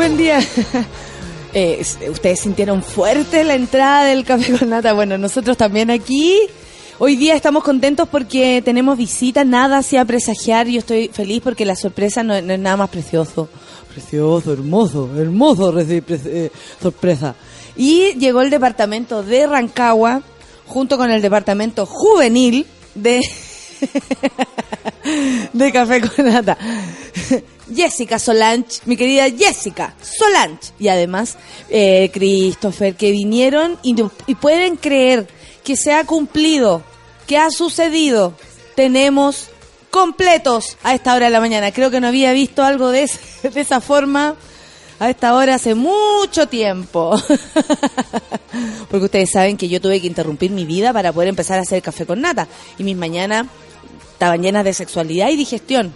Buen, día. Eh, Ustedes sintieron fuerte la entrada del café con nata. Bueno, nosotros también aquí. Hoy día estamos contentos porque tenemos visita, nada hacia presagiar. Yo estoy feliz porque la sorpresa no, no es nada más precioso. Precioso, hermoso, hermoso reci- pre- eh, sorpresa. Y llegó el departamento de Rancagua junto con el departamento juvenil de de café con nata. Jessica Solange, mi querida Jessica Solange. Y además, eh, Christopher, que vinieron y, pueden creer que se ha cumplido, que ha sucedido. Tenemos completos a esta hora de la mañana. Creo que no había visto algo de, ese- de esa forma a esta hora hace mucho tiempo. Porque ustedes saben que yo tuve que interrumpir mi vida para poder empezar a hacer café con nata. Y mis mañanas estaban llenas de sexualidad y digestión.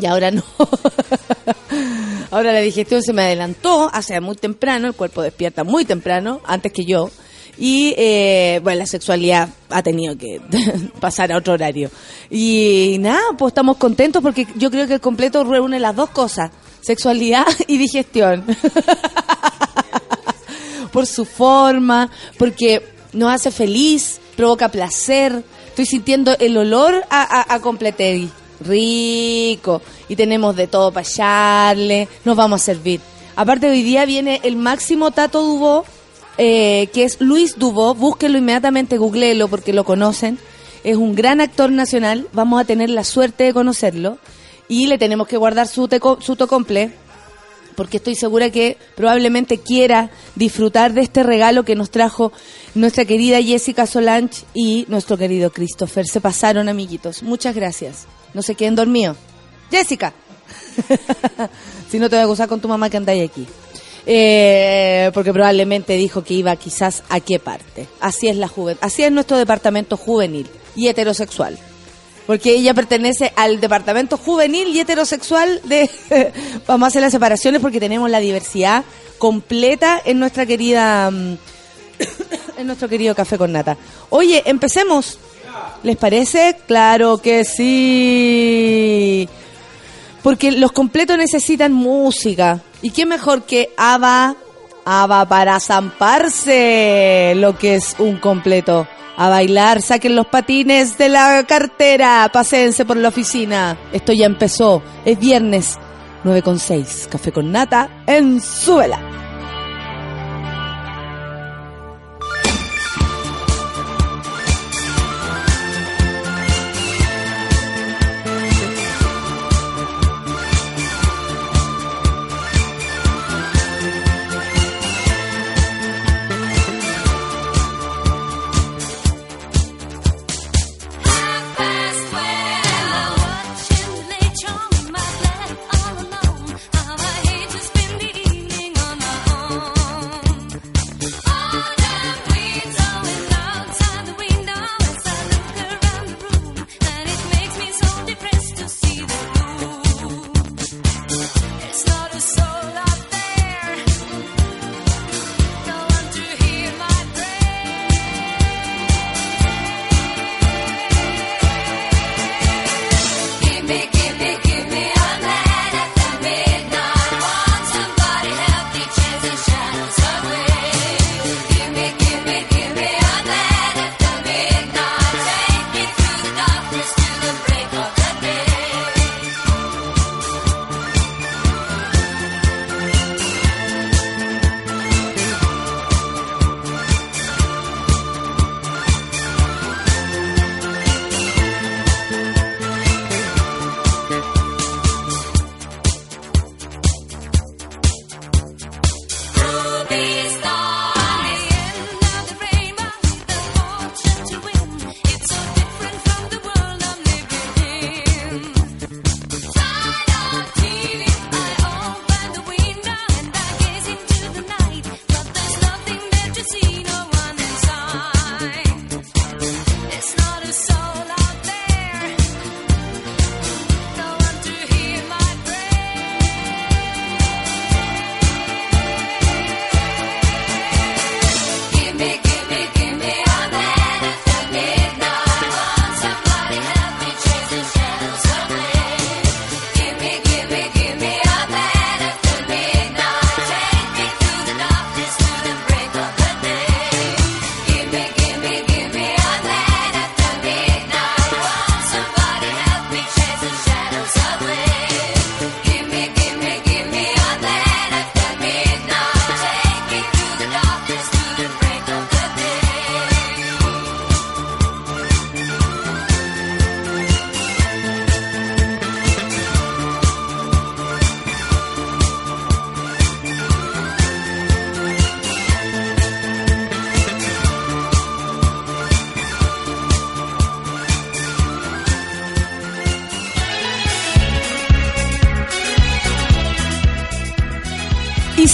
Y ahora no. ahora la digestión se me adelantó hace muy temprano, el cuerpo despierta muy temprano, antes que yo. Y eh, bueno, la sexualidad ha tenido que pasar a otro horario. Y nada, pues estamos contentos porque yo creo que el completo reúne las dos cosas, sexualidad y digestión. por su forma, porque nos hace feliz, provoca placer. Estoy sintiendo el olor a, a, a Completeri. Rico. Y tenemos de todo para echarle. Nos vamos a servir. Aparte, hoy día viene el máximo Tato Dubó, eh, que es Luis Dubó. Búsquenlo inmediatamente, googleelo porque lo conocen. Es un gran actor nacional. Vamos a tener la suerte de conocerlo. Y le tenemos que guardar su, teco, su tocomple porque estoy segura que probablemente quiera disfrutar de este regalo que nos trajo nuestra querida Jessica Solange y nuestro querido Christopher. Se pasaron, amiguitos. Muchas gracias. No se queden dormidos. Jessica. si no te voy a acusar con tu mamá que andáis aquí. Eh, porque probablemente dijo que iba quizás a qué parte. Así es la juven así es nuestro departamento juvenil y heterosexual porque ella pertenece al departamento juvenil y heterosexual de vamos a hacer las separaciones porque tenemos la diversidad completa en nuestra querida mm, en nuestro querido café con nata. Oye, empecemos. ¿Les parece? Claro que sí. Porque los completos necesitan música. ¿Y qué mejor que Ava? Ava para zamparse lo que es un completo. A bailar, saquen los patines de la cartera, paséense por la oficina. Esto ya empezó. Es viernes 9 con 6. Café con nata en Súbela.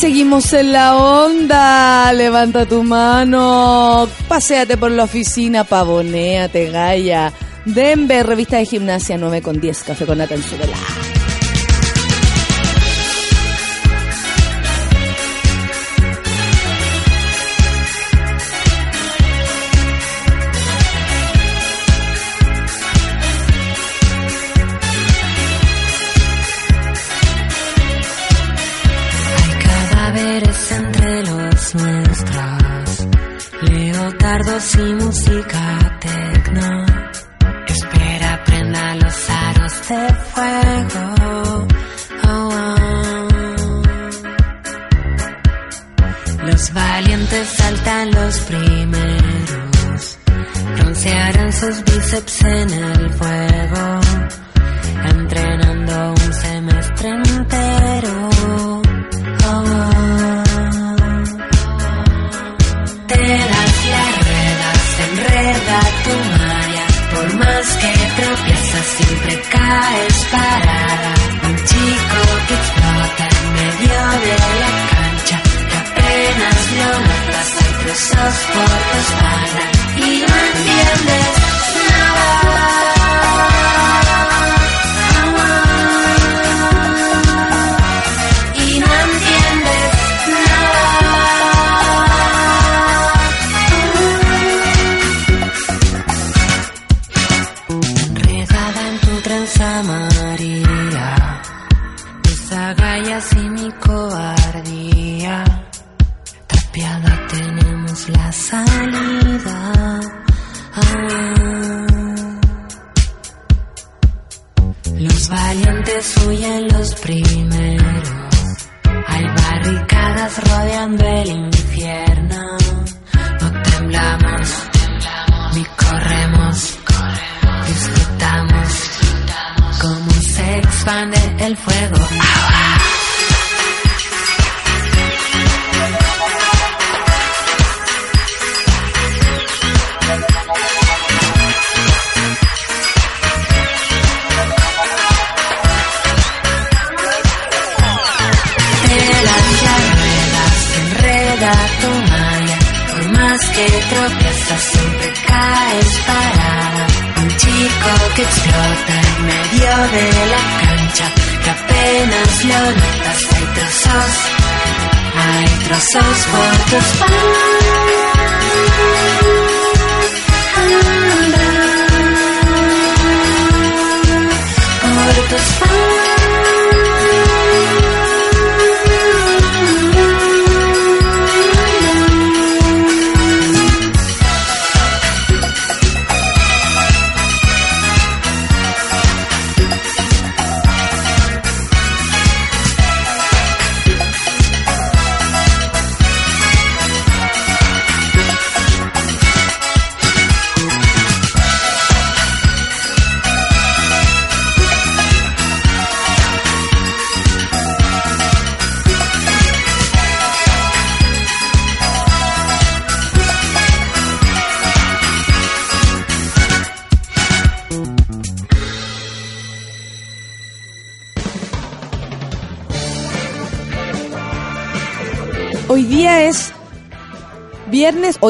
Seguimos en la onda. Levanta tu mano. Paseate por la oficina. Pavonéate, Gaya. Denver, revista de gimnasia 9 con 10. Café con nata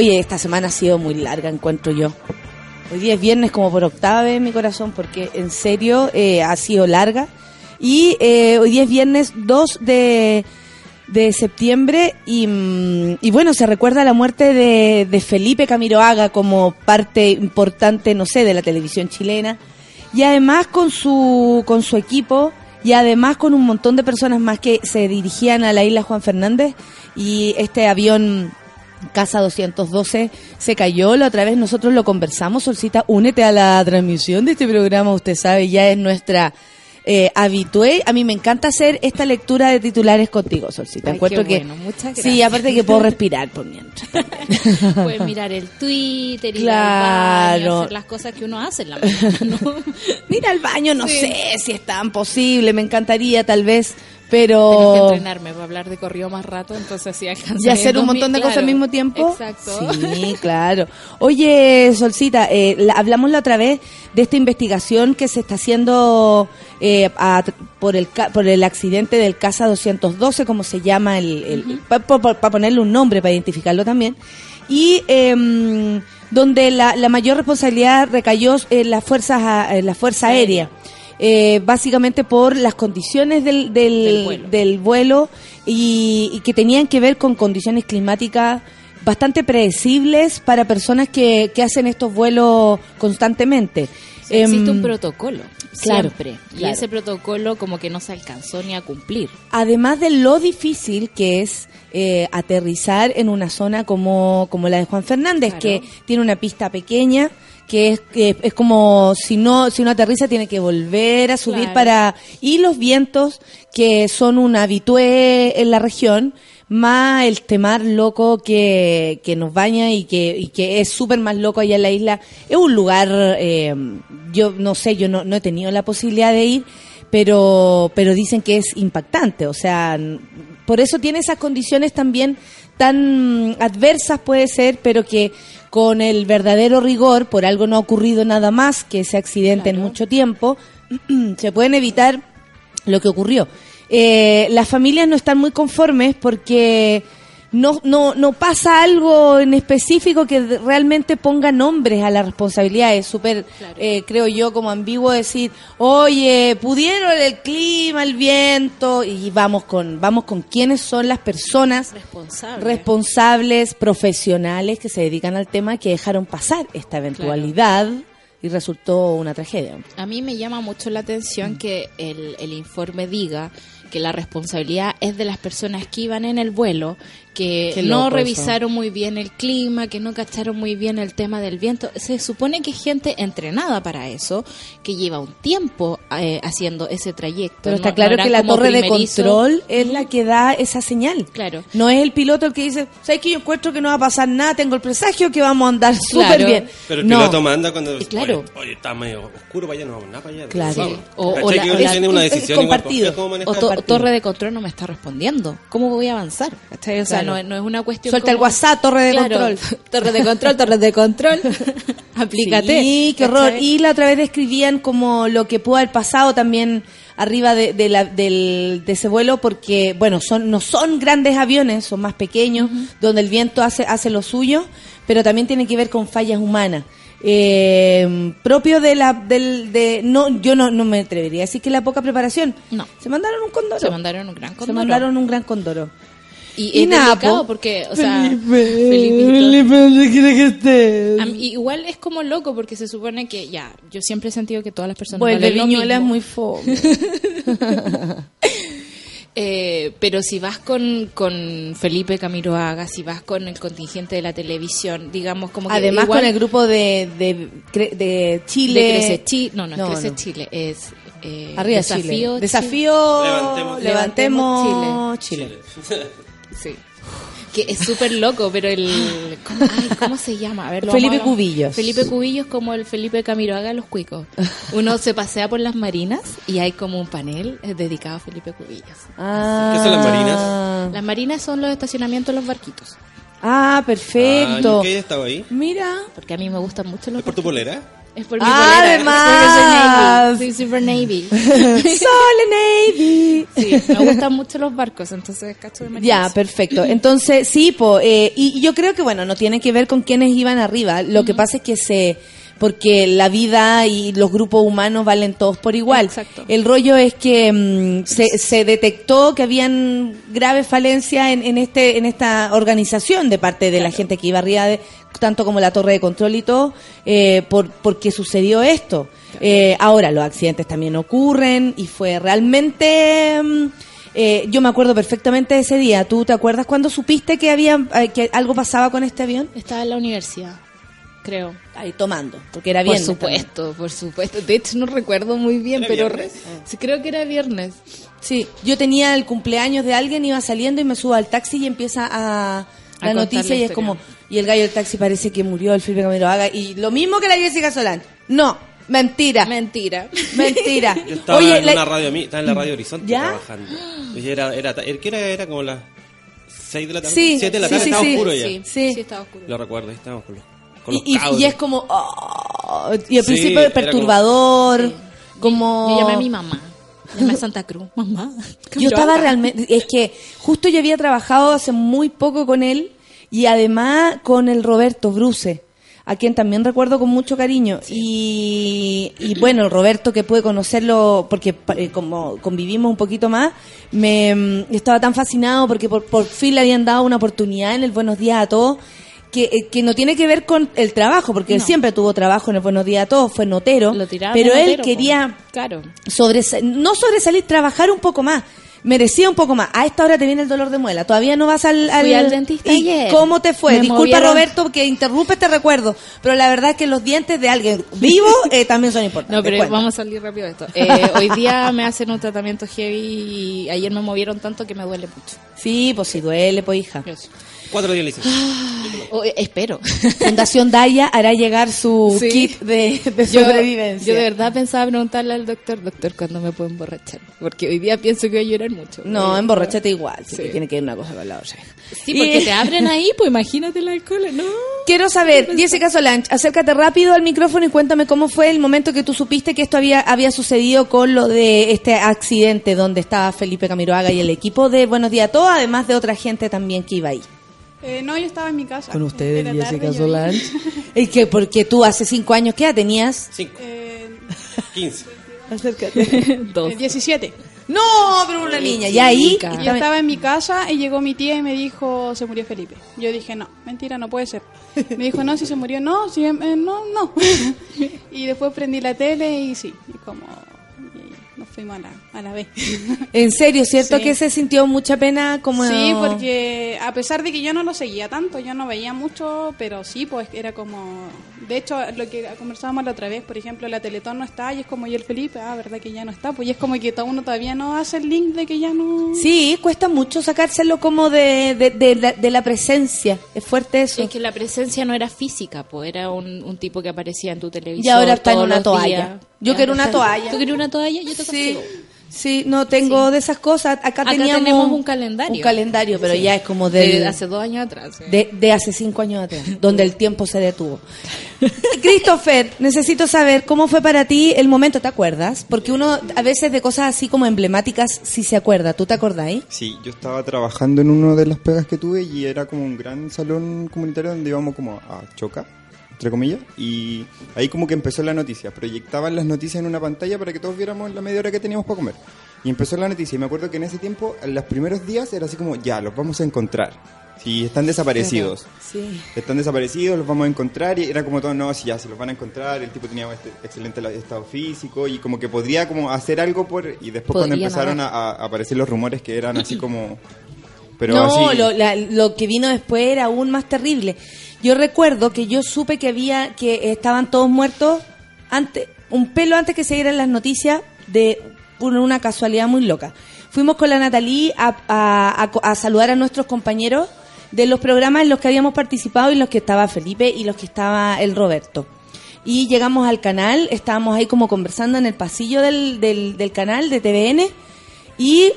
Oye, esta semana ha sido muy larga, encuentro yo. Hoy día es viernes como por octava vez mi corazón, porque en serio eh, ha sido larga. Y eh, hoy día es viernes 2 de, de septiembre y, mm, y bueno, se recuerda la muerte de, de Felipe Camiroaga como parte importante, no sé, de la televisión chilena. Y además con su, con su equipo y además con un montón de personas más que se dirigían a la isla Juan Fernández y este avión Casa 212 se cayó, la otra vez nosotros lo conversamos, Solcita, únete a la transmisión de este programa, usted sabe, ya es nuestra eh, habitué. A mí me encanta hacer esta lectura de titulares contigo, Solcita. Ay, Encuentro qué que Sí, aparte que puedo respirar por mientras. Puedes mirar el Twitter y Claro. hacer las cosas que uno hace en la mañana, ¿no? Mira al baño, no Sí. sé si es tan posible, me encantaría tal vez, Pero Tengo que entrenarme para hablar de corrido más rato, entonces sí alcanzo. y hacer un montón de cosas al mismo tiempo. Sí, claro. Oye, Solcita, eh, la- hablamos la otra vez de esta investigación que se está haciendo eh, a- por, el, por el accidente del Casa 212, como se llama, el, para ponerle un nombre, para identificarlo también. Y em, donde la, la mayor responsabilidad recayó en las fuerzas, en la Fuerza Aérea. Eh, básicamente por las condiciones del, del, Del vuelo. del vuelo y, y que tenían que ver con condiciones climáticas bastante predecibles para personas que, que hacen estos vuelos constantemente. Existe Em, un protocolo, claro, siempre. Y claro. ese protocolo como que no se alcanzó ni a cumplir. Además de lo difícil que es eh, aterrizar en una zona como, como la de Juan Fernández, Claro. que tiene una pista pequeña, que es, que es como si no, si uno aterriza tiene que volver a subir Claro. para... Y los vientos que son un habitué en la región, más el temar loco que, que nos baña y que, y que es súper más loco allá en la isla. Es un lugar, eh, yo no sé, yo no, no he tenido la posibilidad de ir, pero, pero dicen que es impactante. O sea, por eso tiene esas condiciones también tan adversas puede ser, pero que con el verdadero rigor, por algo no ha ocurrido nada más que ese accidente en mucho tiempo, se pueden evitar lo que ocurrió. Eh, las familias no están muy conformes porque no, no, no pasa algo en específico que realmente ponga nombres a la responsabilidad. Es súper, Claro. eh, creo yo, como ambiguo decir, oye, pudieron el clima, el viento, y vamos con, vamos con quiénes son las personas Responsable. responsables, profesionales que se dedican al tema que dejaron pasar esta eventualidad y resultó una tragedia. A mí me llama mucho la atención que el, el informe diga que la responsabilidad es de las personas que iban en el vuelo, que Qué no revisaron muy bien el clima, que no cacharon muy bien el tema del viento. Se supone que es gente entrenada para eso, que lleva un tiempo eh, haciendo ese trayecto. Pero está No- claro no que la torre de control es la que da esa señal. Claro. No es el piloto el que dice, ¿sabes que yo encuentro que no va a pasar nada? Tengo el presagio que vamos a andar Claro. súper bien. Pero el no. piloto manda cuando. Claro. Oye, oye, está medio oscuro allá, no vamos nada para allá. Claro. Sí. O- ¿Cachai o la- la- tiene una decisión igual, compartido. pues, ¿cómo O manejar? to- torre de control no me está respondiendo. ¿Cómo voy a avanzar? O sea, Claro. No, no es una cuestión. Suelta el WhatsApp, torre de Claro. control. Torre de control, torre de control. Aplícate. Sí, qué horror. Y la otra vez describían como lo que pudo haber pasado también arriba de, de la- del, de ese vuelo porque, bueno, son no son grandes aviones, son más pequeños, donde el viento hace, hace lo suyo, pero también tiene que ver con fallas humanas. Eh, propio de la del de no yo no, no me atrevería a decir que la poca preparación No. se mandaron un condoro Se mandaron un gran Se condoro. mandaron un gran condoro Y, Y es nada, delicado po. porque, o sea, Felipe. Felipe, ¿dónde quiere que estés? Mí- igual es como loco porque se supone que ya, yo siempre he sentido que todas las personas Vuelve valen lo Viñuela es muy fome. Eh, pero si vas con, con Felipe Camiroaga, si vas con el contingente de la televisión, digamos como que Además igual con el grupo de, de, Cre- de Chile. de Crece Chile, no, no, No, es Crece no. Chile, es eh, Arriba Desafío Chile. Chile. Desafío. Levantemos- Levantemos Chile. Sí. Que es súper loco, pero el. ¿cómo, ay, ¿cómo se llama? A ver, lo Felipe vamos a- Cubillos. Felipe Cubillos como el Felipe Camiroaga de los cuicos. Uno se pasea por las marinas y hay como un panel eh, dedicado a Felipe Cubillos. Ah. ¿Qué son las marinas? Las marinas son los estacionamientos de los barquitos. Ah, perfecto. Ah, ¿y qué estaba ahí? Mira. Porque a mí me gustan mucho los ¿Es por tu polera? Es por mi Ah, polera, además. Soy super Navy. Sole Navy. Sí, me gustan mucho los barcos, entonces cacho de. Ya, perfecto. Entonces, sí, po, eh, y yo creo que, bueno, no tiene que ver con quienes iban arriba. Lo que pasa es que se... Porque la vida y los grupos humanos valen todos por igual. Exacto. El rollo es que mm, se, se detectó que habían graves falencias en, en, este, en esta organización de parte de la gente que iba arriba, de, tanto como la torre de control y todo, eh, por, porque sucedió esto. Eh, ahora, los accidentes también ocurren y fue realmente... mm, eh, yo me acuerdo perfectamente de ese día. ¿Tú te acuerdas cuando supiste que había eh, que algo pasaba con este avión? Estaba en la universidad, creo. Ahí tomando, porque era Por bien. supuesto, por supuesto. De hecho, no recuerdo muy bien, ¿Era pero viernes? re- sí, creo que era viernes. Sí, yo tenía el cumpleaños de alguien, iba saliendo y me subo al taxi y empieza a A la noticia la y es como, y el gallo del taxi parece que murió el Felipe Camilo Haga y lo mismo que la Jessica Solán. No, Mentira. Mentira. Mentira. Yo estaba Oye, en la- una radio, mi- estaba en la radio Horizonte ¿Ya? trabajando. Y era, era, era, ¿qué era? Como las 6 de la tarde, Sí, 7 de la sí, tarde, sí, estaba sí. oscuro ya. Sí, Sí. sí, estaba oscuro. Lo recuerdo, ahí estábamos con los, y, y- cabros. y es como. oh, y al Sí, principio perturbador. Sí. Como. Yo llamé a mi mamá. Llamé a Santa Cruz. Mamá. ¿qué Yo estaba realmente. Es que justo yo había trabajado hace muy poco con él y además con el Roberto Bruce, a quien también recuerdo con mucho cariño. Y, y bueno, el Roberto que pude conocerlo porque eh, como convivimos un poquito más, me mm, estaba tan fascinado porque por, por fin le habían dado una oportunidad en el Buenos Días a todos. Que, eh, que no tiene que ver con el trabajo, porque él No. siempre tuvo trabajo en el Buenos Días a todos, fue notero, Lo pero él quería. Claro. sobresa- no sobresalir, trabajar un poco más. Merecía un poco más. A esta hora te viene el dolor de muela. Todavía no vas al, Fui al dentista ¿Y ayer. cómo te fue? Me Disculpa movieron- Roberto que interrumpe este recuerdo, pero la verdad es que los dientes de alguien vivo eh, también son importantes. No, pero Cuenta. vamos a salir rápido de esto. Eh, hoy día me hacen un tratamiento heavy y ayer me movieron tanto que me duele mucho. Sí, pues si duele, pues hija. Eso. Cuatro días le hice. O, eh, espero. Fundación Daya hará llegar su Sí. kit de, sobrevivencia. yo de verdad pensaba preguntarle al doctor, doctor, ¿cuándo me puedo emborrachar? Porque hoy día pienso que voy a llorar mucho. No, emborrachate igual. sí, Sí. que Tiene que ir una cosa con la otra. Sí, porque Y- te abren ahí, pues imagínate el alcohol, ¿no? Quiero saber, Jessica Solange, acércate rápido al micrófono y cuéntame cómo fue el momento que tú supiste que esto había, había sucedido con lo de este accidente donde estaba Felipe Camiroaga y el equipo de Buenos Días a Todos, además de otra gente también que iba ahí. Eh, no, yo estaba en mi casa. Con ustedes, Era tarde, Jessica yo- Solange. Es que porque tú hace cinco años, ¿qué edad tenías? Cinco, Eh, quince. Acércate. Dos. eh, 17. No, pero una niña. Y ahí... Yo estaba en mi casa y llegó mi tía y me dijo, se murió Felipe. Yo dije, no, mentira, no puede ser. Me dijo, no, si se murió, no, si, eh, no, no. y después prendí la tele y sí, y como y nos fuimos a la, a la B. En serio, ¿cierto Sí. que se sintió mucha pena como... Sí, porque a pesar de que yo no lo seguía tanto, yo no veía mucho, pero sí, pues era como... De hecho, lo que conversábamos la otra vez, por ejemplo, la Teletón no está y es como, y el Felipe, ah, ¿verdad que ya no está? Pues y es como que todo uno todavía no hace el link de que ya no... Sí, cuesta mucho sacárselo como de, de, de la, de la presencia. Es fuerte eso. Es que la presencia no era física, pues era un, un tipo que aparecía en tu televisión. Y ahora está en una toalla. días. Yo quiero una toalla. ¿Tú quieres una toalla? Yo te Sí, consigo. Sí, no tengo Sí. de esas cosas. Acá, Acá teníamos tenemos un calendario. Un calendario, pero Sí. ya es como De del- hace dos años atrás. de, de hace cinco años atrás, donde el tiempo se detuvo. Christopher, necesito saber cómo fue para ti el momento, ¿te acuerdas? Porque uno a veces de cosas así como emblemáticas sí se acuerda. ¿Tú te acordáis? Sí, yo estaba trabajando en una de las pegas que tuve y era como un gran salón comunitario donde íbamos como a Choca, entre comillas, y ahí como que empezó la noticia. Proyectaban las noticias en una pantalla para que todos viéramos la media hora que teníamos para comer. Y empezó la noticia y me acuerdo que en ese tiempo, en los primeros días era así como, ya, los vamos a encontrar. Si están desaparecidos. Sí. Están desaparecidos, los vamos a encontrar y era como todo, no, si ya se los van a encontrar, el tipo tenía este excelente estado físico y como que podría como hacer algo por... Y después cuando empezaron a, aparecer los rumores que eran así como... Pero no, así, lo, la- lo que vino después era aún más terrible. Yo recuerdo que yo supe que había que estaban todos muertos antes, un pelo antes que se dieran las noticias de por una casualidad muy loca. Fuimos con la Natalí a, a- a- a saludar a nuestros compañeros de los programas en los que habíamos participado y los que estaba Felipe y los que estaba el Roberto. Y llegamos al canal, estábamos ahí como conversando en el pasillo del, del, del canal de TVN y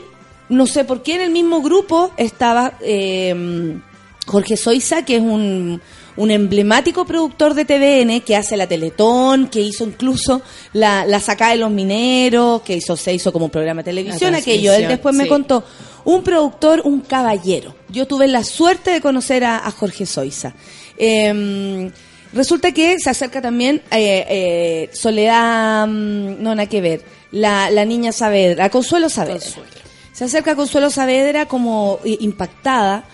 no sé por qué en el mismo grupo estaba eh, Jorge Soiza, que es un, un emblemático productor de TVN, que hace la Teletón, que hizo incluso la, la sacada de los mineros, que hizo, se hizo como programa de televisión, aquello. Él después me contó, un productor, un caballero. Yo tuve la suerte de conocer a, a Jorge Soiza. Eh, resulta que se acerca también eh, eh, Soledad, mm, no, nada que ver, la, la niña Saavedra, Consuelo Saavedra. Se acerca Consuelo Saavedra como eh, impactada.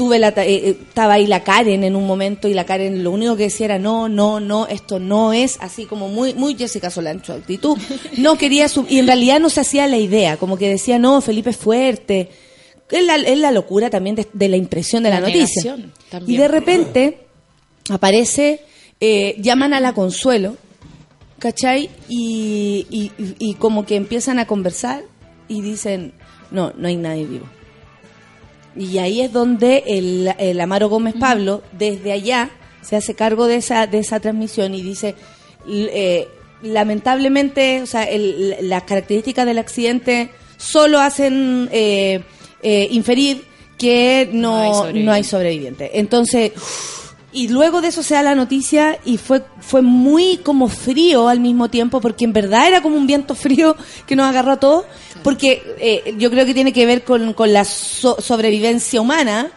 Tuve la, eh, eh, estaba ahí la Karen en un momento y la Karen lo único que decía era no, no, no, esto no es así como muy, muy Jessica Solán su actitud. No quería su- y en realidad no se hacía la idea, como que decía no, Felipe es fuerte. Es la, es la locura también de, de la impresión de la, La noticia. Y de repente aparece, eh, llaman a la Consuelo, ¿cachai? Y, y, y- y como que empiezan a conversar y dicen, no, no hay nadie vivo. Y ahí es donde el, el Amaro Gómez Pablo, desde allá, se hace cargo de esa, de esa transmisión y dice, eh, lamentablemente, o sea, el- las características del accidente solo hacen eh, eh, inferir que No no hay sobreviviente. Entonces, y luego de eso se da la noticia y fue, fue muy como frío al mismo tiempo, porque en verdad era como un viento frío que nos agarró a todos, porque eh, yo creo que tiene que ver con, con la so- sobrevivencia humana,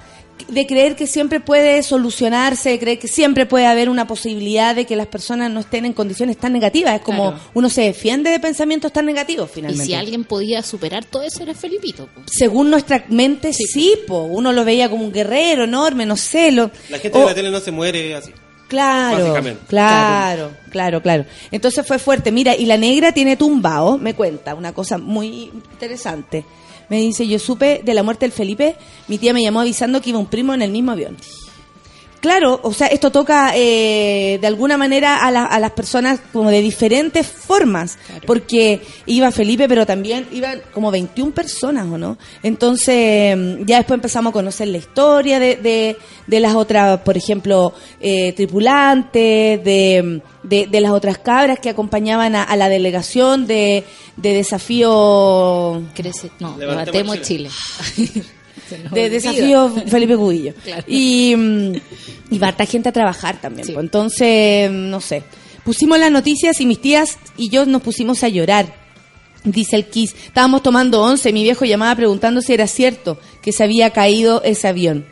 de creer que siempre puede solucionarse, de creer que siempre puede haber una posibilidad de que las personas no estén en condiciones tan negativas. Es como Claro. uno se defiende de pensamientos tan negativos Y finalmente. si alguien podía superar todo eso era Felipito. po. Según nuestra mente, sí, po. uno lo veía como un guerrero enorme, no sé. Lo, La gente o- de la tele no se muere así. Claro, claro, claro, claro. Entonces fue fuerte. Mira, y la negra tiene tumbado, me cuenta, una cosa muy interesante. Me dice, yo supe de la muerte del Felipe, mi tía me llamó avisando que iba un primo en el mismo avión. Claro, o sea, esto toca eh, de alguna manera a, la- a las personas como de diferentes formas, porque iba Felipe, pero también iban como 21 personas, ¿o no? Entonces, mm, ya después empezamos a conocer la historia de, de, de las otras, por ejemplo, eh, tripulantes, de, de, de las otras cabras que acompañaban a, a la delegación de, de desafío Crece, no, Levantemos levantemos Chile. de desafío Felipe Cubillo. Claro. Y, mm, y va harta gente a trabajar también. Sí. pues. Entonces, mm, no sé. Pusimos las noticias y mis tías y yo nos pusimos a llorar. Dice el Kiss. Estábamos tomando once. Mi viejo llamaba preguntando si era cierto que se había caído ese avión.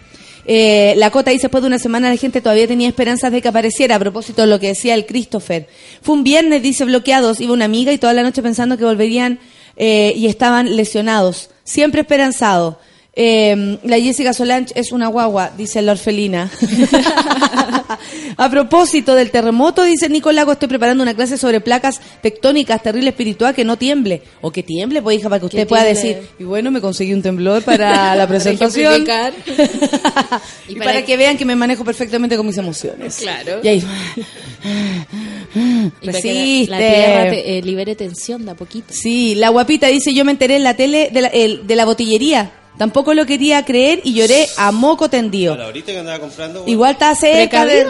Eh, la Cota dice, después de una semana la gente todavía tenía esperanzas de que apareciera, a propósito de lo que decía el Christopher. Fue un viernes, dice, bloqueados. Iba una amiga y toda la noche pensando que volverían eh, y estaban lesionados. Siempre esperanzado. Eh, la Jessica Solange es una guagua, dice la orfelina. a propósito del terremoto, dice Nicolago, estoy preparando una clase sobre placas tectónicas, terrible espiritual, que no tiemble. O que tiemble, pues hija, para que usted pueda tiemble. decir, y bueno, me conseguí un temblor para la presentación. ejemplificar. y, Y para, para- que vean que me manejo perfectamente con mis emociones. Claro. Y ahí... Y para que Resiste. la, la tierra te- eh, libere tensión de a poquito. Sí, la guapita dice, yo me enteré en la tele de la, el- de la botillería. Tampoco lo quería creer y lloré a moco tendido. Que andaba comprando. bueno, Igual está cerca de...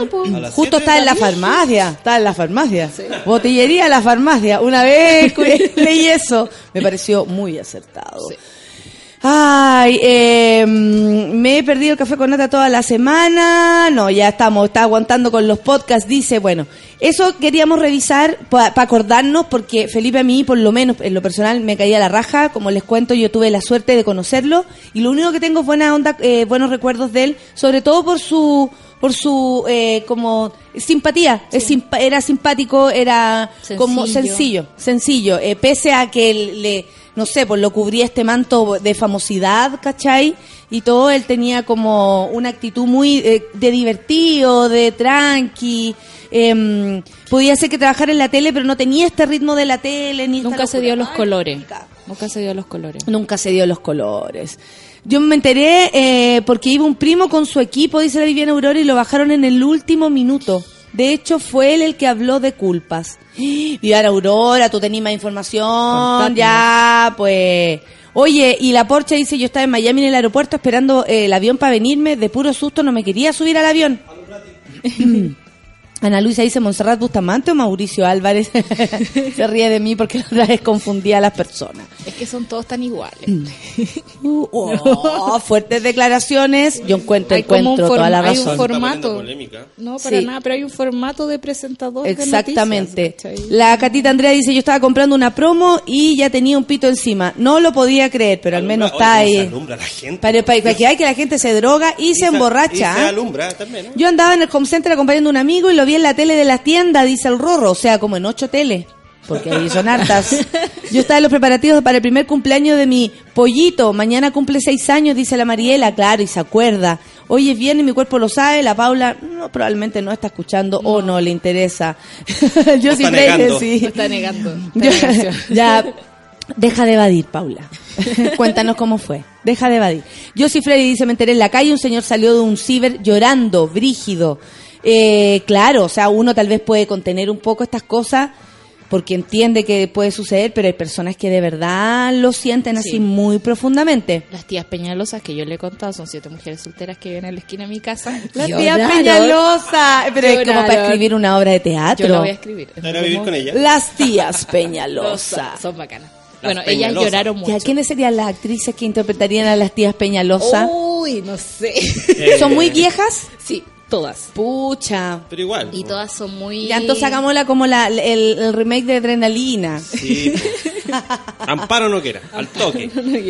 Justo está en la farmacia. Está en la farmacia. Botillería en la farmacia. Una vez leí eso. Me pareció muy acertado. Ay, eh, me he perdido el café con nata toda la semana. No, ya estamos, está aguantando con los podcasts. Dice, bueno, eso queríamos revisar para acordarnos, porque Felipe a mí, por lo menos en lo personal, me caía la raja. Como les cuento, yo tuve la suerte de conocerlo y lo único que tengo es buena onda, eh, buenos recuerdos de él, sobre todo por su por su eh, como simpatía es simpa- era simpático era como Sencillo. sencillo eh, pese a que le no sé pues lo cubría este manto de famosidad ¿cachai? y todo él tenía como una actitud muy eh, de divertido de tranqui em, podía ser que trabajara en la tele pero no tenía este ritmo de la tele ni Nunca se dio los colores. Nunca se dio los colores. Nunca se dio los colores. Yo me enteré eh, porque iba un primo con su equipo, dice la Viviana Aurora, y lo bajaron en el último minuto. De hecho, fue él el que habló de culpas. Viviana Aurora, tú tenías más información, ya, pues... Oye, y la Porsche dice, yo estaba en Miami en el aeropuerto esperando eh, el avión para venirme, de puro susto no me quería subir al avión. Ana Luisa dice Monserrat Bustamante o Mauricio Álvarez. Se ríe de mí porque la otra vez confundía a las personas. Es que son todos tan iguales. Uh, oh, fuertes declaraciones. Yo encuentro, Hay como un encuentro toda la hay un razón. Está poniendo formato. No, para Sí. nada, pero hay un formato de presentador. de Exactamente. noticias, ¿cachai? La Catita Andrea dice, yo estaba comprando una promo y ya tenía un pito encima. No lo podía creer, pero al menos Alumbra- está cómo se ahí. alumbra la gente. Para, para- para que hay que la gente se droga y, se sa- emborracha. Y se ¿ah? alumbra también, ¿eh? Yo andaba en el home center acompañando a un amigo y lo vi en la tele de la tienda, dice el Rorro, o sea, como en ocho teles, porque ahí son hartas. Yo estaba en los preparativos para el primer cumpleaños de mi pollito, mañana cumple seis años, dice la Mariela, claro, y se acuerda. Hoy es viernes, mi cuerpo lo sabe, la Paula no, probablemente no está escuchando o no le interesa. Yo sí negando. está negando. Yo- ya, deja de evadir, Paula. Cuéntanos cómo fue. Deja de evadir. Yo sí, Freddy dice, me enteré en la calle, un señor salió de un ciber llorando, brígido. Eh, claro, o sea, uno tal vez puede contener un poco estas cosas, porque entiende que puede suceder, pero hay personas que de verdad lo sienten así Sí. muy profundamente. Las tías Peñalosas que yo le he contado son siete mujeres solteras que viven en la esquina de mi casa. La tía Lloraron. Peñalosa, pero es como para escribir una obra de teatro. Yo la voy a escribir. Es ¿Era vivir con ella? Las tías Son, Peñalosa. son bacanas. Las Bueno, ellas Peñalosas. lloraron mucho. Ya, ¿quiénes serían las actrices que interpretarían a las tías Peñalosa? Uy, no sé. ¿Son muy viejas? sí, todas. Pucha. Pero igual. Y todas son muy... Ya entonces hagámosla como la, el, el remake de Adrenalina. Sí. Amparo no quiera, al toque.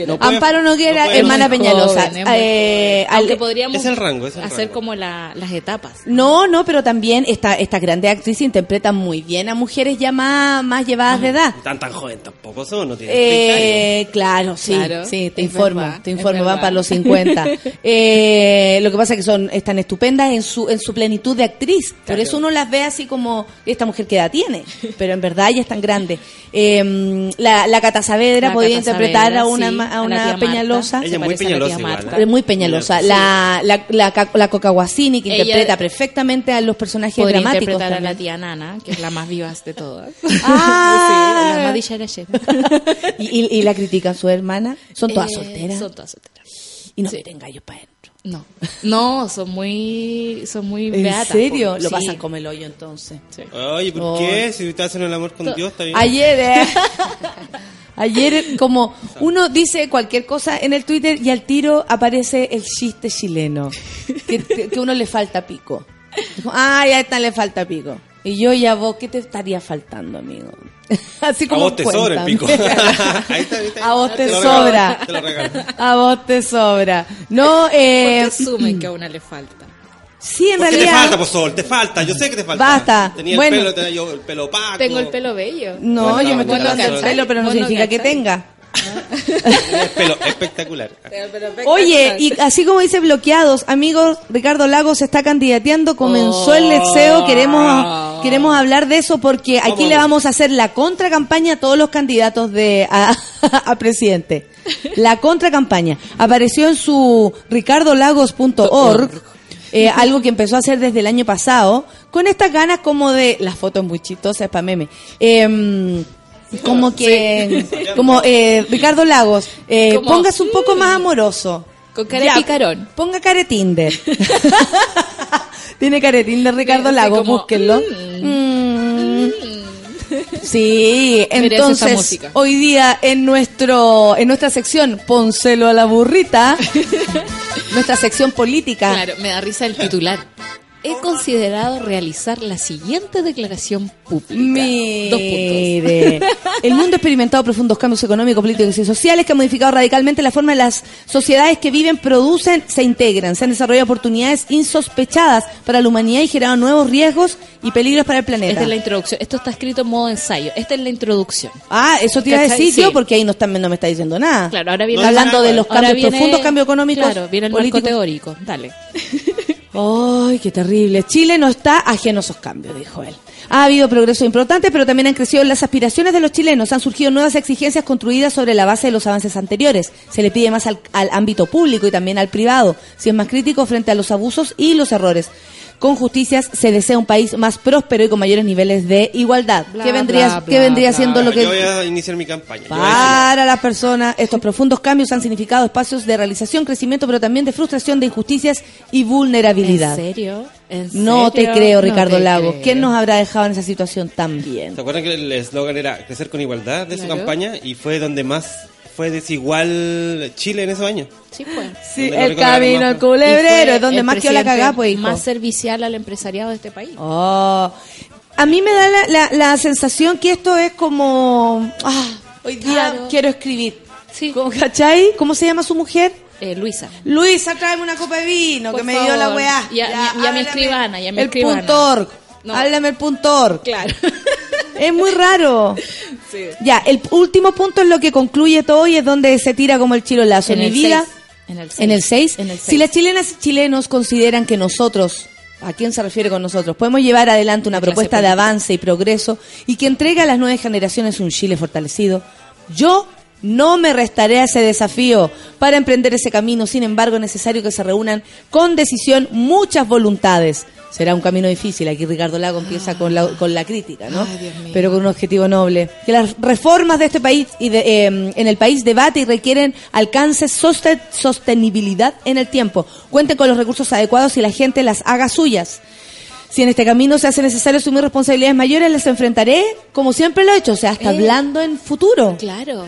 No puede- Amparo Noguera, no hermana Peñalosa. joven, Eh, al- Aunque podríamos Es el rango, es el hacer rango. como la- las etapas. No, no, pero también esta, esta grande actriz interpreta muy bien a mujeres ya más, más llevadas de edad. Tan tan joven tampoco son, no tienen 30 años. Eh, claro, sí, Claro, sí, te es informo, verdad, te informo, van verdad. para los 50. Eh, lo que pasa es que son están estupendas en su en su plenitud de actriz, por eso uno las ve así como esta mujer que edad tiene, pero en verdad ella es tan grande. Eh, la, la Cata Saavedra La podía Cata interpretar Saavedra, a una sí, a una. Peñalosa. Ella muy peñalosa igual. ¿eh? Muy peñalosa. Sí. La, la, la, la Coca Guasini, que Ella interpreta perfectamente a los personajes Podría dramáticos. interpretar a la tía Nana, que es la más vivaz de todas. Ah. sí, la más dicharachera. ¿Y, y, y la critican su hermana. Son todas Eh, solteras. Son todas solteras. y no sí. meten gallos para adentro. No, no, son muy, son muy ¿En beatas. serio? po. Lo Sí. pasan como el hoyo entonces. Oye, ¿por Oh. qué? Si te hacen el amor con Dios, está bien. Ayer, eh, ayer como uno dice cualquier cosa en el Twitter y al tiro aparece el chiste chileno, que, que uno le falta pico. Ah, ya esta le falta pico. Y yo y a vos, ¿qué te estaría faltando, amigo? Así A como vos te sobra el pico. Ahí está, ¿viste? A vos te lo sobra. regalo, Te lo regalo. A vos te sobra. No, eh, Porque asumen que a una le falta. sí, en ¿Por qué te realidad. falta, pues, Sol? Te falta, yo sé que te falta. Basta. Tenía Bueno. el pelo, tenía yo el pelo opaco. Tengo el pelo bello. No, Bueno, yo me dando el pelo, pero no no significa que tenga. El pelo espectacular. Oye, y así como dice bloqueados, amigos, Ricardo Lagos se está candidateando, comenzó el deseo, queremos queremos hablar de eso porque aquí Vamos. le vamos a hacer la contracampaña a todos los candidatos de a, a presidente. La contracampaña apareció en su ricardolagos.org. eh, algo que empezó a hacer desde el año pasado, con estas ganas como de, las fotos muy chistosas para meme, Em, como que, como eh, Ricardo Lagos, eh, Como, póngase un poco más amoroso. Con cara Ya, de picarón. Ponga care Tinder. Tiene care Tinder Ricardo Sí, Lagos, como, búsquenlo. Mm. Sí, Merece esa entonces hoy día en nuestro en nuestra sección Poncelo a la burrita, nuestra sección política. Claro, me da risa el titular. He considerado realizar la siguiente declaración pública. Dos puntos. El mundo ha experimentado profundos cambios económicos, políticos y sociales que han modificado radicalmente la forma en las sociedades que viven, producen, se integran. Se han desarrollado oportunidades insospechadas para la humanidad y generado nuevos riesgos y peligros para el planeta. Esta es la introducción. Esto está escrito en modo ensayo. Esta es la introducción. Ah, eso te iba a ¿Cachai? decir Sí. yo, porque ahí no, está, no me está diciendo nada. Claro, ahora viene hablando de los cambios, viene- profundos cambios económicos. Claro, viene el marco teórico. Dale. Ay, qué terrible. Chile no está ajeno a esos cambios, dijo él. Ha habido progreso importante, pero también han crecido las aspiraciones de los chilenos. Han surgido nuevas exigencias construidas sobre la base de los avances anteriores. Se le pide más al, al ámbito público y también al privado, si es más crítico frente a los abusos y los errores. Con justicias se desea un país más próspero y con mayores niveles de igualdad. Bla, ¿Qué vendría, bla, qué bla, vendría bla. siendo lo que... Yo voy a iniciar mi campaña. Para las personas, estos profundos cambios han significado espacios de realización, crecimiento, pero también de frustración, de injusticias y vulnerabilidad. ¿En serio? ¿En No te creo, No Ricardo te Lagos. creo. ¿Quién nos habrá dejado en esa situación tan bien? ¿Se acuerdan que el eslogan era crecer con igualdad de su campaña? Y fue donde más fue desigual Chile en esos años. Sí, pues. Sí, el camino al culebrero, es donde más quedó la cagá, pues, hijo. Más servicial al empresariado de este país. Oh. A mí me da la, la- la sensación que esto es como... Ah, hoy día Claro. quiero escribir. Sí. ¿Cómo, ¿Cachai? ¿Cómo se llama su mujer? Eh, Luisa. Luisa, tráeme una copa de vino, Por que me dio la weá. Y a- y a- y a mi escribana, y a mi El escribana. punto org. No. Háblame el punto org. Claro. Es muy raro. Sí. Ya, el último punto es lo que concluye todo y es donde se tira como el chilolazo. En, mi el vida, seis. En el 6. en el 6, En el si las chilenas y chilenos consideran que nosotros, ¿a quién se refiere con nosotros? Podemos llevar adelante una propuesta de avance y progreso y que entrega a las nuevas generaciones un Chile fortalecido, yo No me restaré a ese desafío. Para emprender ese camino, sin embargo, es necesario que se reúnan con decisión muchas voluntades. Será un camino difícil. Aquí Ricardo Lago empieza con la, con la crítica, ¿no? Ay. Pero con un objetivo noble. Que las reformas de este país y de, eh, en el país debate y requieren alcance soste- sostenibilidad en el tiempo. Cuenten con los recursos adecuados y la gente las haga suyas. Si en este camino se hace necesario asumir responsabilidades mayores, las enfrentaré como siempre lo he hecho. O sea, está Eh. hablando en futuro. Claro.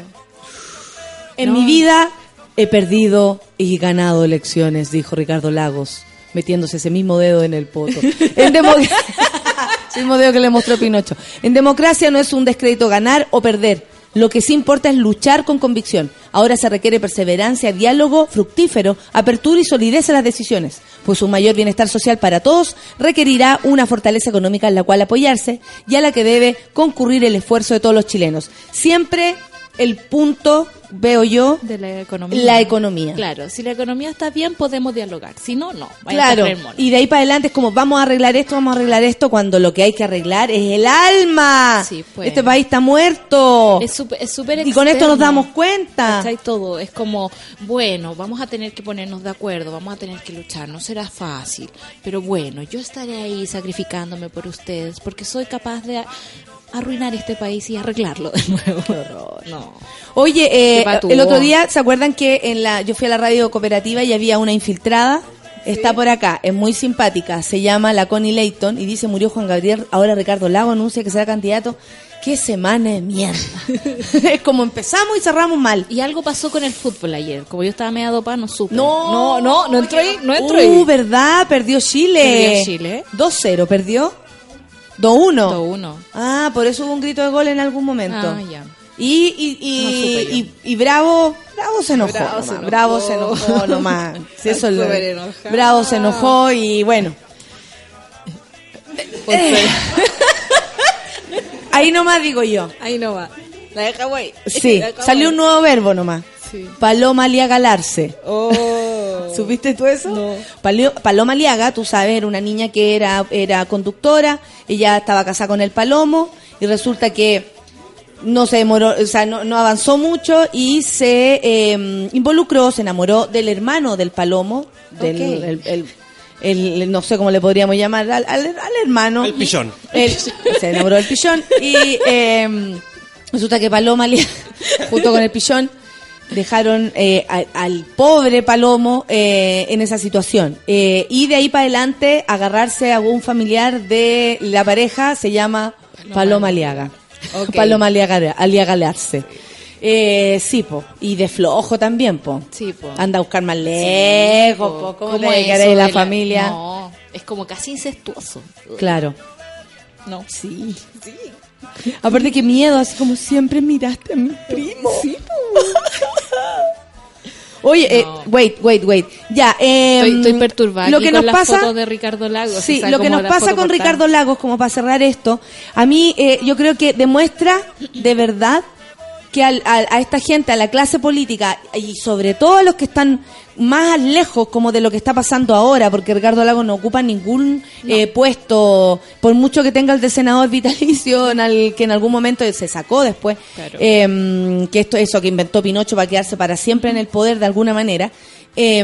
En No. mi vida he perdido y ganado elecciones, dijo Ricardo Lagos, metiéndose ese mismo dedo en el poto. En mismo dedo que le mostró Pinocho. En democracia no es un descrédito ganar o perder. Lo que sí importa es luchar con convicción. Ahora se requiere perseverancia, diálogo fructífero, apertura y solidez en las decisiones, pues un mayor bienestar social para todos requerirá una fortaleza económica en la cual apoyarse y a la que debe concurrir el esfuerzo de todos los chilenos. Siempre el punto, veo yo, De la economía. La economía. Claro, si la economía está bien, podemos dialogar. Si no, no. Claro, y de ahí para adelante es como vamos a arreglar esto, vamos a arreglar esto, cuando lo que hay que arreglar es el alma. Sí, pues. Este país está muerto. Es súper es súper y con esto nos damos cuenta. ¿Cachai? Todo es como, bueno, vamos a tener que ponernos de acuerdo, vamos a tener que luchar, no será fácil, pero bueno, yo estaré ahí sacrificándome por ustedes porque soy capaz de arruinar este país y arreglarlo de nuevo. No. Oye, eh, el otro día, ¿se acuerdan que en la yo fui a la radio cooperativa y había una infiltrada? Está por acá, es muy simpática, se llama la Connie Layton y dice murió Juan Gabriel, ahora Ricardo Lago anuncia que será candidato. ¡Qué semana de mierda! es como empezamos y cerramos mal. Y algo pasó con el fútbol ayer, como yo estaba media dopada, no supe. No, no, no, no entró ahí, no entró Uh, ahí. ¿verdad? Perdió Chile. Perdió Chile. 2-0, ¿perdió? 2-1. 2-1. Ah, por eso hubo un grito de gol en algún momento. Ah, ya. Y, y, y, No y, Bravo, Bravo se enojó. Bravo nomás, se enojó. Bravo se enojó nomás. Si eso es lo-. Bravo se enojó y bueno. Ahí nomás digo yo. Ahí no va. La de Hawái. Sí, salió un nuevo verbo nomás. Sí. Paloma liagalarse. Oh. ¿Supiste tú eso? No. Palio- Paloma Liaga, tú sabes, era una niña que era, era conductora, ella estaba casada con el Palomo y resulta que no se demoró, o sea, no, no avanzó mucho y se eh, involucró, se enamoró del hermano del Palomo, del Ok. el- el- el- no sé cómo le podríamos llamar, al, al- al hermano. El pichón. El- se enamoró del pichón y eh, resulta que Paloma Liaga, junto con el pichón, dejaron eh, a- al pobre Palomo eh, en esa situación. Eh, y de ahí para adelante, agarrarse a un familiar de la pareja se llama Paloma Aliaga. Ok. Paloma Aliaga, Aliagalarse. Eh, sí, po. Y de flojo también, po. Sí, po. Anda a buscar más lejos, po. ¿Cómo te eso querés la de familia? No, es como casi incestuoso. Claro. No. Sí. Aparte que miedo, así como siempre miraste a mi primo. Oye, eh, wait, wait, wait. Ya, eh, Estoy, estoy perturbada Lo aquí que con nos las pasa, fotos de Ricardo Lagos. sí, o sea, lo que nos pasa con portada. Ricardo Lagos, como para cerrar esto, a mí eh, yo creo que demuestra de verdad que al- a esta gente, a la clase política y sobre todo a los que están más lejos como de lo que está pasando ahora, porque Ricardo Lagos no ocupa ningún eh, puesto, por mucho que tenga el de senador vitalicio, en al- que en algún momento se sacó después, Claro. eh, que esto eso que inventó Pinocho para quedarse para siempre en el poder de alguna manera, eh,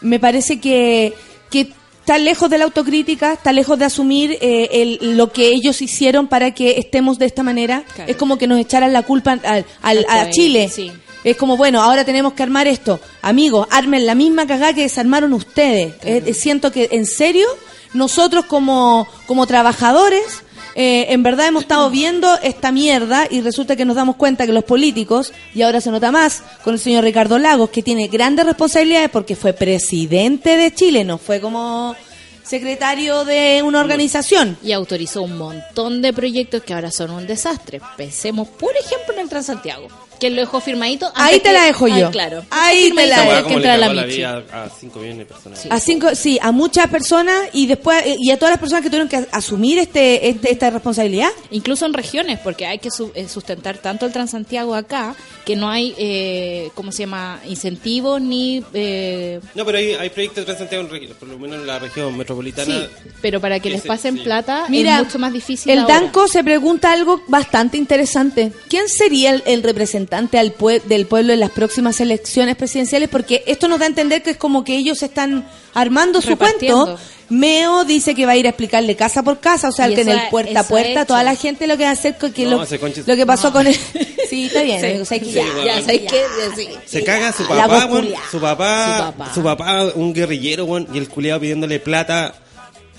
me parece que, que está lejos de la autocrítica, está lejos de asumir eh, el- lo que ellos hicieron para que estemos de esta manera. Claro. Es como que nos echaran la culpa al, al- a Chile. sí. Es como, bueno, ahora tenemos que armar esto. Amigos, armen la misma cagada que desarmaron ustedes. Eh, siento que, en serio, nosotros como, como trabajadores, eh, en verdad hemos estado viendo esta mierda y resulta que nos damos cuenta que los políticos, y ahora se nota más con el señor Ricardo Lagos, que tiene grandes responsabilidades porque fue presidente de Chile, no fue como secretario de una organización. Y autorizó un montón de proyectos que ahora son un desastre. Pensemos, por ejemplo, en el Transantiago, que lo dejó firmadito. Ahí te que- la dejo Ay, yo. claro. Ahí te la dejo. que como le entra la la vida a 5 millones de personas. Sí. A cinco, sí, a muchas personas y después y a todas las personas que tuvieron que asumir este, este esta responsabilidad. Incluso en regiones, porque hay que su- eh, sustentar tanto el Transantiago acá, que no hay, eh, ¿cómo se llama?, incentivos ni... eh, No, pero hay, hay proyectos de Transantiago, en por lo menos en la región metropolitana. sí, pero para que les pasen sí. plata Mira, es mucho más difícil el ahora. Danco se pregunta algo bastante interesante. ¿Quién sería el, el representante representante al pue- del pueblo en las próximas elecciones presidenciales, porque esto nos da a entender que es como que ellos están armando su cuento. Meo dice que va a ir a explicarle casa por casa, o sea, eso tener ha- puerta a puerta, toda la gente lo que va a hacer que No, lo, que pasó con él. Sí, está bien, Sí. amigo, o sea, que Sí, ya, bueno. Ya, ¿sabes qué? Sí. Se caga su papá. Su papá, Su papá. su papá, un guerrillero, y el culiado pidiéndole plata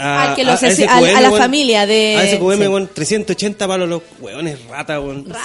a, Al que lo a- al- a la familia de- A ese QM, sí. weón, 380 palos los weones rata, weón. Rata,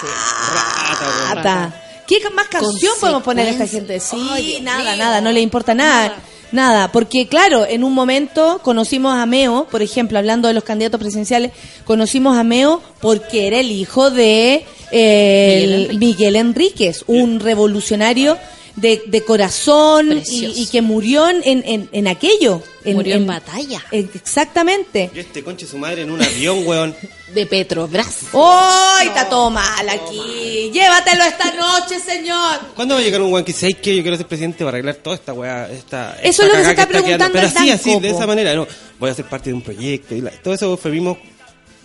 weón. Rata. ¿Qué más canción podemos poner a esta gente? Sí, nada, nada, no le importa nada. Nada, porque claro, en un momento conocimos a Meo, por ejemplo, hablando de los candidatos presidenciales, conocimos a Meo porque era el hijo de eh, Miguel el- Enríquez. Miguel Enríquez, un revolucionario de, de corazón y, y que murió en, en, en aquello. Murió en batalla. en- exactamente. Y este conche su madre en un avión, weón. De Petrobras. ¡Ay, está todo mal aquí! ¡Llévatelo esta noche, señor! ¿Cuándo va a llegar un weón que dice, "Ay, que yo quiero ser presidente para arreglar toda esta weá? Esta, Eso esta es lo que se está quedando"? preguntando Pero el así, así, de esa manera. No, voy a ser parte de un proyecto. Y la- todo eso eufemismo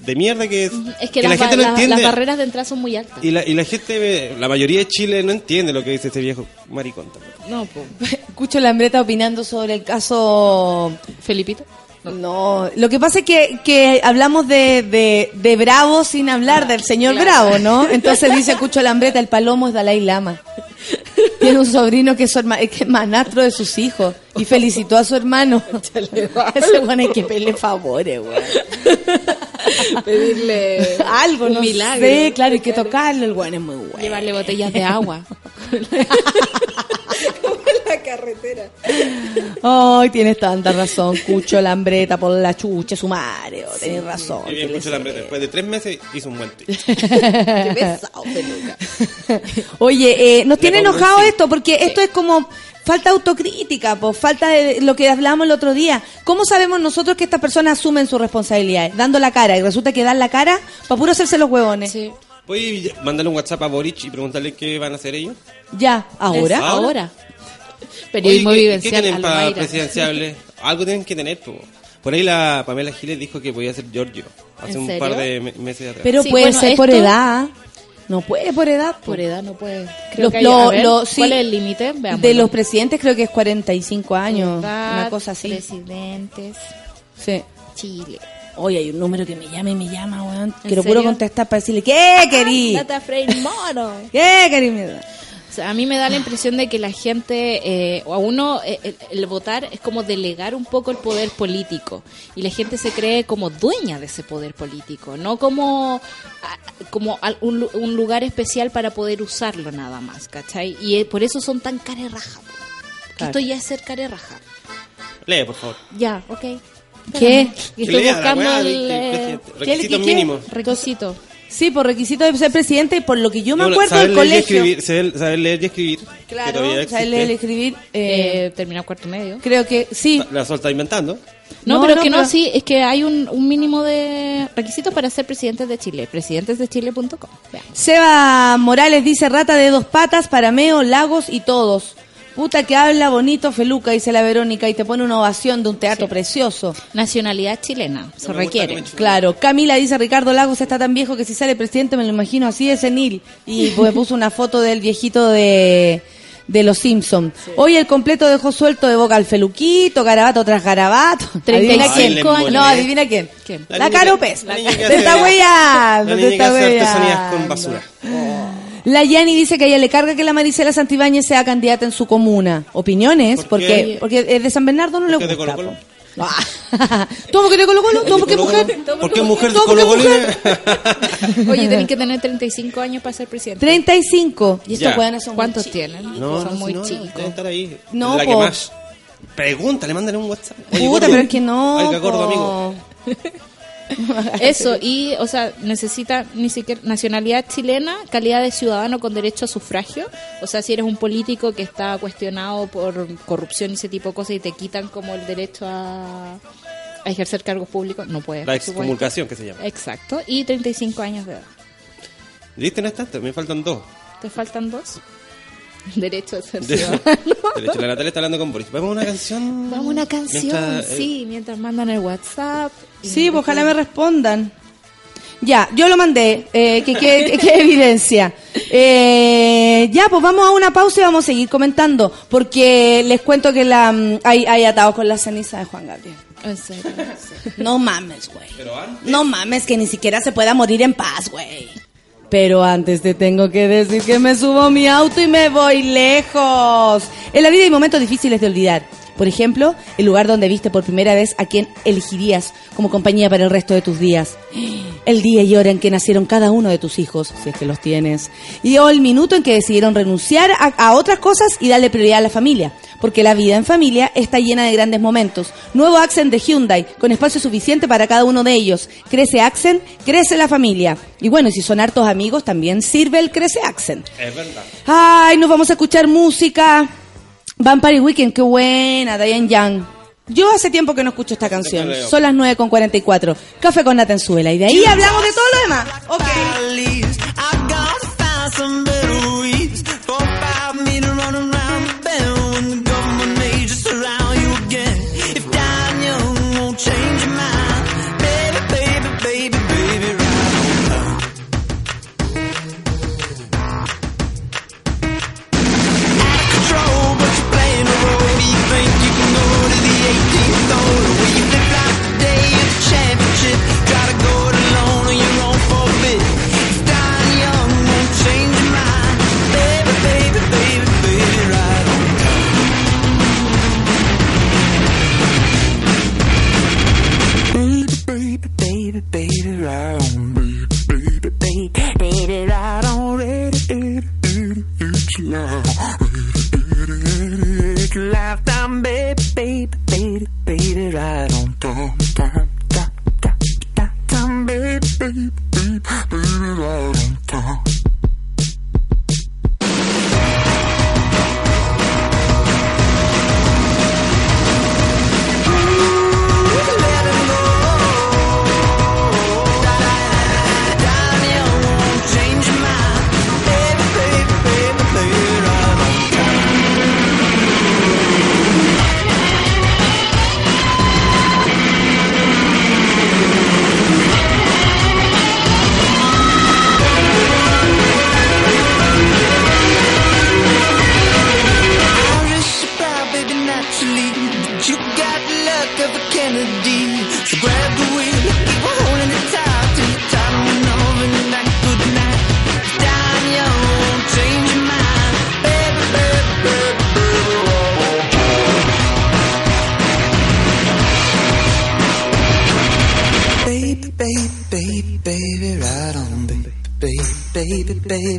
de mierda que es. Es que, la las, gente no entiende. las barreras de entrada son muy altas. Y la, y la gente, la mayoría de Chile no entiende lo que dice ese viejo maricón. también. No, pues. Escucho a Lambreta opinando sobre el caso. Felipito. No, lo que pasa es que, que hablamos de, de, de Bravo sin hablar del señor claro. Bravo, ¿no? Entonces dice Cucho Lambreta, el palomo es Dalai Lama. Tiene un sobrino que es, su herma- que es manastro de sus hijos y felicitó a su hermano. Ese bueno hay que pedirle favores, güey. Pedirle Algo, un no milagro. sé, claro, hay que tocarlo, el bueno es muy bueno. Llevarle botellas de agua. Ay, tienes tanta razón, Cucho Lambreta por la chucha, su madre, oh, tenés razón. Bien. Después de tres meses hizo un buen tweet. Qué pesado, peluca. Oye, eh, nos tiene enojado sí. esto porque esto es como falta de autocrítica, pues falta de lo que hablamos el otro día. ¿Cómo sabemos nosotros que estas personas asumen sus responsabilidades? Dando la cara y resulta que dan la cara para puro hacerse los huevones. Sí. ¿Puedes mandarle un WhatsApp a Boric y preguntarle qué van a hacer ellos? Ya, ¿Ahora? ahora. Periodismo Oye, ¿qué- vivencial. ¿Qué tienen para presidenciables? Algo tienen que tener, po. Por ahí la Pamela Giles dijo que podía ser Giorgio hace ¿En un par de me- meses atrás. Pero Sí, puede bueno, ser por edad. No puede por edad. po. Por edad no puede. Creo Los- que hay- lo- ver, lo- sí. ¿Cuál es el límite? Veamos. De los presidentes creo que es 45 años, Edad, una cosa así. Presidentes. Sí. Chile. Oye, hay un número que me llama y me llama, weón. ¿En Quiero puro contestar para decirle, ¿qué querí? Data Freire Moro. ¿Qué querí? Mierda? O sea, a mí me da la impresión de que la gente, eh, o a uno, eh, el, el votar es como delegar un poco el poder político. Y la gente se cree como dueña de ese poder político, no como, como al- un, un lugar especial para poder usarlo nada más, ¿cachai? Y eh, por eso son tan carerraja. Claro. Esto ya es ser carerraja. Lee, por favor. Ya, ok. ¿Qué? Estoy lea buscando el de- eh, ¿qué- Requisitos qué- mínimos. requisito. Sí, por requisito de ser presidente, y por lo que yo me Bueno, acuerdo del colegio. escribir, saber, saber leer y escribir. Claro, saber leer y escribir. eh, Eh, terminar cuarto medio. creo que sí. La Sol está inventando. No, No, pero no, que no, pero- sí, es que hay un, un mínimo de requisitos para ser presidentes de Chile. Presidentesdechile.com. Seba Morales dice rata de dos patas, Parameo, Lagos y todos. Puta que habla bonito Feluca, dice la Verónica, y te pone una ovación de un teatro precioso. Nacionalidad chilena, se No requiere. Claro, Camila dice Ricardo Lagos está tan viejo que si sale presidente me lo imagino así de senil. Y pues puso una foto del viejito de, de los Simpsons. Hoy el completo dejó suelto de boca al feluquito, garabato tras garabato. 35 Adivina quién. Ay, No, adivina quién. ¿Quién? La, La que Te está weyando, La te niña que está hace artesanías con basura. La Yani dice que a ella le carga que la Marisela Santibáñez sea candidata en su comuna. ¿Opiniones? ¿Por qué? Porque, porque es de San Bernardo no le ¿Por qué de gusta. Colo-Colo? po. Ah. ¿Todo porque de Colo Colo? ¿Todo porque mujer? ¿Por qué mujer de ¿Todo porque Colo Colo? Oye, tienen que tener 35 años para ser presidente. 35. Y estos hueones son ¿Cuántos tienen? No, Son no, muy no, no, chicos. deben estar ahí. No, la que más. Pregúntale, mándale un WhatsApp. Oye, Puta, gordo. pero es que no. Oiga, gordo, amigo. Eso, y, o sea, necesita ni siquiera nacionalidad chilena, calidad de ciudadano con derecho a sufragio. O sea, si eres un político que está cuestionado por corrupción y ese tipo de cosas y te quitan como el derecho a, a ejercer cargos públicos, no puedes. La excomulgación que se llama. Exacto, y 35 años de edad. ¿Viste? No es tanto, me faltan dos. ¿Te faltan dos? Derecho a ser ciudadano. de hecho, la Natalia está hablando con Boris. Vamos a una canción. Vamos a una canción, Mientras, eh, sí, mientras mandan el WhatsApp. Sí, pues ojalá me respondan. Ya, yo lo mandé, eh, que quede que quede evidencia. Eh, ya, pues vamos a una pausa y vamos a seguir comentando, porque les cuento que la mm, hay, hay atados con la ceniza de Juan Gabriel. En serio. No mames, güey. No mames, que ni siquiera se pueda morir en paz, güey. Pero antes te tengo que decir que me subo a mi auto y me voy lejos. En la vida hay momentos difíciles de olvidar. Por ejemplo, el lugar donde viste por primera vez a quien elegirías como compañía para el resto de tus días. El día y hora en que nacieron cada uno de tus hijos, si es que los tienes. Y o el minuto en que decidieron renunciar a, a otras cosas y darle prioridad a la familia. Porque la vida en familia está llena de grandes momentos. Nuevo Accent de Hyundai, con espacio suficiente para cada uno de ellos. Crece Accent, crece la familia. Y bueno, si son hartos amigos, también sirve el Crece Accent. Es verdad. Ay, nos vamos a escuchar música. Vampire Weekend, qué buena, Diane Young. Yo hace tiempo que no escucho esta canción. Son las 9 con 44. Café con Nata en Suela. Y de ahí hablamos de todo lo demás. Ok. Baby,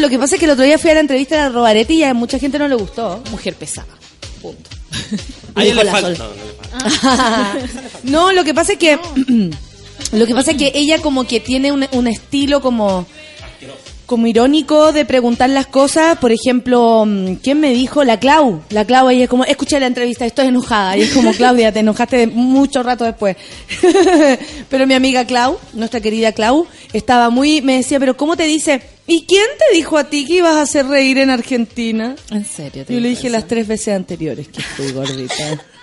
lo que pasa es que el otro día fui a la entrevista de la Robaretti y a mucha gente no le gustó. Mujer pesada. Punto. A ella le la falta. Sol. No, lo que pasa es que lo que pasa es que ella como que tiene un, un estilo como como irónico de preguntar las cosas, por ejemplo, mm, ¿quién me dijo? La Clau. La Clau, ella es como, escuché la entrevista, estoy enojada. Y es como, Claudia, te enojaste de mucho rato después. pero mi amiga Clau, nuestra querida Clau, estaba muy, me decía, pero ¿cómo te dice? ¿Y quién te dijo a ti que ibas a hacer reír en Argentina? En serio. te Yo le dije eso? las tres veces anteriores que estoy gordita.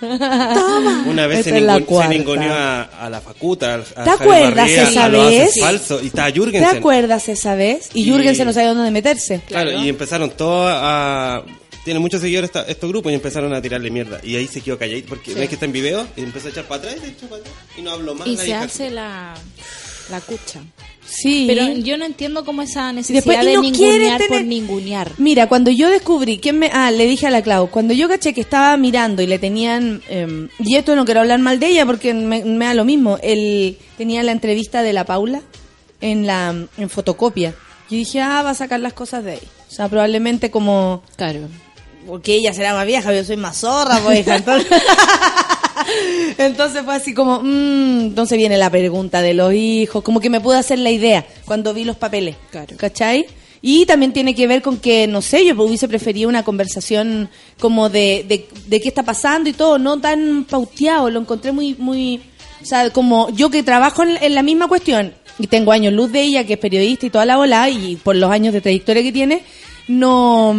Una vez se, Esta es la ningun- se ninguneó a, a la facuta, a ¿Te acuerdas Barría, esa vez? Falso, y ¿Te Jürgensen. acuerdas esa vez? Y Y- Jürgensen no sabía dónde meterse. Claro, y empezaron todos a... Tiene muchos seguidores esta- estos grupos y empezaron a tirarle mierda. Y ahí se quedó calladito porque ves que está en video y empezó a echar para atrás y, echó para atrás, y no habló más. Y se hace la, la cucha. Sí. Pero yo no entiendo cómo esa después- necesidad y de no ningunear por tener- ningunear. Mira, cuando yo descubrí, ¿quién me, ah, le dije a la Clau, cuando yo caché que estaba mirando y le tenían, eh, y esto no quiero hablar mal de ella porque me, me da lo mismo, él tenía la entrevista de la Paula en la en fotocopia. Yo dije, ah, va a sacar las cosas de ahí. O sea, probablemente como, Claro. porque ella será más vieja, yo soy más zorra, pues, entonces... Entonces fue así como, mm, entonces viene la pregunta de los hijos, como que me pude hacer la idea cuando vi los papeles, Claro. ¿cachai? Y también tiene que ver con que, no sé, yo hubiese preferido una conversación como de, de, de qué está pasando y todo, no tan pauteado, lo encontré muy, muy, o sea, como yo que trabajo en, en la misma cuestión y tengo años luz de ella, que es periodista y toda la bola, y por los años de trayectoria que tiene, no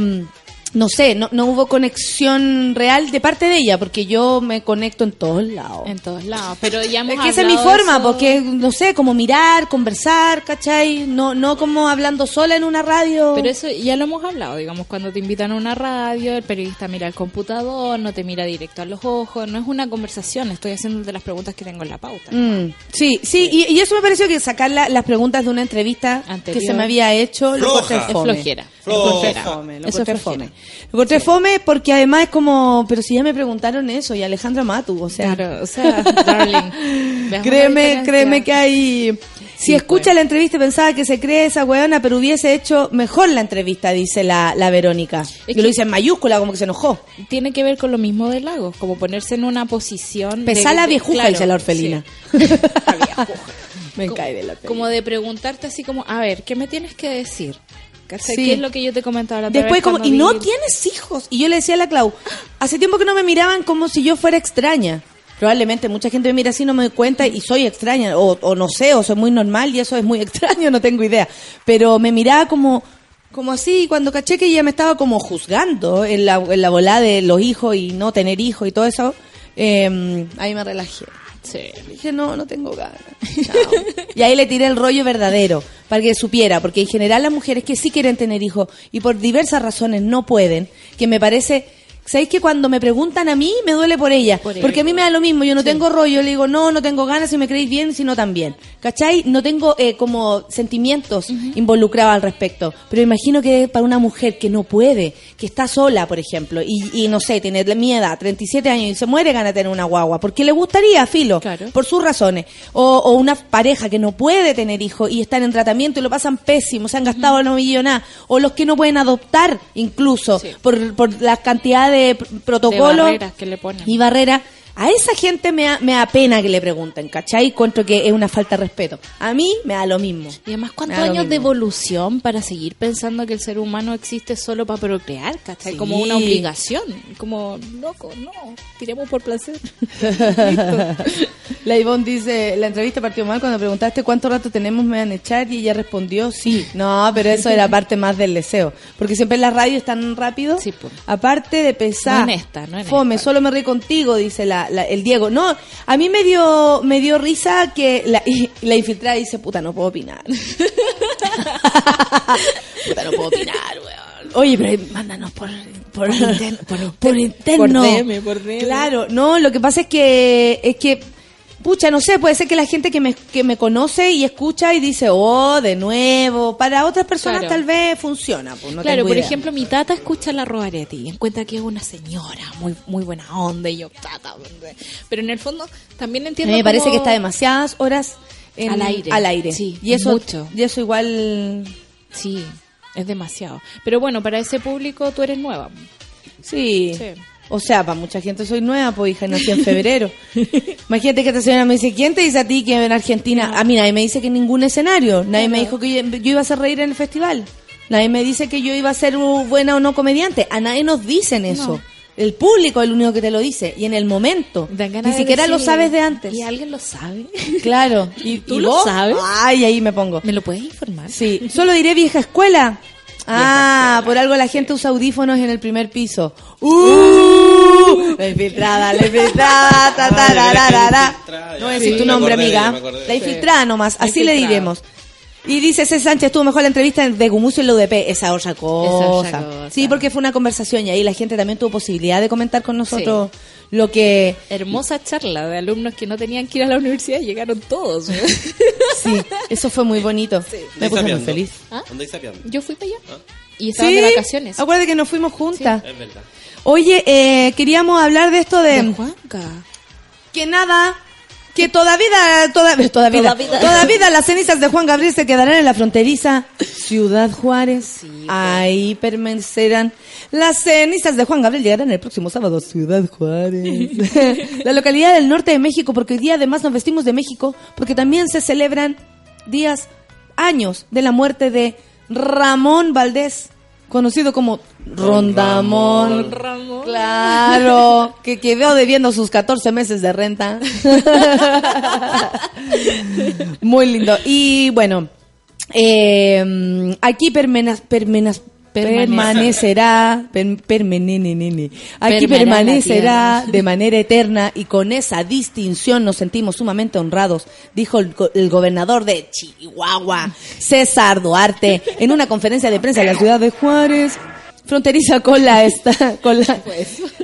no sé, no, no hubo conexión real de parte de ella, porque yo me conecto en todos lados. En todos lados. Pero ya hemos Es que esa es mi forma, eso. porque, no sé, como mirar, conversar, ¿cachai? No, no como hablando sola en una radio. Pero eso ya lo hemos hablado, digamos, cuando te invitan a una radio, el periodista mira al computador, no te mira directo a los ojos, no es una conversación, estoy haciendo de las preguntas que tengo en la pauta. Mm, sí, sí, y, y eso me pareció que sacar la- las preguntas de una entrevista Anterior. que se me había hecho lo Floja. Es flojera. Floja. Eso es flojera. Lo encontré fome porque además es como, pero si ya me preguntaron eso, y Alejandra Matu, o sea, Claro, o sea, darling, créeme, créeme que hay... Si Sí, escucha pues. la entrevista y pensaba que se cree esa weona, pero hubiese hecho mejor la entrevista, dice la, la Verónica. y que- lo dice en mayúscula, como que se enojó. Tiene que ver con lo mismo del lago, como ponerse en una posición... de- Pesá la viejuja, claro, dice la orfelina. sí. La viejuja. Me Como- cae de la pena. Como de preguntarte así como, a ver, ¿qué me tienes que decir? ¿Cachai? Sí. ¿Qué es lo que yo te comentaba la Después como, y no tienes hijos. Y yo le decía a la Clau, hace tiempo que no me miraban como si yo fuera extraña. Probablemente mucha gente me mira así, no me doy cuenta y soy extraña, o, o no sé, o soy muy normal y eso es muy extraño, no tengo idea. Pero me miraba como, como así, cuando caché que ella me estaba como juzgando en la, en la bola de los hijos y no tener hijos y todo eso, eh, ahí me relajé. Sí. Dije, no, no tengo ganas. Chao. y ahí le tiré el rollo verdadero, para que supiera, porque en general las mujeres que sí quieren tener hijos y por diversas razones no pueden, que me parece... ¿Sabéis que cuando me preguntan a mí, me duele por ella? Por ella. porque a mí me da lo mismo, yo no tengo rollo, le digo, no, no tengo ganas, si me creéis bien, si no también. ¿Cachai? No tengo eh, como sentimientos involucrados al respecto. Pero imagino que para una mujer que no puede, que está sola, por ejemplo, y, y no sé, tiene mi edad, 37 años, y se muere gana de tener una guagua, porque le gustaría, filo, Claro. por sus razones. O, o una pareja que no puede tener hijos y están en tratamiento y lo pasan pésimo, se han gastado no millonada. O los que no pueden adoptar, incluso, Sí. por, por la cantidad de pr- De barreras que le ponen. y barreras. A esa gente me da, me da pena que le pregunten, ¿cachai? Encuentro que es una falta de respeto. A mí me da lo mismo. Y además, ¿cuántos años de evolución para seguir pensando que el ser humano existe solo para procrear? ¿cachai? Sí. Como una obligación. Como, loco, no, tiremos por placer. La Ivonne dice, la entrevista partió mal cuando preguntaste cuánto rato tenemos me van a echar y ella respondió sí. No, pero eso era parte más del deseo. Porque siempre en la radio es tan rápido. Sí, po. Aparte de pesar. No en esta, no en Fome, esta. solo me reí contigo, dice la, la- el Diego. No, a mí me dio, me dio risa que la, infiltrada dice, puta, no puedo opinar. puta, no puedo opinar, weón. Oye, pero mándanos por, por, por, interno. Por DM, por DM. Claro, no, lo que pasa es que, es que, pucha, no sé, puede ser que la gente que me, que me conoce y escucha y dice, oh, de nuevo. Para otras personas Claro. tal vez funciona, pues no claro, por idea. ejemplo, mi tata escucha la Roaretti y encuentra que es una señora muy muy buena onda y yo, tata. Pero en el fondo también entiendo me parece que está demasiadas horas en- Al aire. Al aire. Sí, y eso, mucho. Y eso igual, Sí, es demasiado. Pero bueno, para ese público tú eres nueva. sí. Sí. O sea, para mucha gente soy nueva, pues hija, nací en febrero. Imagínate que esta señora me dice, ¿quién te dice a ti que en Argentina? A mí nadie me dice que en ningún escenario. Nadie me dijo que yo, yo iba a hacer reír en el festival. Nadie me dice que yo iba a ser buena o no comediante. A nadie nos dicen eso. El público es el único que te lo dice. Y en el momento. Ni siquiera lo decir, sabes de antes. ¿Y alguien lo sabe? Claro. ¿Y, ¿Tú y lo vos? sabes? Ay, ahí me pongo. ¿Me lo puedes informar? Sí, solo diré vieja escuela. Ah, por algo la gente usa audífonos en el primer piso. ¡Uh! La infiltrada, la infiltrada, ta, ta, ra, ra, ra, ra. infiltrada, No voy a decir Sí, tu me nombre, amiga. me La infiltrada nomás, así le diremos. Y dice C. Sánchez, estuvo mejor la entrevista de Gumucio en la UDP. Esa otra cosa. Esa otra cosa. Sí, porque fue una conversación y ahí la gente también tuvo posibilidad de comentar con nosotros lo que... Hermosa charla de alumnos que no tenían que ir a la universidad y llegaron todos. Sí, eso fue muy bonito. Me ¿Andáis puse muy feliz. ¿Ah? ¿Andáis sapeando? Yo fui para allá. Y estaban Sí, de vacaciones. acuérdate que nos fuimos juntas. Es verdad. Oye, eh, queríamos hablar de esto de... De Juanca. que nada, que toda vida, toda, toda vida, Toda vida. toda vida las cenizas de Juan Gabriel se quedarán en la fronteriza Ciudad Juárez. Ahí permanecerán. Las cenizas de Juan Gabriel llegarán el próximo sábado a Ciudad Juárez. la localidad del norte de México, porque hoy día además nos vestimos de México, porque también se celebran días, años de la muerte de Ramón Valdés, conocido como Rondamón. Ramón. Claro, que quedó debiendo sus 14 meses de renta. Muy lindo. Y bueno, eh, aquí permenas, permenas, permanecerá, per- permenenenene. aquí permanecerá de manera eterna y con esa distinción nos sentimos sumamente honrados, dijo el, el gobernador de Chihuahua, César Duarte, en una conferencia de prensa en la ciudad de Juárez. Fronteriza con la esta, con la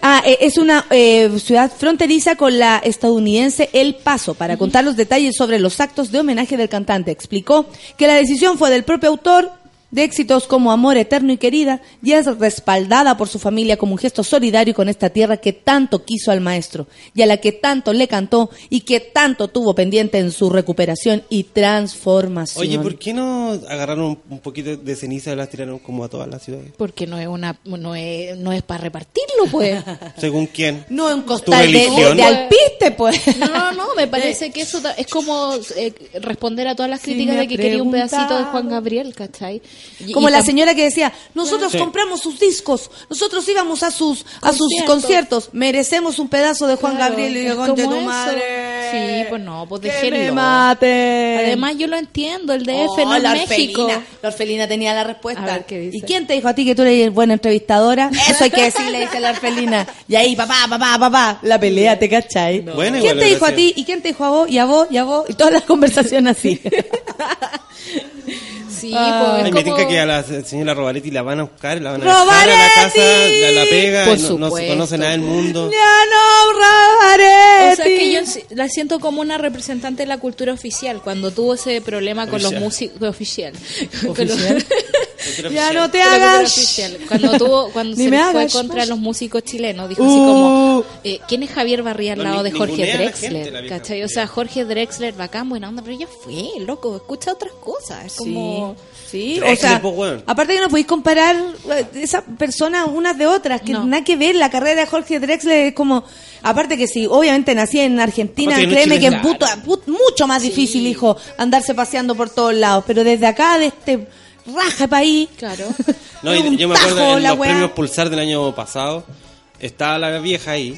ah, eh, es una eh, ciudad fronteriza con la estadounidense El Paso para contar los detalles sobre los actos de homenaje del cantante. Explicó que la decisión fue del propio autor de éxitos como Amor Eterno y Querida y es respaldada por su familia como un gesto solidario con esta tierra que tanto quiso al maestro y a la que tanto le cantó y que tanto tuvo pendiente en su recuperación y transformación. Oye, ¿por qué no agarraron un, un poquito de ceniza y las tiraron como a todas las ciudades? Porque no es una no es, no es para repartirlo, pues. ¿Según quién? No en ¿Tu costal de, de, alpiste, pues. No, no, no, me parece que eso es como eh, responder a todas las críticas de que quería un pedacito de Juan Gabriel, ¿cachai? Y- Como y la señora que decía, nosotros Sí. compramos sus discos, nosotros íbamos a sus a sus Conciertos. conciertos, merecemos un pedazo de Juan Claro, Gabriel y como tu madre. Sí, pues no, pues déjenlo. mate. Además, yo lo entiendo, el DF Oh, no es la México. orfelina, la orfelina tenía la respuesta. A ver, ¿qué dice? ¿Y quién te dijo a ti que tú eres buena entrevistadora? Eso hay que decirle, dice la orfelina. Y ahí, papá, papá, papá, la pelea, ¿te cachai? Bueno, ¿Quién te dijo a ti? ¿Y quién te dijo a vos? ¿Y a vos? ¿Y a vos? Y todas las conversaciones así. Sí, Ah. pues Ay, es me como... tinca que a la señora Robaletti la van a buscar, la van a dejar a la casa, la, la pega, Por no, no se conoce nada del mundo. ya no, Rabaretti. O sea, que yo la siento como una representante de la cultura oficial, cuando tuvo ese problema con los Oficial. músicos oficial. ¿Oficial? Ya no te hagas. oficial. Cuando tuvo, cuando Ni se me fue hagas contra más. los músicos chilenos, dijo así como, Uh. eh, ¿quién es Javier Barría al No, lado ni- de Jorge Drexler? gente, ¿Cachai? O sea, Jorge Drexler, bacán, buena onda, pero ya fue, loco, escucha otras cosas. Es como... Sí, o Drexler, sea, po, weón. aparte que no podéis comparar eh, esas personas unas de otras, que No. nada que ver, la carrera de Jorge Drexler es como, aparte que si obviamente nací en Argentina, Aparte créeme que es chileno. puto- put- mucho más difícil, hijo, andarse paseando por todos lados, pero desde acá, de este raja país, Claro. No, yo me acuerdo tajo en la los premios Pulsar del año pasado, estaba la vieja ahí,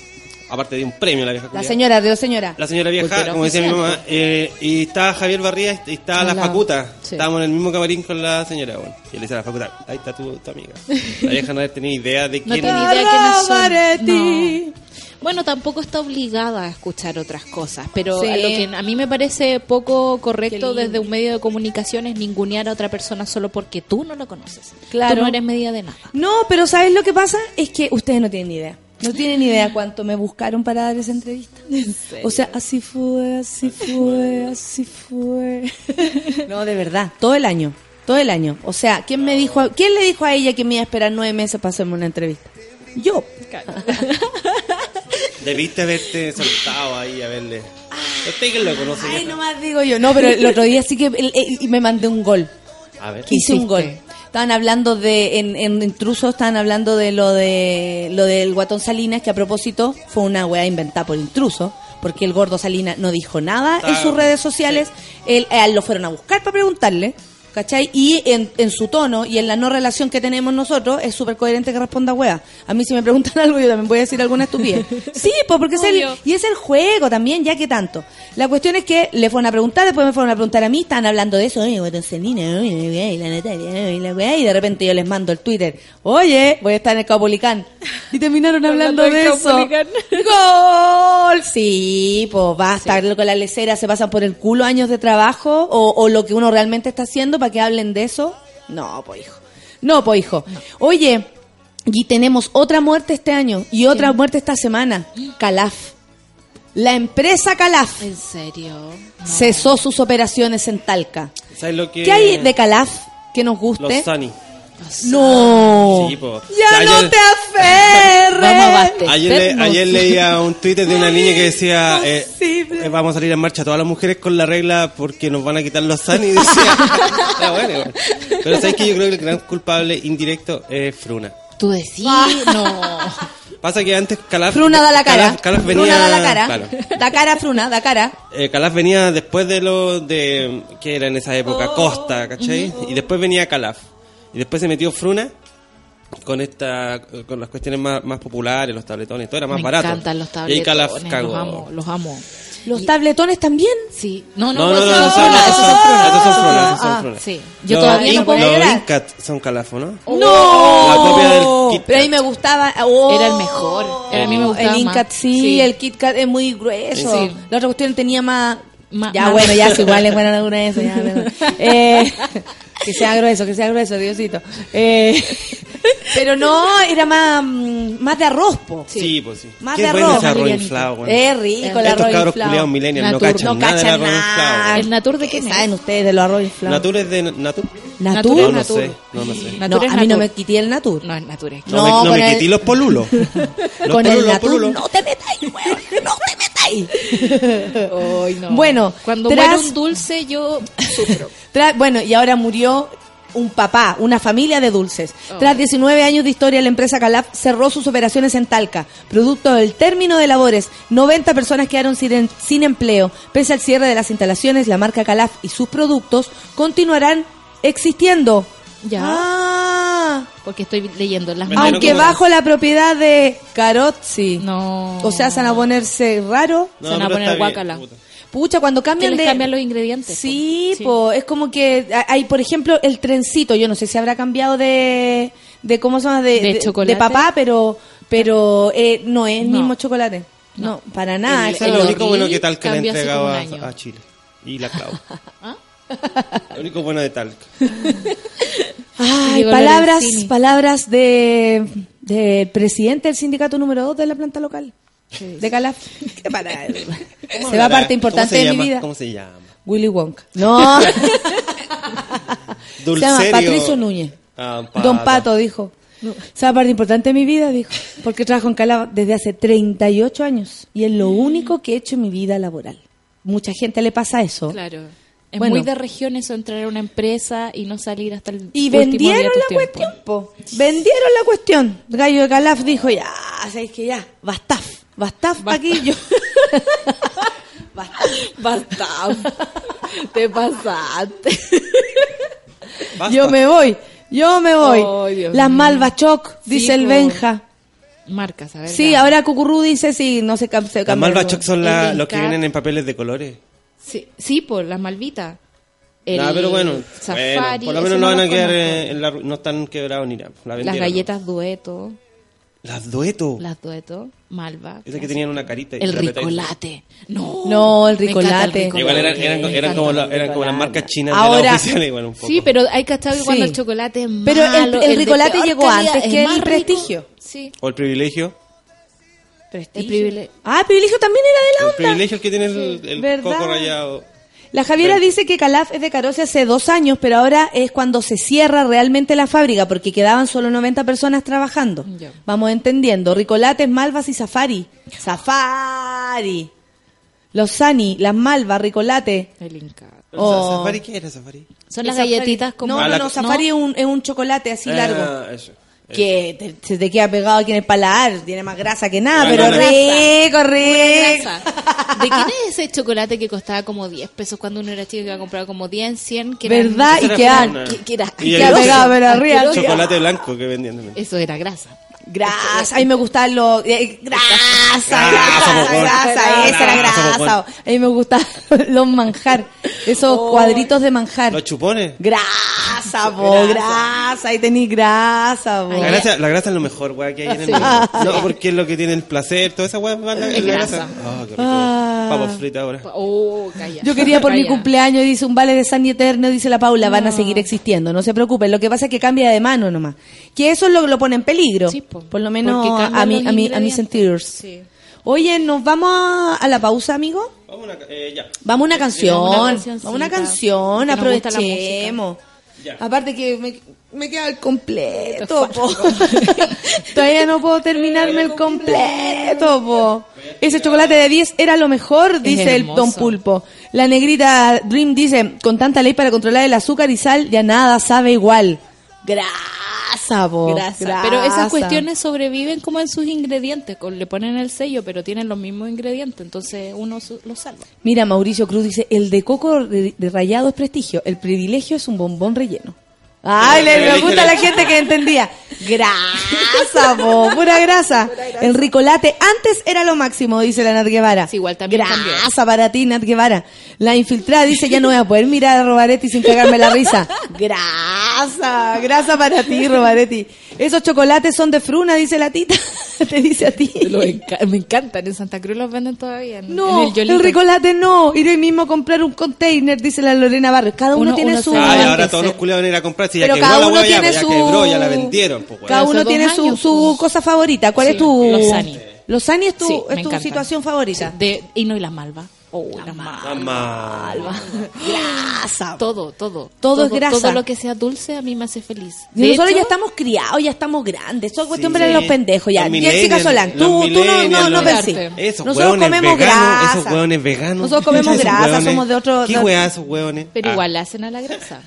aparte de un premio la vieja la señora, Río señora. La señora vieja, Cultura como decía mi mamá, eh, y estaba Javier Barría y estaba la. Facuta. Sí. Estábamos en el mismo camarín con la señora. Bueno, y le decía a la Facuta, ahí está tu, tu amiga. La vieja no tenía idea de No quién tenía idea quiénes son. No. Bueno, tampoco está obligada a escuchar otras cosas, pero Sí. a lo que a mí me parece poco correcto desde un medio de comunicación es ningunear a otra persona solo porque tú no lo conoces. Claro. Tú no eres medida de nada. No, pero ¿sabes lo que pasa? Es que ustedes no tienen ni idea. No tienen ni idea cuánto me buscaron para dar esa entrevista. O sea, así fue, así fue, así fue. No, de verdad, todo el año, todo el año. O sea, ¿quién me dijo, a- quién le dijo a ella que me iba a esperar nueve meses para hacerme una entrevista? Yo. Debiste haberte soltado ahí a verle. ¿Usted quién lo conoce? Ay, nomás digo yo. No, pero el otro día sí que el- me mandé un gol. A ver. Hice un gol. Estaban hablando de, en, en intrusos, estaban hablando de lo de lo del guatón Salinas, que a propósito fue una weá inventada por intruso, porque el gordo Salinas no dijo nada en sus redes sociales. Él lo fueron a buscar para preguntarle, ¿cachai? Y en, en su tono y en la no relación que tenemos nosotros es súper coherente que responda wea. A mí si me preguntan algo yo también voy a decir alguna estupidez. Sí, pues porque es el, y es el juego también, ya que tanto. La cuestión es que le fueron a preguntar, después me fueron a preguntar a mí, estaban hablando de eso, oye, oye, y la Natalia, oye, la weá, y de repente yo les mando el Twitter, oye, voy a estar en el Caupolicán. Y terminaron hablando, de eso. Caupolicán. ¡Gol! Sí, pues basta, con la lecera se pasan por el culo años de trabajo, o, o lo que uno realmente está haciendo para que hablen de eso. No, pues hijo. No, pues hijo. Oye, y tenemos otra muerte este año y otra muerte esta semana. Calaf. La empresa Calaf ¿En serio? No. cesó sus operaciones en Talca. ¿Sabes lo que...? ¿Qué hay de Calaf que nos guste? Los Sunny. No. Sí, po. Ya Ayer- no te aferres. Vamos a abastecer. Ayer, le- ayer leía un Twitter de una niña que decía eh, eh, vamos a salir en marcha todas las mujeres con la regla porque nos van a quitar los Sunny. Decía. Está bueno, igual. Pero sabes que yo creo que el gran culpable indirecto es Fruna. ¿Tú decís? No. Pasa que antes Calaf... Fruna da la cara. Calaf, Calaf venía, Fruna da la cara. claro. Da cara, Fruna, da cara. Eh, Calaf venía después de lo de que era en esa época Costa, ¿cachai? Y después venía Calaf. Y después se metió Fruna con esta con las cuestiones más, más populares, los tabletones, todo era más Me barato. encantan los tabletones. Calaf cagó. Los amo, los amo. Los tabletones también. Sí. No, No, no, no, no, son son Fruna, esos son Fruna. Esos son Fruna, esos Ah, sí. Yo Los todavía no puedo Los. Incat son Calafo, ¿no? No. La copia del Kit Pero a mí me gustaba. oh. Era el mejor. Era- a mí me gustaba El. Incat sí, Sí. el Kit Kat es muy grueso. Sí. La otra cuestión tenía más. Ma- ya bueno, ya es igual, es bueno alguna de esas. ya, bueno. Eh, que sea grueso, que sea grueso, Diosito. Eh, pero no, era más, mm, más de arroz, po. Sí, pues sí. Más Qué de bueno arroz, arroz inflado, güey. Es rico el Estos arroz cabros inflado. culiados millennials no Natur, cachan No nada del cachan arroz inflado. nada. güey. ¿El Natur de ¿Qué es? saben ustedes de los arroz inflados? ¿Natur es de Natur? ¿Natur? No, no Natur. sé. No, no sé. No, Natur es a mí no Natur. me quité el Natur. No, es Natur. es- No, No, me, no me el- quití los polulos. Los Con el polulos, Natur polulos. no te metáis, weón, no metáis. No. Bueno, cuando tras- muere un dulce yo sufro. Bueno, y ahora murió un papá, una familia de dulces. Tras 19 años de historia, la empresa Calaf cerró sus operaciones en Talca. Producto del término de labores, 90 personas quedaron sin, sin empleo. Pese al cierre de las instalaciones, la marca Calaf y sus productos continuarán existiendo. Ya. Ah, Porque estoy leyendo las aunque bajo la propiedad de Carozzi. No. O sea, se van a ponerse raro. Se van a poner bien, puta. Pucha, cuando que cambian les de... cambian los ingredientes. Sí, po. po, es como que hay, por ejemplo, el trencito, yo no sé si habrá cambiado de, de ¿cómo se llama? De, ¿De chocolate? papá, pero, pero eh, no es el No. mismo chocolate. No, para nada. El- Eso es el lo único bueno que Talca le cambió hace entregaba a, un año. a Chile. Y la Clau. ¿Ah? Lo único bueno de Talca. Ay, palabras, palabras de del presidente del sindicato número 2 de la planta local. De Calaf. Qué para- ¿Cómo Se va hablará? parte importante ¿Cómo se de llama? mi vida. ¿Cómo se llama? Willy Wonka. No. se llama. Patricio Núñez. Ah, Don Pato dijo. Esa parte importante de mi vida, dijo. Porque trabajo en Calaf desde hace 38 años. Y es lo único que he hecho en mi vida laboral. Mucha gente le pasa eso. Claro. Es Bueno. muy de región eso, entrar a una empresa y no salir hasta el Y último día vendieron de la cuestión, po. Vendieron la cuestión. Gallo de Calaf dijo, ya, sabéis que ya, bastaf, bastaf aquí yo. bastaf. Basta. Te pasaste. Basta. Yo me voy, yo me voy. Dios Las. Malvachoc, dice Sí, el. Benja. Marcas, a ver. Sí, ahora Cucurú dice sí, no se, se Las. Malvachoc son la- los que vienen en papeles de colores. Sí, sí, por las malvitas. El Ah, pero bueno, Safari, bueno, por lo menos no van a quedar en la, no están quebrados ni nada. La Las galletas dueto, Las dueto. las dueto, malva. Esas que tenían una carita. y El la ricolate. No, No, el el ricolate. Igual eran, eran, eran, como, el la- eran como las marcas chinas de Ahora- la oficial, igual un poco. Sí, pero hay cachado que cuando Sí. el chocolate es Pero el- malo, el de ricolate llegó antes es que el prestigio. Sí, O el privilegio. El privilegio. Ah, el privilegio también era de la El onda. privilegio que tiene el, el ¿verdad? coco rayado. La Javiera Ven. dice que Calaf es de Caroce hace dos años, pero ahora es cuando se cierra realmente la fábrica, porque quedaban solo 90 personas trabajando. Vamos entendiendo. Ricolates, Malvas y Safari. Safari. Los Sani, las Malvas, Ricolate. El Inca. Oh. ¿Safari qué era Safari? Son las galletitas como... No, Ah, no, la- no, Safari Es, un, es un chocolate así largo. Ah, eso. Que te- se te queda pegado aquí en el paladar, tiene más grasa que nada, pero grasa. rico, rico. ¿De quién es ese chocolate que costaba como 10 pesos cuando uno era chico que iba a comprar como 10, 100? Que eran- ¿Verdad? Esa Y era que, que, era Y que el otro, pegado, pero arriba. Asqueroso. Chocolate blanco que vendían también. Eso era grasa. Grasa, a mí me gustaban los... eh, grasa, Grasa, grasa, esa era grasa. A mí me gustaban los manjar, esos cuadritos de manjar. Los chupones. Grasa, po, grasa, ahí tenéis grasa, po. La grasa, la grasa es lo mejor, weá, que hay en el mundo. No, porque es lo que tiene el placer, toda esa weá va la, grasa. grasa. Oh, qué rico. Ah. Papas fritas ahora. Oh, calla. Yo quería por mi cumpleaños, dice un vale de San y Eterno, dice la Paula, van a seguir existiendo, no se preocupen, lo que pasa es que cambia de mano nomás. Que eso lo, lo pone en peligro, Sí, po. Por lo menos a mi, a mi, a mis sentidos. Sí. Oye, ¿nos vamos a, a la pausa, amigo? Vamos a una, eh, ya. Vamos a una canción, Vamos a una canción, aprovechemos. Ya. Aparte que me, me queda el completo, po. Todavía no puedo terminarme el completo, po. Ese chocolate de 10 era lo mejor, dice el. Don Pulpo. La negrita Dream dice, con tanta ley para controlar el azúcar y sal, ya nada sabe igual. Grasa, po. Grasa. Pero esas cuestiones sobreviven como en sus ingredientes. Le ponen el sello, pero tienen los mismos ingredientes. Entonces uno su- los salva. Mira, Mauricio Cruz dice, el de coco de rayado es prestigio, el privilegio es un bombón relleno. Ay, le, me gusta la gente que entendía. Grasa, po, pura grasa. El ricolate antes era lo máximo, dice la Nat Guevara. Sí, igual también cambió. Grasa para ti, Nat Guevara. La infiltrada dice, ya no voy a poder mirar a Robaretti sin cagarme la risa. Grasa, grasa para ti, Robaretti. Esos chocolates son de fruna, dice la tita. Te dice a ti. Enca- me encantan. En Santa Cruz los venden todavía. En, No, en el ricolate no. Iré hoy mismo a comprar un container, dice la Lorena Barrio. Cada uno, Uno- tiene uno su... Ay, Ah, ahora que todos los culiados van a ir a comprar. Si ya Pero cada la uno hueá, ya, tiene ya su... quebró, ya la vendieron. Pues. Cada uno tiene su, años, su pues. cosa favorita. ¿Cuál Sí, es tu...? los Sani. Los Sani es tu, Sí, es tu situación favorita. De, y no y las malvas. Oh, las malvas. Mamá. Grasa. Todo, todo. Todo es grasa. Todo lo que sea dulce a mí me hace feliz. Y De nosotros hecho, ya estamos criados, ya estamos grandes. Eso es cuestión Sí. para los pendejos. Ya, Los Jessica Solán, tú, tú no, no, no pensé. Esos Nosotros comemos veganos, grasa. esos hueones veganos. Nosotros comemos Esos grasa, hueones- somos de otro- ¿Qué de- hueá esos hueones? Pero Ah, igual le hacen a la grasa.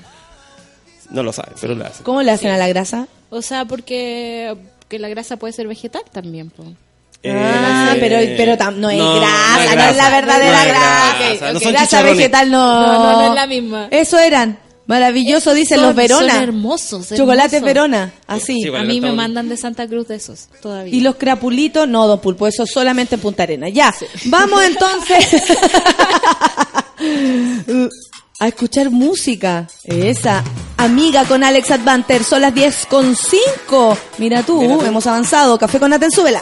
No lo saben, pero lo hacen. ¿Cómo le hacen a la grasa? O sea, porque que la grasa puede ser vegetal también. po. Ah, Eh, pero, pero tam- no es no, grasa, no es no es la verdadera No es grasa. grasa, Ok, no ok. son grasa chicharrones. vegetal no. No, no, no es la misma. Eso eran. Maravilloso, dicen Son- los Verona. son hermosos, Chocolates hermosos. Verona, así. Sí, A mí me mandan de Santa Cruz de esos todavía. Y los crapulitos, no, don Pulpo, eso solamente en Punta Arena. Ya, vamos entonces a escuchar música. Esa, amiga con Alex Advanter, son las 10 con 5. Mira tú, Mira tú. hemos avanzado. Café con Naten, súbela.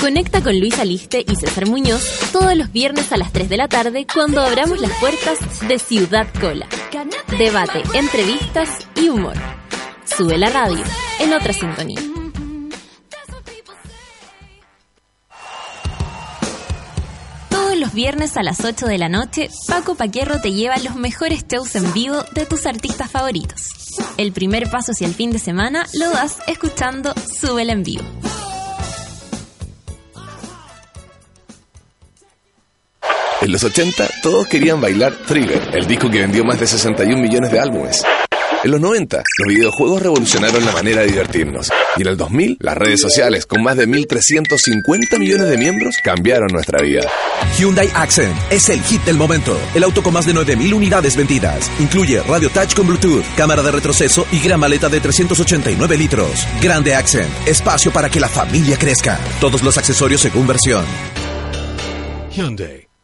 Conecta con Luis Aliste y César Muñoz todos los viernes a las 3 de la tarde cuando abramos las puertas de Ciudad Cola. Debate, entrevistas y humor. Sube la radio en otra sintonía. Todos los viernes a las 8 de la noche, Paco Paquierro te lleva los mejores shows en vivo de tus artistas favoritos. El primer paso hacia el fin de semana lo das escuchando Súbela en vivo. En los 80 todos querían bailar Thriller, el disco que vendió más de 61 millones de álbumes. En los 90 los videojuegos revolucionaron la manera de divertirnos. Y en el 2000 las redes sociales con más de 1.350 millones de miembros cambiaron nuestra vida. Hyundai Accent es el hit del momento. El auto con más de 9.000 unidades vendidas. Incluye radio touch con Bluetooth, cámara de retroceso y gran maleta de 389 litros. Grande Accent, espacio para que la familia crezca. Todos los accesorios según versión. Hyundai.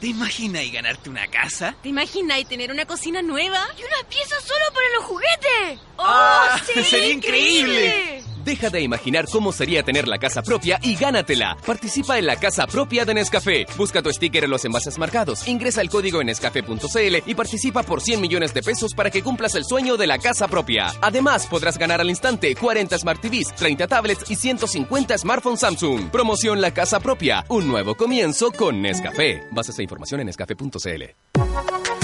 ¿Te imaginas y ganarte una casa? ¿Te imaginas y tener una cocina nueva? ¿Y una pieza solo para los juguetes? ¡Oh, ¡Ah! sí, ¡Sería increíble! Deja de imaginar cómo sería tener la casa propia y gánatela. Participa en la casa propia de Nescafé. Busca tu sticker en los envases marcados. Ingresa el código en nescafé.cl y participa por 100 millones de pesos para que cumplas el sueño de la casa propia. Además, podrás ganar al instante 40 Smart TVs, 30 tablets y 150 smartphones Samsung. Promoción La Casa Propia. Un nuevo comienzo con Nescafé. Bases e información en nescafé.cl.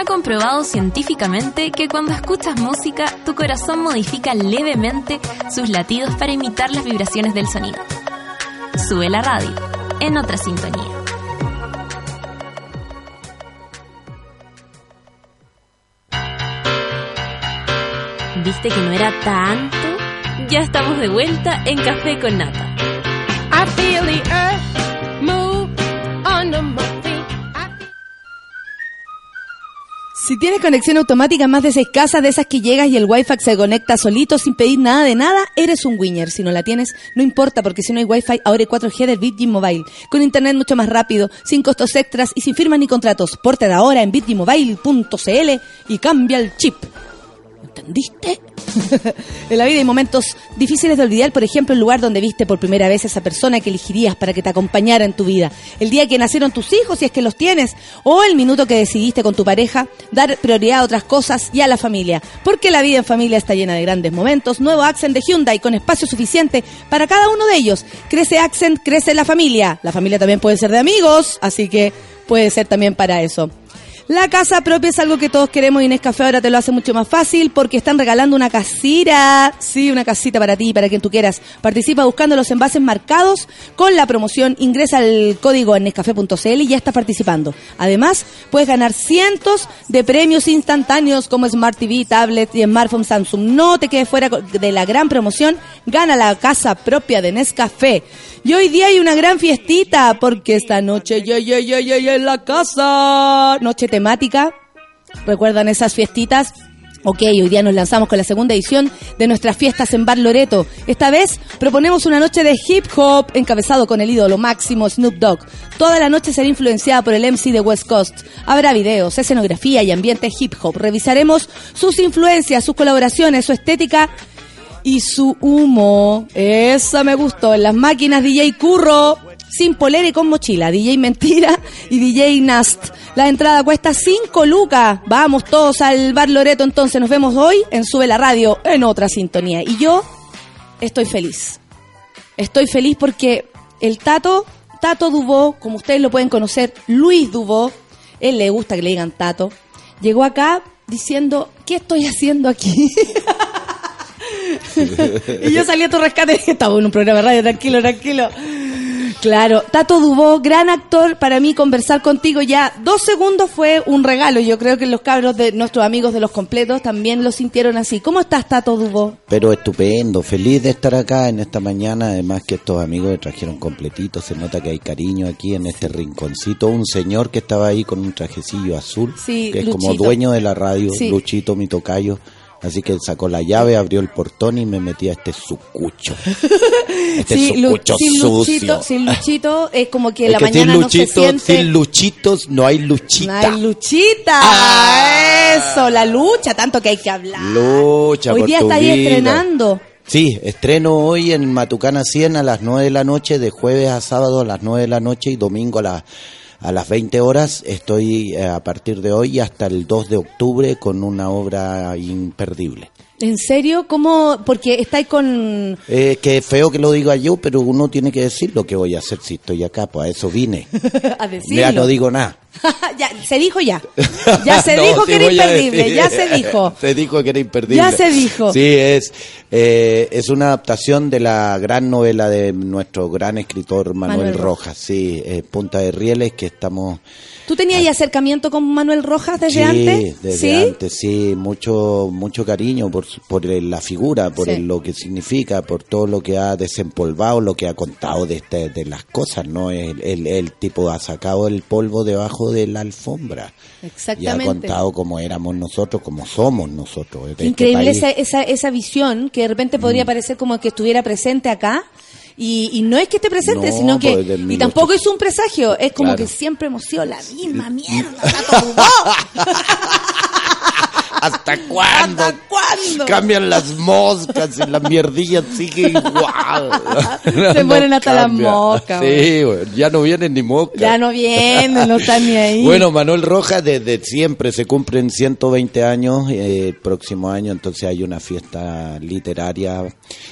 Está comprobado científicamente que cuando escuchas música, tu corazón modifica levemente sus latidos para imitar las vibraciones del sonido. Sube la radio, en otra sintonía. ¿Viste que no era tanto? Ya estamos de vuelta en Café con Nata. I feel the Si tienes conexión automática más de seis casas, de esas que llegas y el wifi se conecta solito sin pedir nada de nada, eres un winner. Si no la tienes, no importa, porque si no hay wifi, ahora hay 4G del Virgin Mobile. Con internet mucho más rápido, sin costos extras y sin firmas ni contratos. Porte de ahora en virginmobile.cl y cambia el chip. ¿Entendiste? en la vida hay momentos difíciles de olvidar, por ejemplo, el lugar donde viste por primera vez a esa persona que elegirías para que te acompañara en tu vida, el día que nacieron tus hijos, si es que los tienes, o el minuto que decidiste con tu pareja dar prioridad a otras cosas y a la familia, porque la vida en familia está llena de grandes momentos. Nuevo Accent de Hyundai con espacio suficiente para cada uno de ellos. Crece Accent, crece la familia. La familia también puede ser de amigos, así que puede ser también para eso. La casa propia es algo que todos queremos y Nescafé ahora te lo hace mucho más fácil porque están regalando una casita. Sí, una casita para ti para quien tú quieras. Participa buscando los envases marcados con la promoción. Ingresa el código en nescafé.cl y ya estás participando. Además, puedes ganar cientos de premios instantáneos como Smart TV, tablet y smartphone Samsung. No te quedes fuera de la gran promoción. Gana la casa propia de Nescafé. Y hoy día hay una gran fiestita porque esta noche yo, yo, yo, yo, yo en la casa. Noche ¿Recuerdan esas fiestitas? Ok, hoy día nos lanzamos con la segunda edición de nuestras fiestas en Bar Loreto. Esta vez proponemos una noche de hip hop encabezado con el ídolo máximo Snoop Dogg. Toda la noche será influenciada por el MC de West Coast. Habrá videos, escenografía y ambiente hip hop. Revisaremos sus influencias, sus colaboraciones, su estética y su humo. Esa me gustó. En las máquinas DJ Curro, sin polera y con mochila. DJ Mentira y DJ Nast. La entrada cuesta 5 lucas. Vamos todos al Bar Loreto entonces. Nos vemos hoy en Sube la Radio en otra sintonía. Y yo estoy feliz. Estoy feliz porque el Tato, Tato Dubó, como ustedes lo pueden conocer, Luis Dubó, él le gusta que le digan Tato, llegó acá diciendo, ¿qué estoy haciendo aquí? y yo salí a tu rescate y estaba en un programa de radio, tranquilo, tranquilo. Claro, Tato Dubó, gran actor, para mí conversar contigo ya. Dos segundos fue un regalo. Yo creo que los cabros de nuestros amigos de los completos también lo sintieron así. ¿Cómo estás, Tato Dubó? Pero estupendo, feliz de estar acá en esta mañana, además que estos amigos me trajeron completitos, se nota que hay cariño aquí en este rinconcito, un señor que estaba ahí con un trajecillo azul, Sí, que es como dueño de la radio, Sí. Luchito, mi tocayo, así que él sacó la llave, abrió el portón y me metí a este sucucho. Este Sí, sucucho sin sucio. Luchito, sin Luchito es como que Es la que mañana sin no se Luchito, siente. sin Luchitos no hay Luchita. Ay, Luchita. Eso, la lucha, tanto que hay que hablar. Lucha Hoy por día tu está ahí vida. estrenando. Sí, estreno hoy en Matucana 100 a las 9 de la noche, de jueves a sábado a las 9 de la noche y domingo a, la- a las 20 horas. Estoy eh, a partir de hoy hasta el 2 de octubre con una obra imperdible. ¿En serio? ¿Cómo? Porque estáis con... Eh, que feo que lo diga yo, pero uno tiene que decir lo que voy a hacer si estoy acá, pues a eso vine. a decirlo. Ya no digo nada. ya, se dijo ya. Ya se No, dijo que era imperdible, decir. ya se dijo. Se dijo que era imperdible. Ya se dijo. Sí, es, eh, es una adaptación de la gran novela de nuestro gran escritor Manuel, Manuel Rojas, sí, eh, Punta de Rieles, que estamos... ¿Tú tenías ya acercamiento con Manuel Rojas desde sí, antes? desde ¿Sí? antes, sí, mucho, mucho cariño por, por el- la figura, por Sí. el- lo que significa, por todo lo que ha desempolvado, lo que ha contado de, este, de las cosas, ¿no? El, el, el tipo ha sacado el polvo debajo de la alfombra. Y ha Exactamente. contado cómo éramos nosotros, cómo somos nosotros. de este Increíble país. esa, esa, esa visión que de repente Mm. podría parecer como que estuviera presente acá. Y, y no es que esté presente, No, sino que. pues, Y tampoco es un presagio, es como Claro. que siempre hemos sido la misma mierda. ¿Hasta cuándo? ¿Hasta cuándo? Cambian las moscas y la mierdilla sigue igual. Se mueren hasta las moscas, Sí, güey, ya no vienen ni moscas. Ya no viene, no está ni ahí. Bueno, Manuel Rojas desde siempre se cumplen 120 años eh, el próximo año, entonces hay una fiesta literaria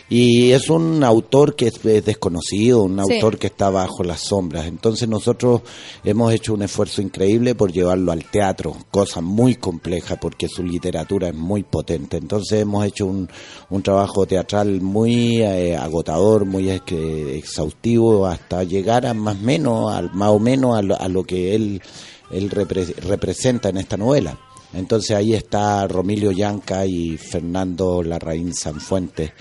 y es un autor que es, es desconocido, un Sí. autor que está bajo las sombras. Entonces nosotros hemos hecho un esfuerzo increíble por llevarlo al teatro, cosa muy compleja porque su literatura es muy potente. Entonces hemos hecho un, un trabajo teatral muy eh, agotador, muy ex- exhaustivo hasta llegar a más menos, al, más o menos a lo, a lo que él él repre- representa en esta novela. Entonces ahí está Romilio Yanca y Fernando Larraín Sanfuentes.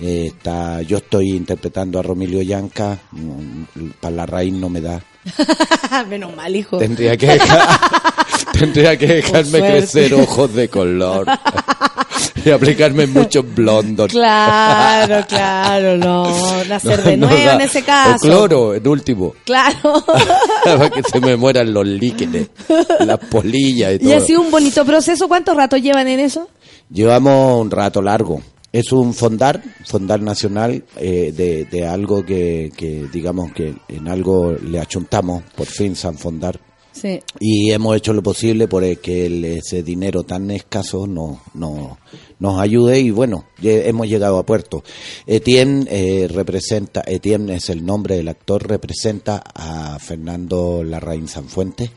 Eh, está, yo estoy interpretando a Romilio Yanca, mm, para Larraín no me da. Menos mal, hijo. Tendría que dejar- tendría que dejarme crecer ojos de color y aplicarme muchos blondos. Claro, claro, no. Nacer de No, no nuevo en ese caso. O cloro, en último. Claro. Para que se me mueran los líquidos, las polillas y y todo. ha sido un bonito proceso. ¿Cuánto rato llevan en eso? Llevamos un rato largo. Es un fondar, fondar nacional eh, de, de algo que, que, digamos que en algo le achuntamos, por fin San Fondar. Y hemos hecho lo posible por que el- ese dinero tan escaso no, no, nos ayude y bueno, hemos llegado a puerto. Etienne eh, representa, Etienne es el nombre del actor, representa a Fernando Larraín Sanfuentes.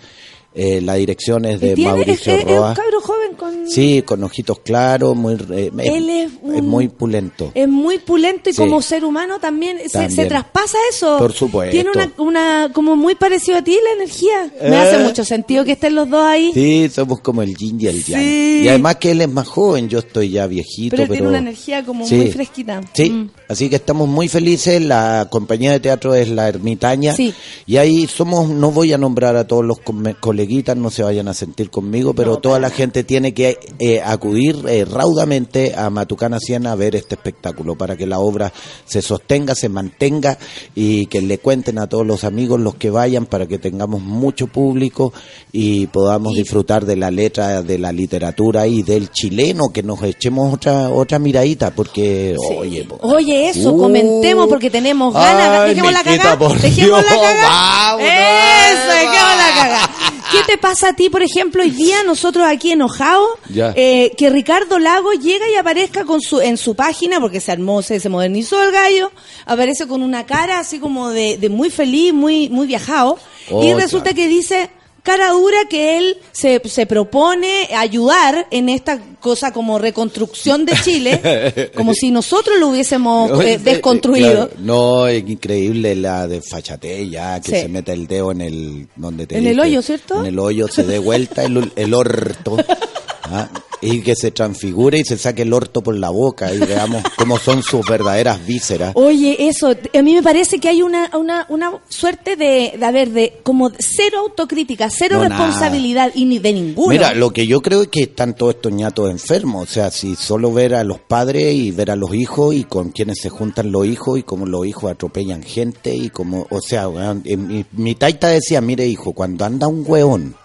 Eh, la dirección es de Tiene- Mauricio es, es- es Roa. un cabro joven con... Sí, con ojitos claros, muy, eh, Él es un- muy pulento. Es muy pulento y Sí. como ser humano también, se- traspasa eso. Por supuesto. Tiene una, una como muy parecido a ti la energía. Me Eh. hace mucho sentido que estén los dos ahí. Sí, somos como el yin y el yang. Sí. Y además que él es más joven, yo estoy ya viejito. pero tiene una energía como Sí. muy fresquita. Sí, Mm. así que estamos muy felices. La compañía de teatro es La Ermitaña. Sí. Y ahí somos, no voy a nombrar a todos los no se vayan a sentir conmigo, pero toda la gente tiene que eh, acudir eh, raudamente a Matucana 100 a ver este espectáculo para que la obra se sostenga, se mantenga y que le cuenten a todos los amigos los que vayan para que tengamos mucho público y podamos disfrutar de la letra, de la literatura y del chileno, que nos echemos otra otra miradita porque, oye, po- Oye, eso, Uh. comentemos porque tenemos ganas. Dejemos la cagada. Dejemos la cagada. Eso, dejemos la cagada. ¿Qué te pasa a ti, por ejemplo, hoy día nosotros aquí enojados, eh, que Ricardo Lago llega y aparezca con su en su página, porque se armó, se, se modernizó el gallo, aparece con una cara así como de, de muy feliz, muy muy viajado, Oh, y resulta que dice, cara dura que él se, se propone ayudar en esta cosa como reconstrucción de Chile, como si nosotros lo hubiésemos No, eh, es- desconstruido. claro, no, es increíble la desfachatez ya, que Sí. se mete el dedo en el... Donde te En el hoyo, ¿cierto? En el hoyo, se dé vuelta el, el orto. ¿ah? Y que se transfigure y se saque el orto por la boca y veamos cómo son sus verdaderas vísceras. Oye, eso, a mí me parece que hay una, una, una suerte de, de, a ver, de como cero autocrítica, cero No, responsabilidad y ni de ninguno. Mira, lo que yo creo es que están todos estos ñatos enfermos. O sea, si solo ver a los padres y ver a los hijos y con quienes se juntan los hijos y cómo los hijos atropellan gente y como, o sea, eh, mi, mi taita decía, mire hijo, cuando anda un hueón,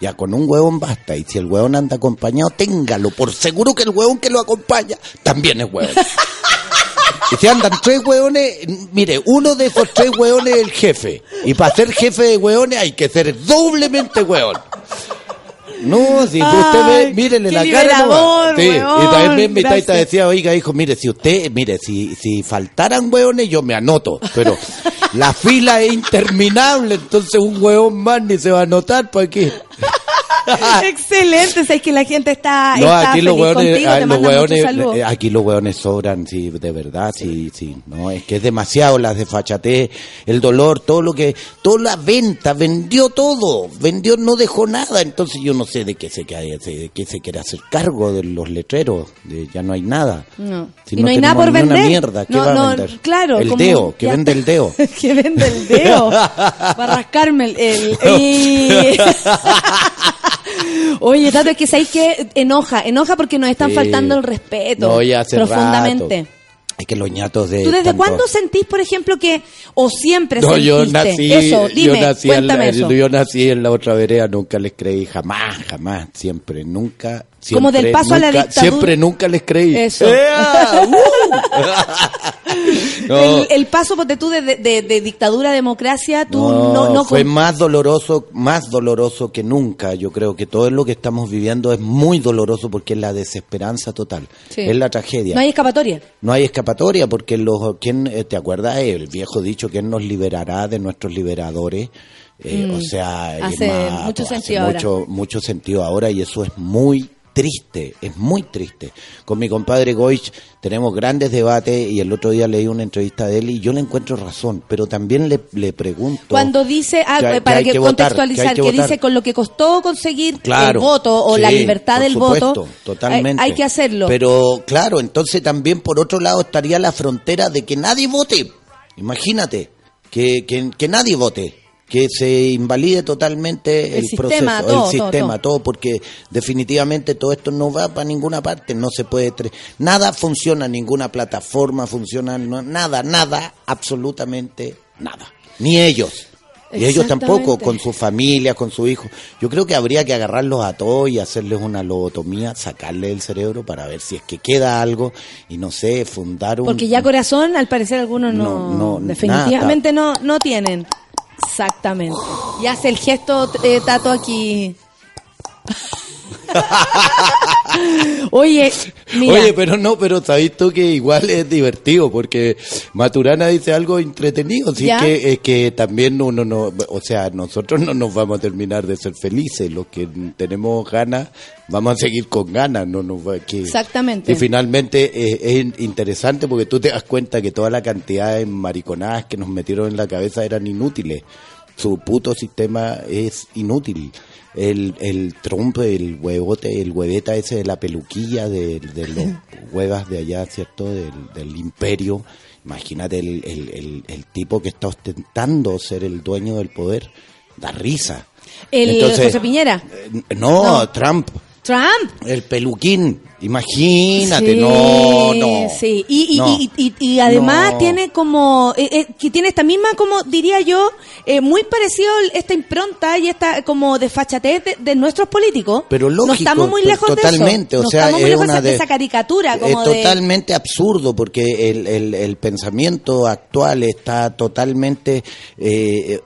ya con un hueón basta. Y si el hueón anda acompañado, téngalo. Por seguro que el hueón que lo acompaña también es hueón. Y si andan tres hueones, mire, uno de esos tres hueones es el jefe. Y para ser jefe de hueones hay que ser doblemente hueón. No, si usted ve, mírele la cara. liberador, Sí, weón, y también mi taita gracias. decía, oiga, hijo, mire, si usted, mire, si, si faltaran hueones, yo me anoto. Pero la fila es interminable, entonces un hueón más ni se va a anotar, ¿para qué? Excelente, sabes que la gente está, No, está aquí los hueones, contigo, ah, los hueones, eh, aquí los hueones sobran, sí, de verdad, sí, sí, no, es que es demasiado la desfachatez, el dolor, todo lo que, toda la venta, vendió todo, vendió, no dejó nada, entonces yo no sé de qué se, quiere- de qué se quiere hacer cargo de los letreros, de, ya no hay nada. No. Si y no no hay nada por vender. una mierda, ¿qué no, va a no, vender? Claro, El como- deo, que ya vende el deo. que vende el dedo. para rascarme el. el- y- Oye, Tato, es que sabéis que enoja, enoja porque nos están Sí. faltando el respeto. No, ya hace profundamente. rato. Es que los ñatos de... ¿Tú desde tanto- cuándo sentís, por ejemplo, que. o siempre No, sentiste? yo nací, Eso, dime, yo nací, en cuéntame la, eso. yo nací en la otra vereda, nunca les creí, jamás, jamás, siempre, nunca. Siempre, Como del paso a la dictadura. Siempre, nunca les creí. Eso. ¡Ea! ¡Uh! No. El, el paso, ponte tú, de, de- de dictadura a democracia, tú no. no, fue con- más doloroso, más doloroso que nunca. Yo creo que todo lo que estamos viviendo es muy doloroso porque es la desesperanza total, Sí. es la tragedia. no hay escapatoria. No hay escapatoria porque los quién eh, te acuerdas el viejo dicho quién nos liberará de nuestros liberadores Eh, Mm, o sea es hace más, mucho hace sentido ahora. mucho mucho sentido ahora y eso es muy triste es muy triste con mi compadre Goich tenemos grandes debates y el otro día leí una entrevista de él y yo le encuentro razón pero también le, le pregunto Cuando dice, ah, que eh, para que votar, contextualizar, que dice con lo que costó conseguir Claro, el voto o la libertad del supuesto, voto, totalmente. Hay, hay que hacerlo. Pero claro, entonces también por otro lado estaría la frontera de que nadie vote. Imagínate, que, que, que nadie vote, que se invalide totalmente el, El sistema, proceso, todo, el sistema, todo. todo, porque definitivamente todo esto no va para ninguna parte, no se puede, nada funciona, ninguna plataforma funciona, no- nada, nada, absolutamente nada, ni ellos. Y ellos tampoco, con su familia, con su hijo. Yo creo que habría que agarrarlos a todos y hacerles una lobotomía, sacarle el cerebro para ver si es que queda algo y no sé, fundar un... Porque ya corazón, al parecer algunos no, No, no, definitivamente no, no tienen. Exactamente. Y hace el gesto eh, Tato aquí. Oye, mira. Oye, pero no, pero sabéis tú que igual es divertido porque Maturana dice algo entretenido, sí ¿Ya? que es que también uno no, o sea, nosotros no nos vamos a terminar de ser felices, los que tenemos ganas vamos a seguir con ganas, no nos va que Exactamente. Y finalmente eh, es interesante porque tú te das cuenta que toda la cantidad de mariconadas que nos metieron en la cabeza eran inútiles. Su puto sistema es inútil. El, el Trump, el huevote, el hueveta ese de la peluquilla de, de los huevas de allá, ¿cierto? Del, del imperio. Imagínate el, el, el, el tipo que está ostentando ser el dueño del poder. Da risa. el Entonces, José Piñera. No, No. Trump. Trump. El peluquín. Imagínate, Sí, no, no. Sí, y, y, No. y, y- y además No. tiene como, eh, eh, que tiene esta misma, como diría yo, eh, muy parecido esta impronta y esta como desfachatez de, de nuestros políticos. Pero lógico, No estamos muy lejos totalmente, de eso. o sea, estamos muy es lejos de una esa- de de- esa caricatura Es como de... totalmente absurdo porque el, el, el pensamiento actual está totalmente,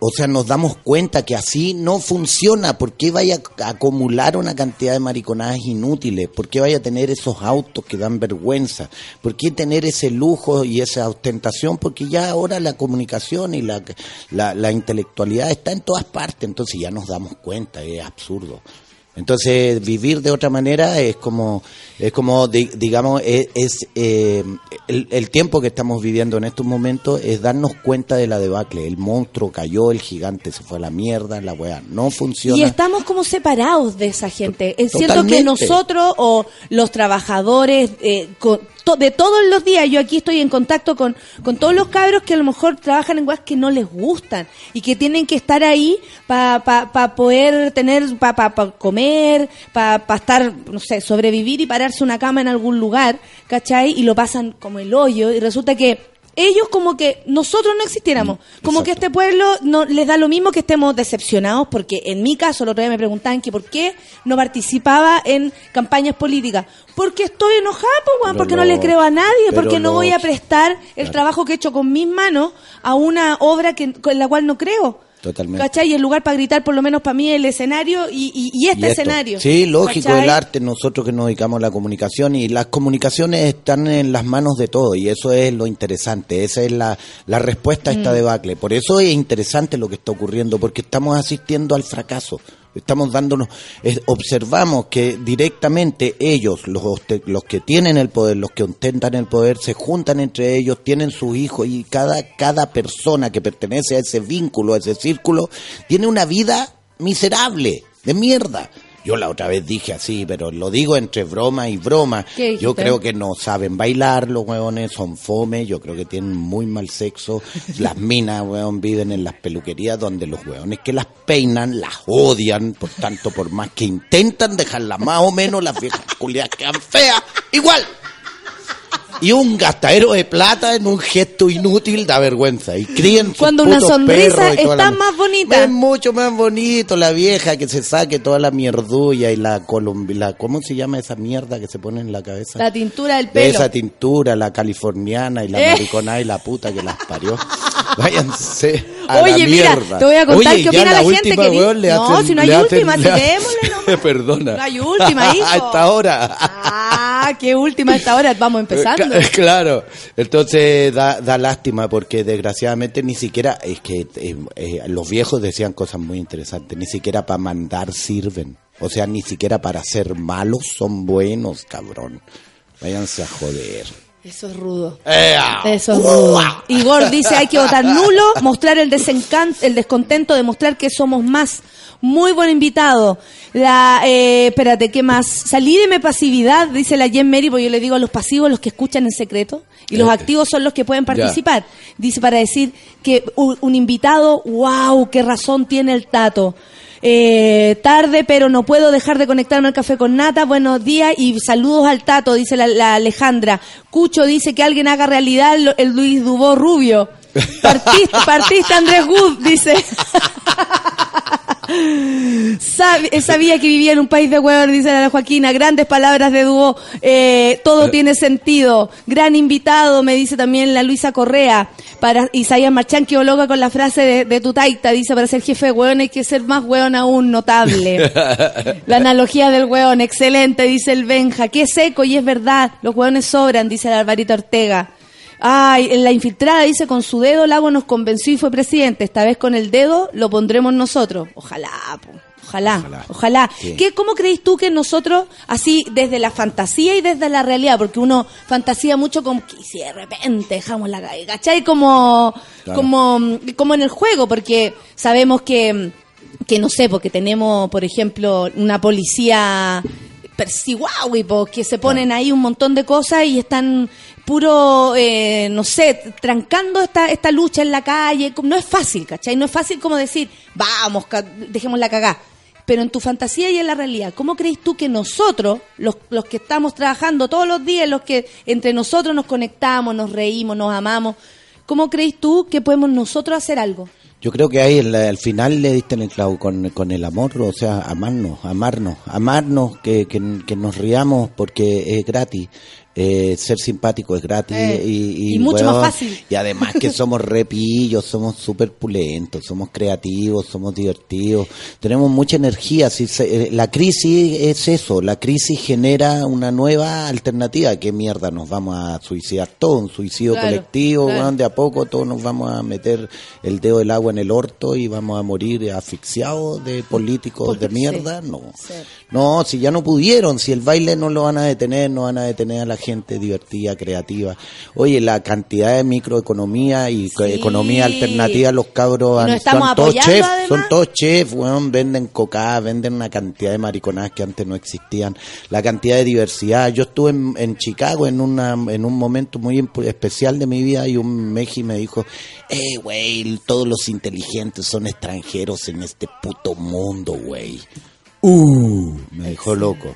o sea, nos damos cuenta que así no funciona. ¿Por qué vaya a acumular una cantidad de mariconadas inútiles? ¿Por qué vaya a tener esos autos que dan vergüenza? ¿Por qué tener ese lujo y esa ostentación? Porque ya ahora la comunicación y la, la, la intelectualidad está en todas partes, entonces ya nos damos cuenta, es absurdo. Entonces, vivir de otra manera es como, es como di- digamos, es, es, eh, el, el tiempo que estamos viviendo en estos momentos es darnos cuenta de la debacle. El monstruo cayó, el gigante se fue a la mierda, la weá no funciona. Y estamos como separados de esa gente. Es cierto que nosotros o los trabajadores eh, de todos los días, yo aquí estoy en contacto con, con todos los cabros que a lo mejor trabajan en cosas que no les gustan y que tienen que estar ahí para poder tener, para comer, para estar, no sé, sobrevivir y pararse una cama en algún lugar, ¿cachai? Y lo pasan como el hoyo y resulta que ellos como que nosotros no existiéramos, como que este pueblo no les da lo mismo que estemos decepcionados, porque en mi caso el otro día me preguntaban que por qué no participaba en campañas políticas, porque estoy enojada, pues, porque no le creo a nadie, porque no voy a prestar el Claro. trabajo que he hecho con mis manos a una obra que, en la cual no creo. Totalmente. ¿Cachai? Y el lugar para gritar, por lo menos para mí, el escenario y, y- y este Y escenario. Sí, lógico, ¿Cachai? el arte, nosotros que nos dedicamos a la comunicación y las comunicaciones están en las manos de todos y eso es lo interesante, esa es la, la respuesta a esta Mm. debacle. Por eso es interesante lo que está ocurriendo, porque estamos asistiendo al fracaso. Estamos dándonos, observamos que directamente ellos, los, los que tienen el poder, los que ostentan el poder, se juntan entre ellos, tienen sus hijos y cada, cada persona que pertenece a ese vínculo, a ese círculo, tiene una vida miserable, de mierda. Yo la otra vez dije así, pero lo digo entre broma y broma. Yo creo que no saben bailar los hueones, son fome, yo creo que tienen muy mal sexo. Las minas, hueón, viven en las peluquerías donde los hueones que las peinan las odian, por tanto, por más que intentan dejarlas más o menos, las viejas culiadas quedan feas, igual. Y un gastadero de plata en un gesto inútil da vergüenza. Y críen sus Cuando una putos sonrisa perros y toda está la- más bonita. Es mucho más bonito la vieja que se saque toda la mierdulla y la colombia, ¿cómo se llama esa mierda que se pone en la cabeza? La tintura del de pelo. esa tintura, la californiana y la Eh. maricona y la puta que las parió. Váyanse a Oye, la mira, mierda. te voy a contar Oye, qué ya opina la gente última, weón, le No, hacen- si no hay le hacen- última, si le- démosle Perdona. No hay última, hijo. a esta hora. Ah, qué última esta hora, vamos empezando. Ca- Claro, entonces da, da lástima porque desgraciadamente ni siquiera, es que eh, eh, los viejos decían cosas muy interesantes, ni siquiera para mandar sirven, o sea, ni siquiera para ser malos son buenos, cabrón. Váyanse a joder. Eso es rudo. ¡Ea! Eso es rudo. Igor dice, hay que votar nulo, mostrar el desencanto, el descontento, demostrar que somos más. Muy buen invitado. La, eh, espérate, ¿qué más? Salídeme pasividad, dice la Jen Mary, porque yo le digo a los pasivos los que escuchan en secreto y los activos son los que pueden participar. Dice para decir que un, un invitado, wow, qué razón tiene el tato. Eh, tarde, pero no puedo dejar de conectarme al café con nata. Buenos días y saludos al tato, dice la, Alejandra. Cucho dice que alguien haga realidad el, Luis Dubó rubio. Partiste Andrés Good, dice. Sab- eh, sabía que vivía en un país de huevos, dice la Joaquina. Grandes palabras de dúo. Eh, todo tiene sentido. Gran invitado, me dice también la Luisa Correa. Para Isaías Marchán, que loca con la frase de, de tu taita. Dice, para ser jefe de hueón hay que ser más hueón aún, notable. La analogía del hueón, excelente, dice el Benja. Qué seco y es verdad. Los hueones sobran, dice el Alvarito Ortega. Ay, en la infiltrada dice, con su dedo Lago nos convenció y fue presidente. Esta vez con el dedo lo pondremos nosotros. Ojalá, po. Ojalá, ojalá. Sí. ¿Qué, ¿Cómo creéis tú que nosotros, así desde la fantasía y desde la realidad, porque uno fantasía mucho como que si de repente dejamos la ¿cachai? Como, Claro. como, como en el juego, porque sabemos que, que no sé, porque tenemos, por ejemplo, una policía persigüawi, que se ponen ahí un montón de cosas y están puro, eh, no sé, trancando esta, esta lucha en la calle. No es fácil, ¿cachai? No es fácil como decir, vamos, dejemos la. Pero en tu fantasía y en la realidad, ¿cómo crees tú que nosotros, los, los que estamos trabajando todos los días, los que entre nosotros nos conectamos, nos reímos, nos amamos, ¿cómo crees tú que podemos nosotros hacer algo? Yo creo que ahí al final le diste en el clavo con, con el amor, o sea, amarnos, amarnos, amarnos, que, que, que nos riamos porque es gratis. Eh, ser simpático es gratis Eh, y, y mucho más weón, fácil. Y además que somos repillos, somos súper pulentos, somos creativos, somos divertidos, tenemos mucha energía. Si se- eh, la crisis es eso, la crisis genera una nueva alternativa. ¿Qué mierda nos vamos a suicidar todos? Un suicidio Claro, colectivo, claro. de a poco todos nos vamos a meter el dedo del agua en el orto y vamos a morir asfixiados de políticos de Sí. mierda. No. No, si ya no pudieron, si el baile no lo van a detener, no van a detener a la gente divertida, creativa. Oye, la cantidad de microeconomía y co- economía alternativa, los cabros han- son todos chefs, además. son todos chefs, weón, venden coca, venden una cantidad de mariconadas que antes no existían, la cantidad de diversidad. Yo estuve en, en Chicago en una en un momento muy especial de mi vida y un meji me dijo, eh, güey, todos los inteligentes son extranjeros en este puto mundo, güey. Uh, me dejó loco.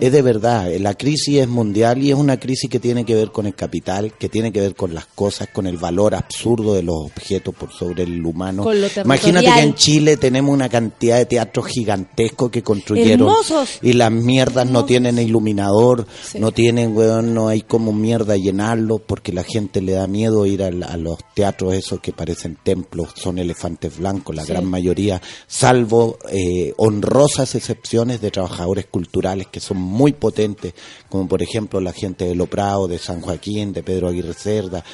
Es de verdad, la crisis es mundial y es una crisis que tiene que ver con el capital, que tiene que ver con las cosas, con el valor absurdo de los objetos por sobre el humano. Imagínate que en Chile tenemos una cantidad de teatros gigantescos que construyeron Hermosos. y las mierdas no tienen iluminador, no tienen, weón, no hay como mierda llenarlo porque la gente le da miedo ir al- a, los teatros esos que parecen templos, son elefantes blancos, la Sí. gran mayoría, salvo eh, honrosas excepciones de trabajadores culturales que son muy potentes, como por ejemplo la gente de Loprado, de San Joaquín, de Pedro Aguirre Cerda,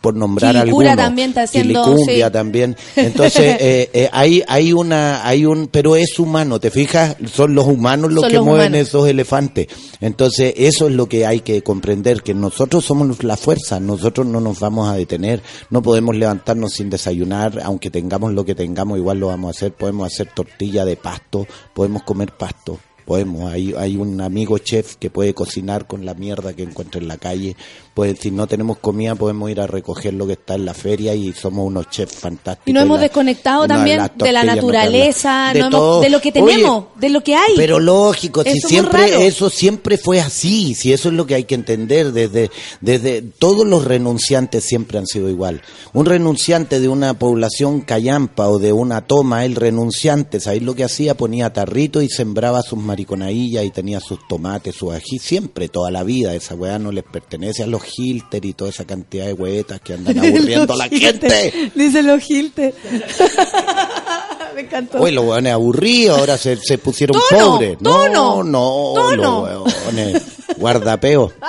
por nombrar Quilicura algunos. también está haciendo, Quilicumbia sí. también. Entonces, eh, eh, hay, hay una, hay un, pero es humano, ¿te fijas? Son los humanos los Son que los mueven humanos. esos elefantes. Entonces, eso es lo que hay que comprender, que nosotros somos la fuerza, nosotros no nos vamos a detener, no podemos levantarnos sin desayunar, aunque tengamos lo que tengamos, igual lo vamos a hacer, podemos hacer tortilla de pasto, podemos comer pasto. Podemos, hay, hay un amigo chef que puede cocinar con la mierda que encuentra en la calle. Puede, si no tenemos comida, podemos ir a recoger lo que está en la feria y somos unos chefs fantásticos. Y nos hemos la- desconectado también de la naturaleza, de, no hemos- de lo que Oye, tenemos, de lo que hay. pero lógico, si Eso es muy siempre eso siempre fue así, si eso es lo que hay que entender desde desde todos los renunciantes siempre han sido igual. Un renunciante de una población callampa o de una toma, el renunciante, ¿sabéis lo que hacía? Ponía tarrito y sembraba sus mariconadillas y tenía sus tomates, sus ají, siempre, toda la vida. Esa weá no les pertenece a los Hilter y toda esa cantidad de huetas que andan aburriendo a la gente. Dice los Hilter. Me encantó. Oye, los weones aburridos, ahora se, se pusieron Tono, pobres. tono, no, no, tono. los weones, guardapeo.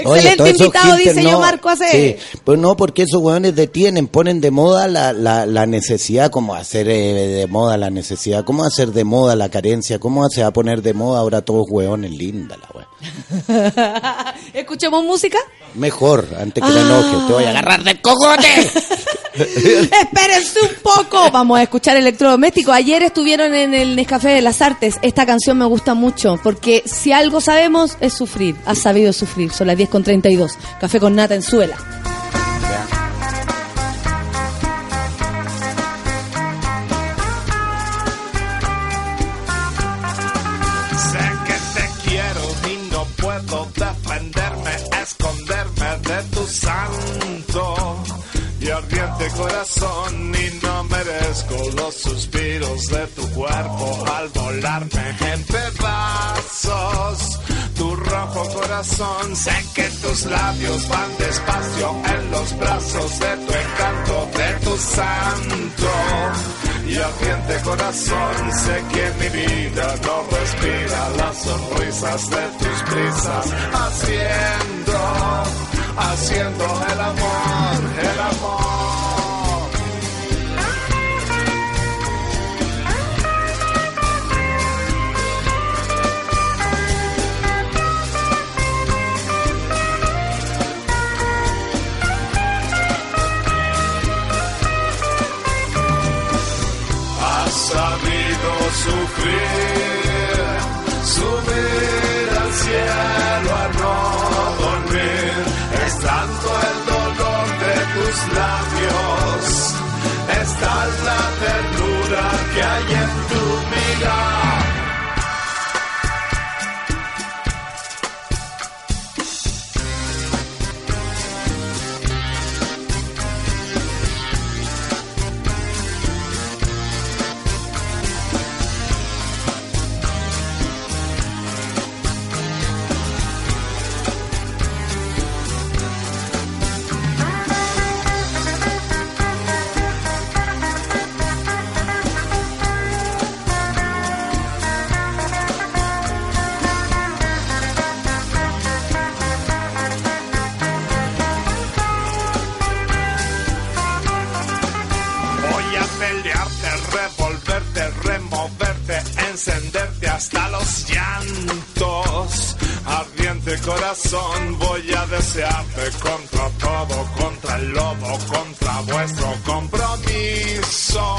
Excelente invitado, dice yo, Marco Ace. Sí, pues no, porque esos weones detienen, ponen de moda la, la, la necesidad, como hacer eh, de moda la necesidad, cómo hacer de moda la carencia, cómo se va a poner de moda ahora todos weones, linda la wea. ¿Escuchemos música? Mejor, antes que Ah. te enojes, te voy a agarrar del cogote. Espérense un poco. Vamos a escuchar electrodoméstico. Ayer estuvieron en el Nescafé de las Artes. Esta canción me gusta mucho porque si algo sabemos es sufrir. Has sabido sufrir. Son las 10 con 32. Café con nata en suela. Sé que te quiero y no puedo defenderme, esconderme de tu santo ardiente corazón y no merezco los suspiros de tu cuerpo al volarme en pedazos. Tu rojo corazón, sé que tus labios van despacio en los brazos de tu encanto, de tu santo y ardiente corazón, sé que mi vida no respira las sonrisas de tus prisas, haciendo, haciendo el amor, el amor. Has sabido sufrir, subir al cielo a no tanto el dolor de tus labios, es tal la ternura que hay en tu mirada. encenderte hasta los llantos. Ardiente corazón, voy a desearte contra todo, contra el lobo, contra vuestro compromiso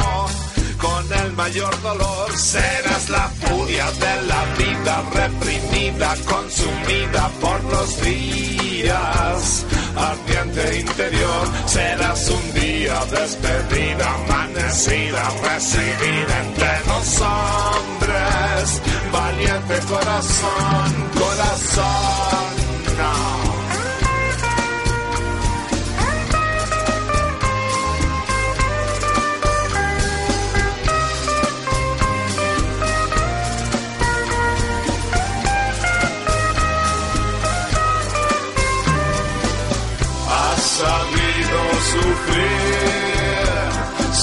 con el mayor dolor serás la furia de la vida reprimida, consumida por los días. Ardiente interior, serás un día despedida, amanecida, recibida entre los hombres. Valiente corazón, corazón. Sufrir,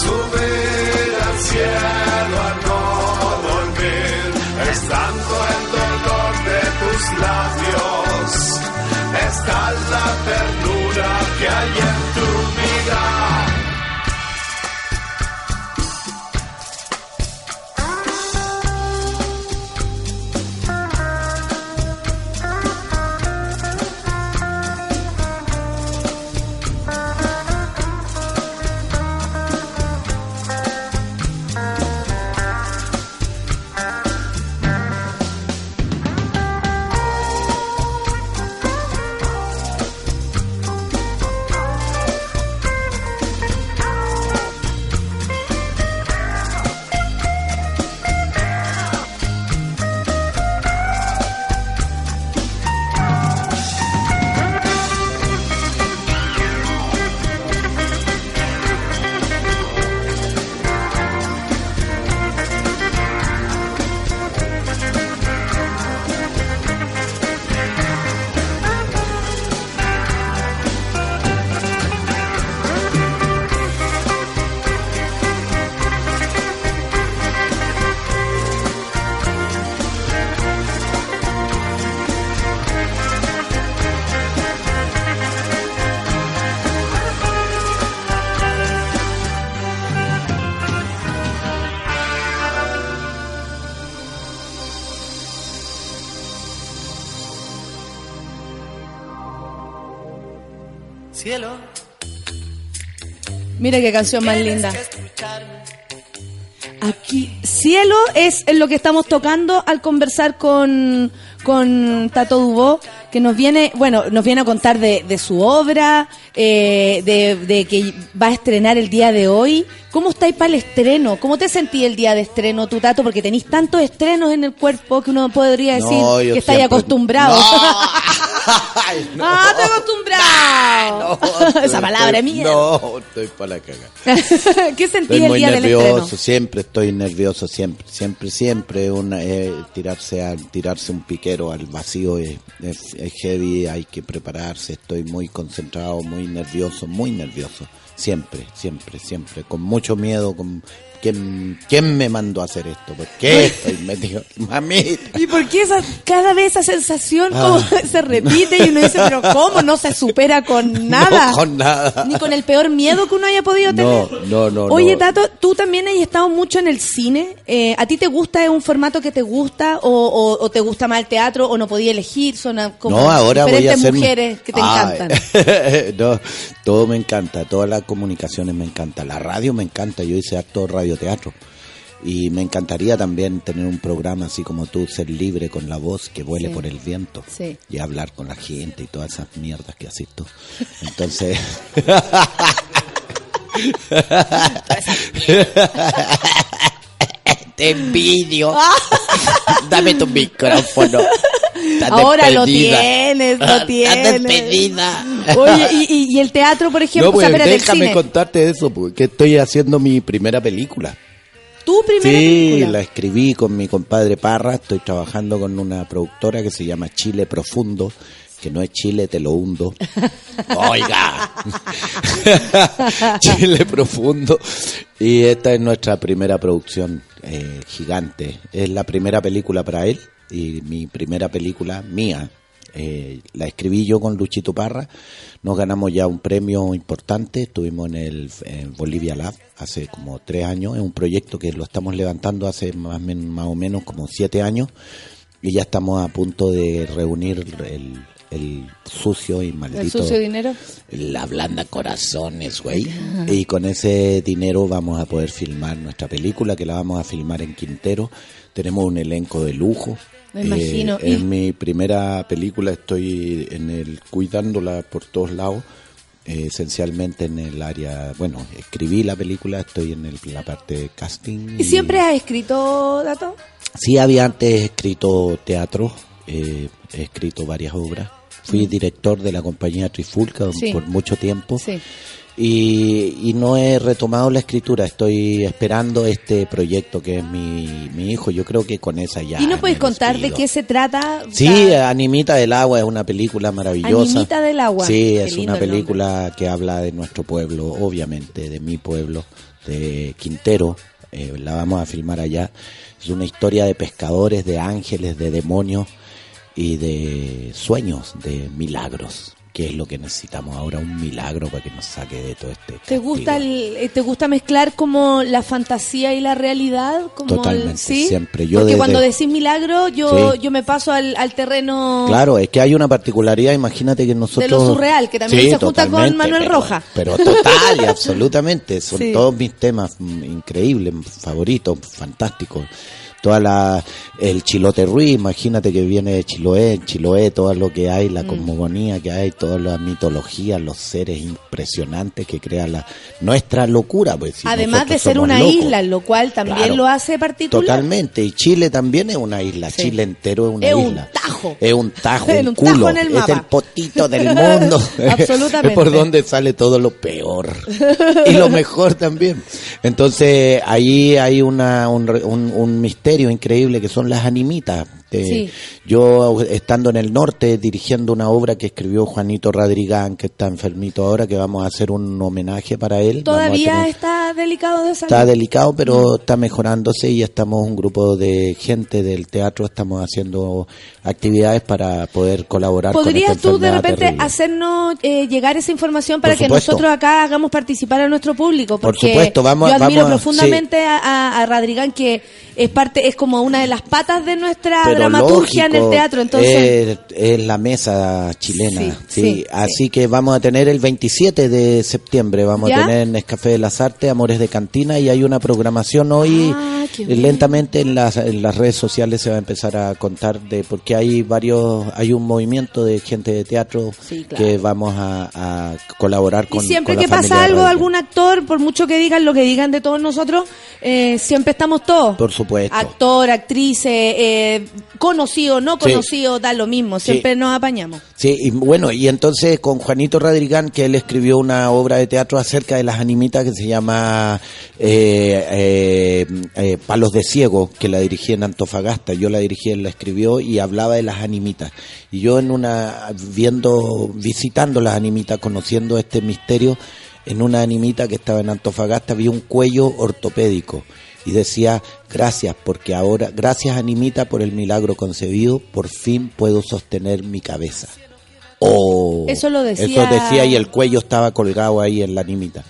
subir al cielo a no dormir, estando el dolor de tus labios, está la ternura que hay en Mira qué canción más linda. Aquí, cielo es en lo que estamos tocando al conversar con, con Tato Dubó, que nos viene, bueno, nos viene a contar de, de su obra, eh, de, de que va a estrenar el día de hoy. ¿Cómo estáis para el estreno? ¿Cómo te sentí el día de estreno, tu Tato? Porque tenéis tantos estrenos en el cuerpo que uno podría decir No, que estáis siempre- acostumbrados. no. ¡Ah, estoy acostumbrado! Esa palabra es mía. No, estoy para la caga. ¿Qué sentí Estoy el muy día del nervioso, estreno? siempre estoy nervioso, siempre, siempre, siempre. Una, eh, tirarse al tirarse un piquero al vacío es, es- es heavy, hay que prepararse. Estoy muy concentrado, muy nervioso, muy nervioso. Siempre, siempre, siempre. Con mucho miedo, con ¿quién, quién me mandó a hacer esto? ¿Por qué estoy metido? Mamita. ¿Y por qué esa, cada vez esa sensación Ah. como se repite y uno dice, pero ¿cómo? No se supera con nada. No con nada. Ni con el peor miedo que uno haya podido No, tener. no, no. Oye, no. Tato, tú también has estado mucho en el cine. Eh, ¿A ti te gusta, es un formato que te gusta o, o- o te gusta más el teatro o no podías elegir? Son ah, como no, ahora voy a diferentes hacer mujeres que te encantan. no, todo me encanta, todas las comunicaciones me encanta, la radio me encanta, yo hice acto radioteatro y me encantaría también tener un programa así como tú, ser libre con la voz que vuele Sí. por el viento Sí. y hablar con la gente y todas esas mierdas que haces tú. Entonces... Te envidio. Dame tu micrófono. Estás Ahora lo tienes, lo tienes. despedida. Oye, y, y- y el teatro, por ejemplo, No, pues o sea, déjame cine. contarte eso, porque estoy haciendo mi primera película. Tu primera sí, película. la escribí con mi compadre Parra, estoy trabajando con una productora que se llama Chile Profundo, que no es Chile, te lo hundo. Oiga. Chile Profundo. Y esta es nuestra primera producción eh, gigante. Es la primera película para él y mi primera película mía. Eh, la escribí yo con Luchito Parra. Nos ganamos ya un premio importante. Estuvimos en el en Bolivia Lab hace como tres años. Es un proyecto que lo estamos levantando hace más, más o menos como siete años. y ya estamos a punto de reunir el, el sucio y ¿El maldito sucio dinero? la blanda corazones, güey. Y con ese dinero vamos a poder filmar nuestra película, que la vamos a filmar en Quintero. Tenemos un elenco de lujo. Me imagino. Es Y- mi primera película, estoy en el cuidándola por todos lados. eh, esencialmente en el área, bueno, escribí la película, estoy en el- la parte de casting. ¿Y siempre has escrito, Dato? Sí, había antes escrito teatro, eh, he escrito varias obras. Fui director de la compañía Trifulca Sí. por mucho tiempo Sí. y, y no he retomado la escritura. Estoy esperando este proyecto que es mi, mi hijo. Yo creo que con esa ya. ¿Y no puedes contar de qué se trata? Sí, Animita del Agua es una película maravillosa. Animita del Agua. Sí, Qué es una el película que habla de nuestro pueblo, obviamente, de mi pueblo, de Quintero. Eh, la vamos a filmar allá. Es una historia de pescadores, de ángeles, de demonios y de sueños, de milagros. Que es lo que necesitamos ahora, un milagro para que nos saque de todo este. ¿Te gusta el, eh, te gusta mezclar como la fantasía y la realidad? Como el- Totalmente, ¿sí? siempre. Yo Porque desde- cuando decís milagro, yo, Sí. yo me paso al, al terreno Claro, es que hay una particularidad, imagínate que nosotros... de lo surreal, que también Sí, se junta con Manuel pero- Roja. Pero total y absolutamente, son todos mis temas mm, increíbles, favoritos, fantásticos. Toda la, el Chilote Ruiz, imagínate que viene de Chiloé, Chiloé, todo lo que hay, Mm. la cosmogonía que hay, toda la mitología, los seres impresionantes que crea la, nuestra locura, pues. si Además de ser una locos. isla, lo cual también Claro. lo hace particular. Totalmente, y Chile también es una isla, Sí. Chile entero es una Es un isla. tajo. Es un tajo, Es un un tajo culo, en el es mapa. el potito del mundo. Absolutamente. es por donde sale todo lo peor y lo mejor también. Entonces ahí hay una, un, un- un misterio increíble que son las animitas. Eh, Sí. Yo estando en el norte dirigiendo una obra que escribió Juanito Radrigán, que está enfermito ahora, que vamos a hacer un homenaje para él. Todavía está delicado de salud. Está delicado, pero está mejorándose y estamos un grupo de gente del teatro, estamos haciendo actividades para poder colaborar con ¿Podrías esta tú de repente terrible. hacernos eh, llegar esa información para que nosotros acá hagamos participar a nuestro público? Por supuesto, vamos- yo admiro vamos profundamente a, a, a Radrigán que es parte, es como una de las patas de nuestra Pero dramaturgia en el teatro. Entonces, es, es la mesa chilena, Sí, sí, sí, así que vamos a tener el 27 de septiembre, vamos ¿Ya? a tener en Nescafé de las Artes, Amores de Cantina y hay una programación hoy Ah, eh, lentamente en las, en las redes sociales se va a empezar a contar de porque hay varios, hay un movimiento de gente de teatro Sí, claro. que vamos a, a colaborar con y siempre con la que pasa algo, algún actor, por mucho que digan lo que digan de todos nosotros, eh, siempre estamos todos. Por supuesto. Actor, actrices, eh, conocido, no Sí. conocido, da lo mismo, Sí. siempre nos apañamos. Sí, y bueno, y entonces con Juanito Radrigán, que él escribió una obra de teatro acerca de las animitas que se llama eh, eh, eh, Palos de Ciego, que la dirigí en Antofagasta. Yo la dirigí, él la escribió y hablaba de las animitas. Y yo en una, viendo, visitando las animitas, conociendo este misterio, en una animita que estaba en Antofagasta vi un cuello ortopédico y decía gracias porque ahora gracias animita por el milagro concebido por fin puedo sostener mi cabeza Oh, Eso lo decía- eso decía y el cuello estaba colgado ahí en la animita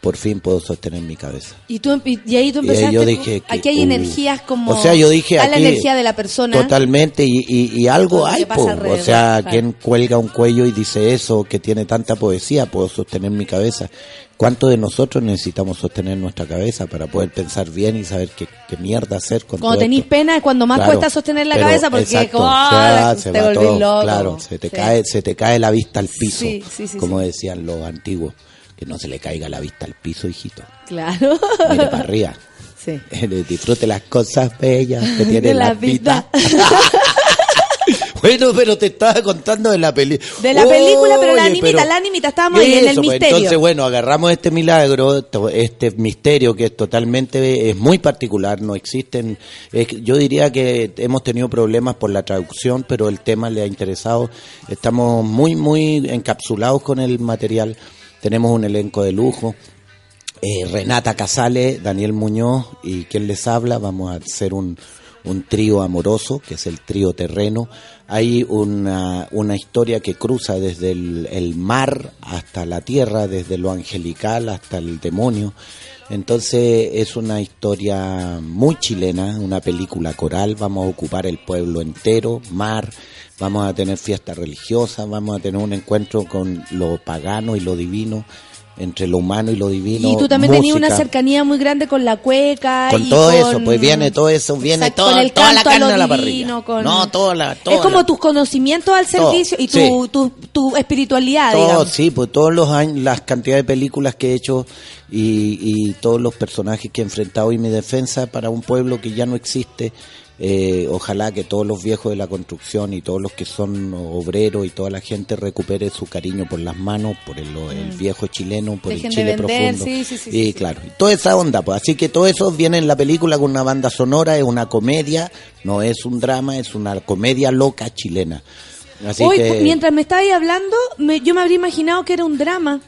por fin puedo sostener mi cabeza Y, tú, y, y ahí tú Y ahí empezaste. yo dije aquí hay uh, energías como. o sea yo dije está la aquí energía de la persona. totalmente y, y, y algo hay po. o sea claro. quien cuelga un cuello y dice eso que tiene tanta poesía puedo sostener mi cabeza ¿Cuántos de nosotros necesitamos sostener nuestra cabeza para poder pensar bien y saber qué, qué mierda hacer con Cuando todo tenéis pena es cuando más Claro, cuesta sostener la cabeza porque exacto, como, se ah, va- se te va todo, loco. Claro, se te Sí. cae, se te cae la vista al piso, Sí, sí, sí, como decían los antiguos, que no se le caiga la vista al piso, hijito. Claro. Mire para arriba. Sí. Disfrute las cosas bellas que tiene De la, la vida. bueno, pero te estaba contando de la película. De la película, pero la animita, la animita, estábamos ahí en el pues, misterio. Entonces, bueno, agarramos este milagro, este misterio que es totalmente, es muy particular, no existen, es yo diría que hemos tenido problemas por la traducción, pero el tema le ha interesado, estamos muy, muy encapsulados con el material, tenemos un elenco de lujo, eh, Renata Casale, Daniel Muñoz y quien les habla, vamos a hacer un, un trío amoroso, que es el trío terreno. Hay una, una historia que cruza desde el, el mar hasta la tierra, desde lo angelical hasta el demonio. Entonces es una historia muy chilena, una película coral, vamos a ocupar el pueblo entero, mar, vamos a tener fiestas religiosas, vamos a tener un encuentro con lo pagano y lo divino, entre lo humano y lo divino. Y tú también tenías una cercanía muy grande con la cueca. Con y todo con- eso, pues viene todo eso, viene Exacto, todo, con el toda la canto a carne lo a la divino, parrilla. con- No, toda la, toda es como la- tus conocimientos al Todo, servicio y tu, sí. tu, tu espiritualidad, Todo, digamos. sí, pues todos los años, las cantidades de películas que he hecho y, y todos los personajes que he enfrentado y mi defensa para un pueblo que ya no existe. Eh, ojalá que todos los viejos de la construcción y todos los que son obreros y toda la gente recupere su cariño por las manos, por el, el viejo chileno, por Mm. Dejen el de Chile vender, profundo. sí, sí, sí, y claro, toda esa onda, pues así que todo eso viene en la película con una banda sonora, es una comedia, no es un drama, es una comedia loca chilena. Así Hoy, que mientras me estabais hablando, me- yo me habría imaginado que era un drama.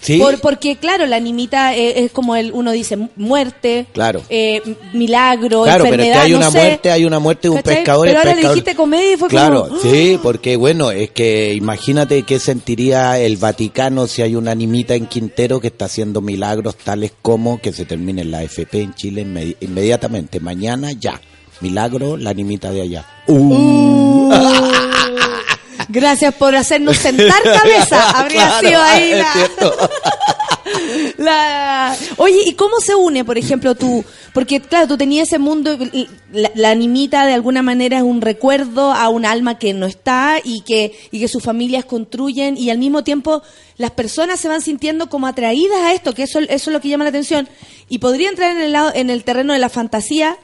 ¿Sí? Por- porque, claro, la animita eh, es como el, uno dice, mu- muerte, Claro. eh, milagro, Claro, pero es que hay no una sé. muerte, hay una muerte de un ¿Cachai? pescador. Pero ahora le pescador- dijiste comedia y fue Claro, como... ¡ah! sí, porque bueno, es que imagínate qué sentiría el Vaticano si hay una animita en Quintero que está haciendo milagros tales como que se termine la FP en Chile inmedi- inmediatamente, mañana ya. Milagro, la animita de allá. Uh. Gracias por hacernos sentar cabeza. Habría Claro, sido ahí la, la- Oye, ¿y cómo se une, por ejemplo, tú? Porque, claro, tú tenías ese mundo, y la, la animita de alguna manera es un recuerdo a un alma que no está y que, y que sus familias construyen y al mismo tiempo las personas se van sintiendo como atraídas a esto, que eso, eso es lo que llama la atención. Y podría entrar en el, lado, en el terreno de la fantasía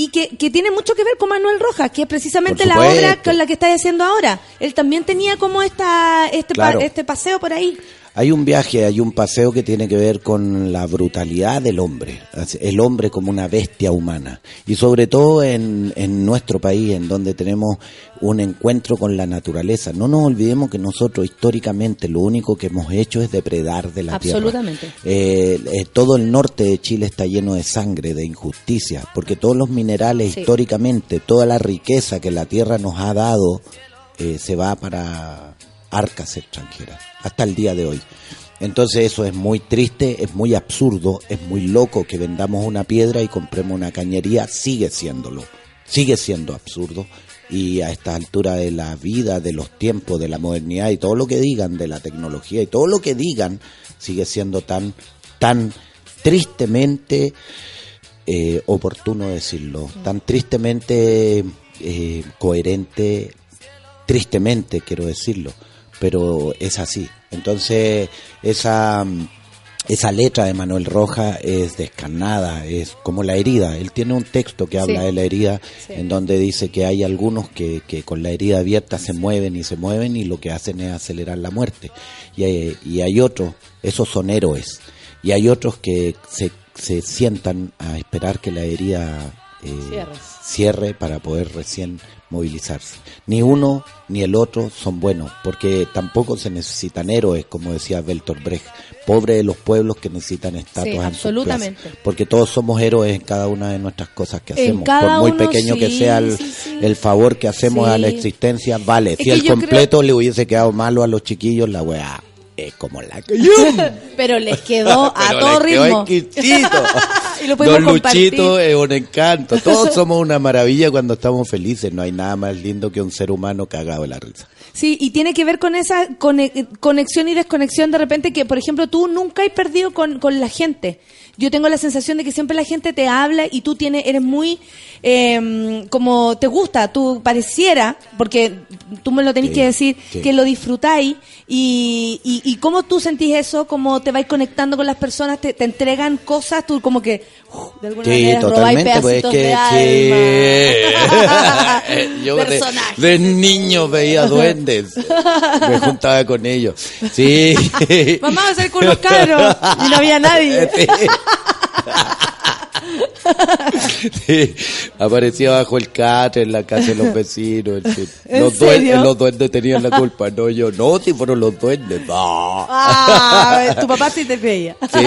y que, que tiene mucho que ver con Manuel Rojas, que es precisamente la obra con la que estás haciendo ahora. Él también tenía como esta este, pa- este paseo por ahí. Hay un viaje, hay un paseo que tiene que ver con la brutalidad del hombre, el hombre como una bestia humana. Y sobre todo en, en nuestro país, en donde tenemos un encuentro con la naturaleza. No nos olvidemos que nosotros históricamente lo único que hemos hecho es depredar de la Absolutamente. tierra. Eh, eh, todo el norte de Chile está lleno de sangre, de injusticia, porque todos los minerales Sí. históricamente, toda la riqueza que la tierra nos ha dado, eh, se va para arcas extranjeras, hasta el día de hoy. Entonces eso es muy triste, es muy absurdo, es muy loco que vendamos una piedra y compremos una cañería, sigue siéndolo, sigue siendo absurdo. Y a esta altura de la vida, de los tiempos, de la modernidad y todo lo que digan, de la tecnología y todo lo que digan, sigue siendo tan, tan tristemente eh, oportuno decirlo, tan tristemente eh, coherente, tristemente quiero decirlo, pero es así. Entonces, esa, mm, esa letra de Manuel Roja es descarnada, es como la herida. Él tiene un texto que habla Sí. de la herida, Sí. en donde dice que hay algunos que, que con la herida abierta se mueven y se mueven y lo que hacen es acelerar la muerte. Y hay, y hay otros, esos son héroes, y hay otros que se, se sientan a esperar que la herida eh, Cierre. para poder recién movilizarse. Ni uno ni el otro son buenos, porque tampoco se necesitan héroes, como decía Bertolt Brecht. Pobre de los pueblos que necesitan estatuas Sí, en sus absolutamente. Porque todos somos héroes en cada una de nuestras cosas que hacemos. Por muy uno, pequeño que sea el, sí, sí. el favor que hacemos a la existencia, vale. Es si el completo le hubiese quedado malo a los chiquillos, la weá es como la que Pero les quedó a Pero todo les quedó ritmo. exquisito. y lo pudimos Don compartir. Luchito es un encanto. Todos somos una maravilla cuando estamos felices. No hay nada más lindo que un ser humano cagado de la risa. Sí, y tiene que ver con esa cone- conexión y desconexión de repente que, por ejemplo, tú nunca has perdido con, con la gente. Yo tengo la sensación de que siempre la gente te habla y tú tienes, eres muy, eh, como te gusta, tú pareciera, porque tú me lo tenés Sí, que decir, sí. que lo disfrutáis y, y, y cómo tú sentís eso, cómo te vais conectando con las personas, te, te entregan cosas, tú como que de alguna Sí, manera totalmente, pues que de alma. Yo de, niño veía duendes. Me juntaba con ellos. Sí. Mamá va a salir con unos cabros y no había nadie. Sí, aparecía bajo el catre en la casa de los vecinos. en fin. ¿En Los, duendes, los duendes tenían la culpa, no yo. No, si fueron los duendes. No. Ah, tu papá sí te veía. Sí.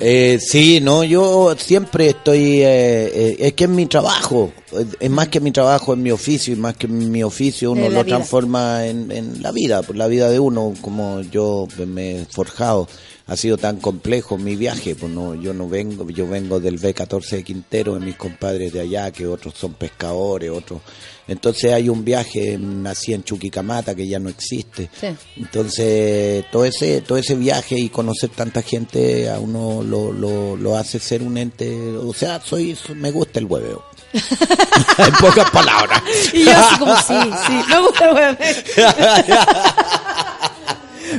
Eh, sí, no, yo siempre estoy, eh, eh, es que es mi trabajo, es- más que mi trabajo, es mi oficio, y más que mi oficio uno lo vida. transforma en, en la vida, la vida de uno, como yo me he forjado. Ha sido tan complejo mi viaje, pues no, yo no vengo, yo vengo del B14 de Quintero, de mis compadres de allá, que otros son pescadores, otros. Entonces hay un viaje, nací en Chuquicamata, que ya no existe. Sí. Entonces, todo ese, todo ese viaje y conocer tanta gente a uno lo, lo, lo hace ser un ente, o sea, soy, me gusta el hueveo. en pocas palabras. Y yo así como, sí, sí, me gusta el hueveo.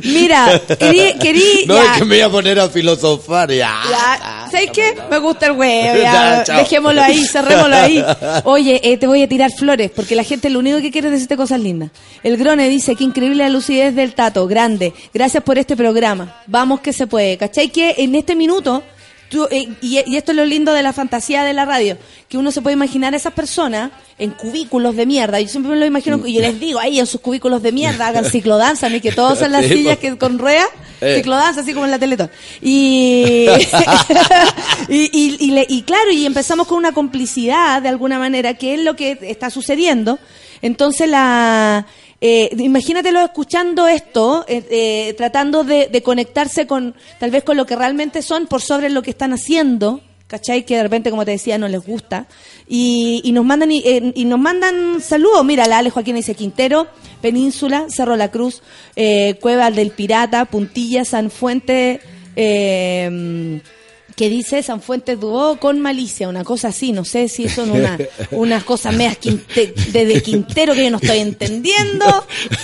Mira, querí, querí, no, ya, es que me voy a poner a filosofar, ya. ya, ¿sabes qué? Me gusta el huevo, ya, Ya, dejémoslo ahí, cerrémoslo ahí. Oye, eh, te voy a tirar flores, porque la gente lo único que quiere es decirte cosas lindas. El Grone dice, qué increíble la lucidez del Tato, grande, gracias por este programa, vamos que se puede, ¿cachai? Que en este minuto, tú, eh, y, y esto es lo lindo de la fantasía de la radio, que uno se puede imaginar a esas personas en cubículos de mierda, yo siempre me lo imagino, y yo les digo, ahí en sus cubículos de mierda, hagan ciclodanza, ni que todos en las Sí, sillas que con ruedas, Eh. ciclodanza, así como en la Teletón. Y, y, y, y le- y claro, y empezamos con una complicidad de alguna manera, que es lo que está sucediendo. Entonces, la eh, imagínatelo escuchando esto, eh, eh, tratando de, conectarse con, tal vez con lo que realmente son por sobre lo que están haciendo. ¿Cachai? Que de repente, como te decía, no les gusta. Y, nos mandan y, eh, y nos mandan saludos. Mira, la Ale Joaquín dice Quintero, Península, Cerro La Cruz, Cueva del Pirata, Puntilla, San Fuente, que dice San Fuentes Duó con malicia, una cosa así, no sé si son una, unas cosas medias quinte- de, de Quintero que yo no estoy entendiendo.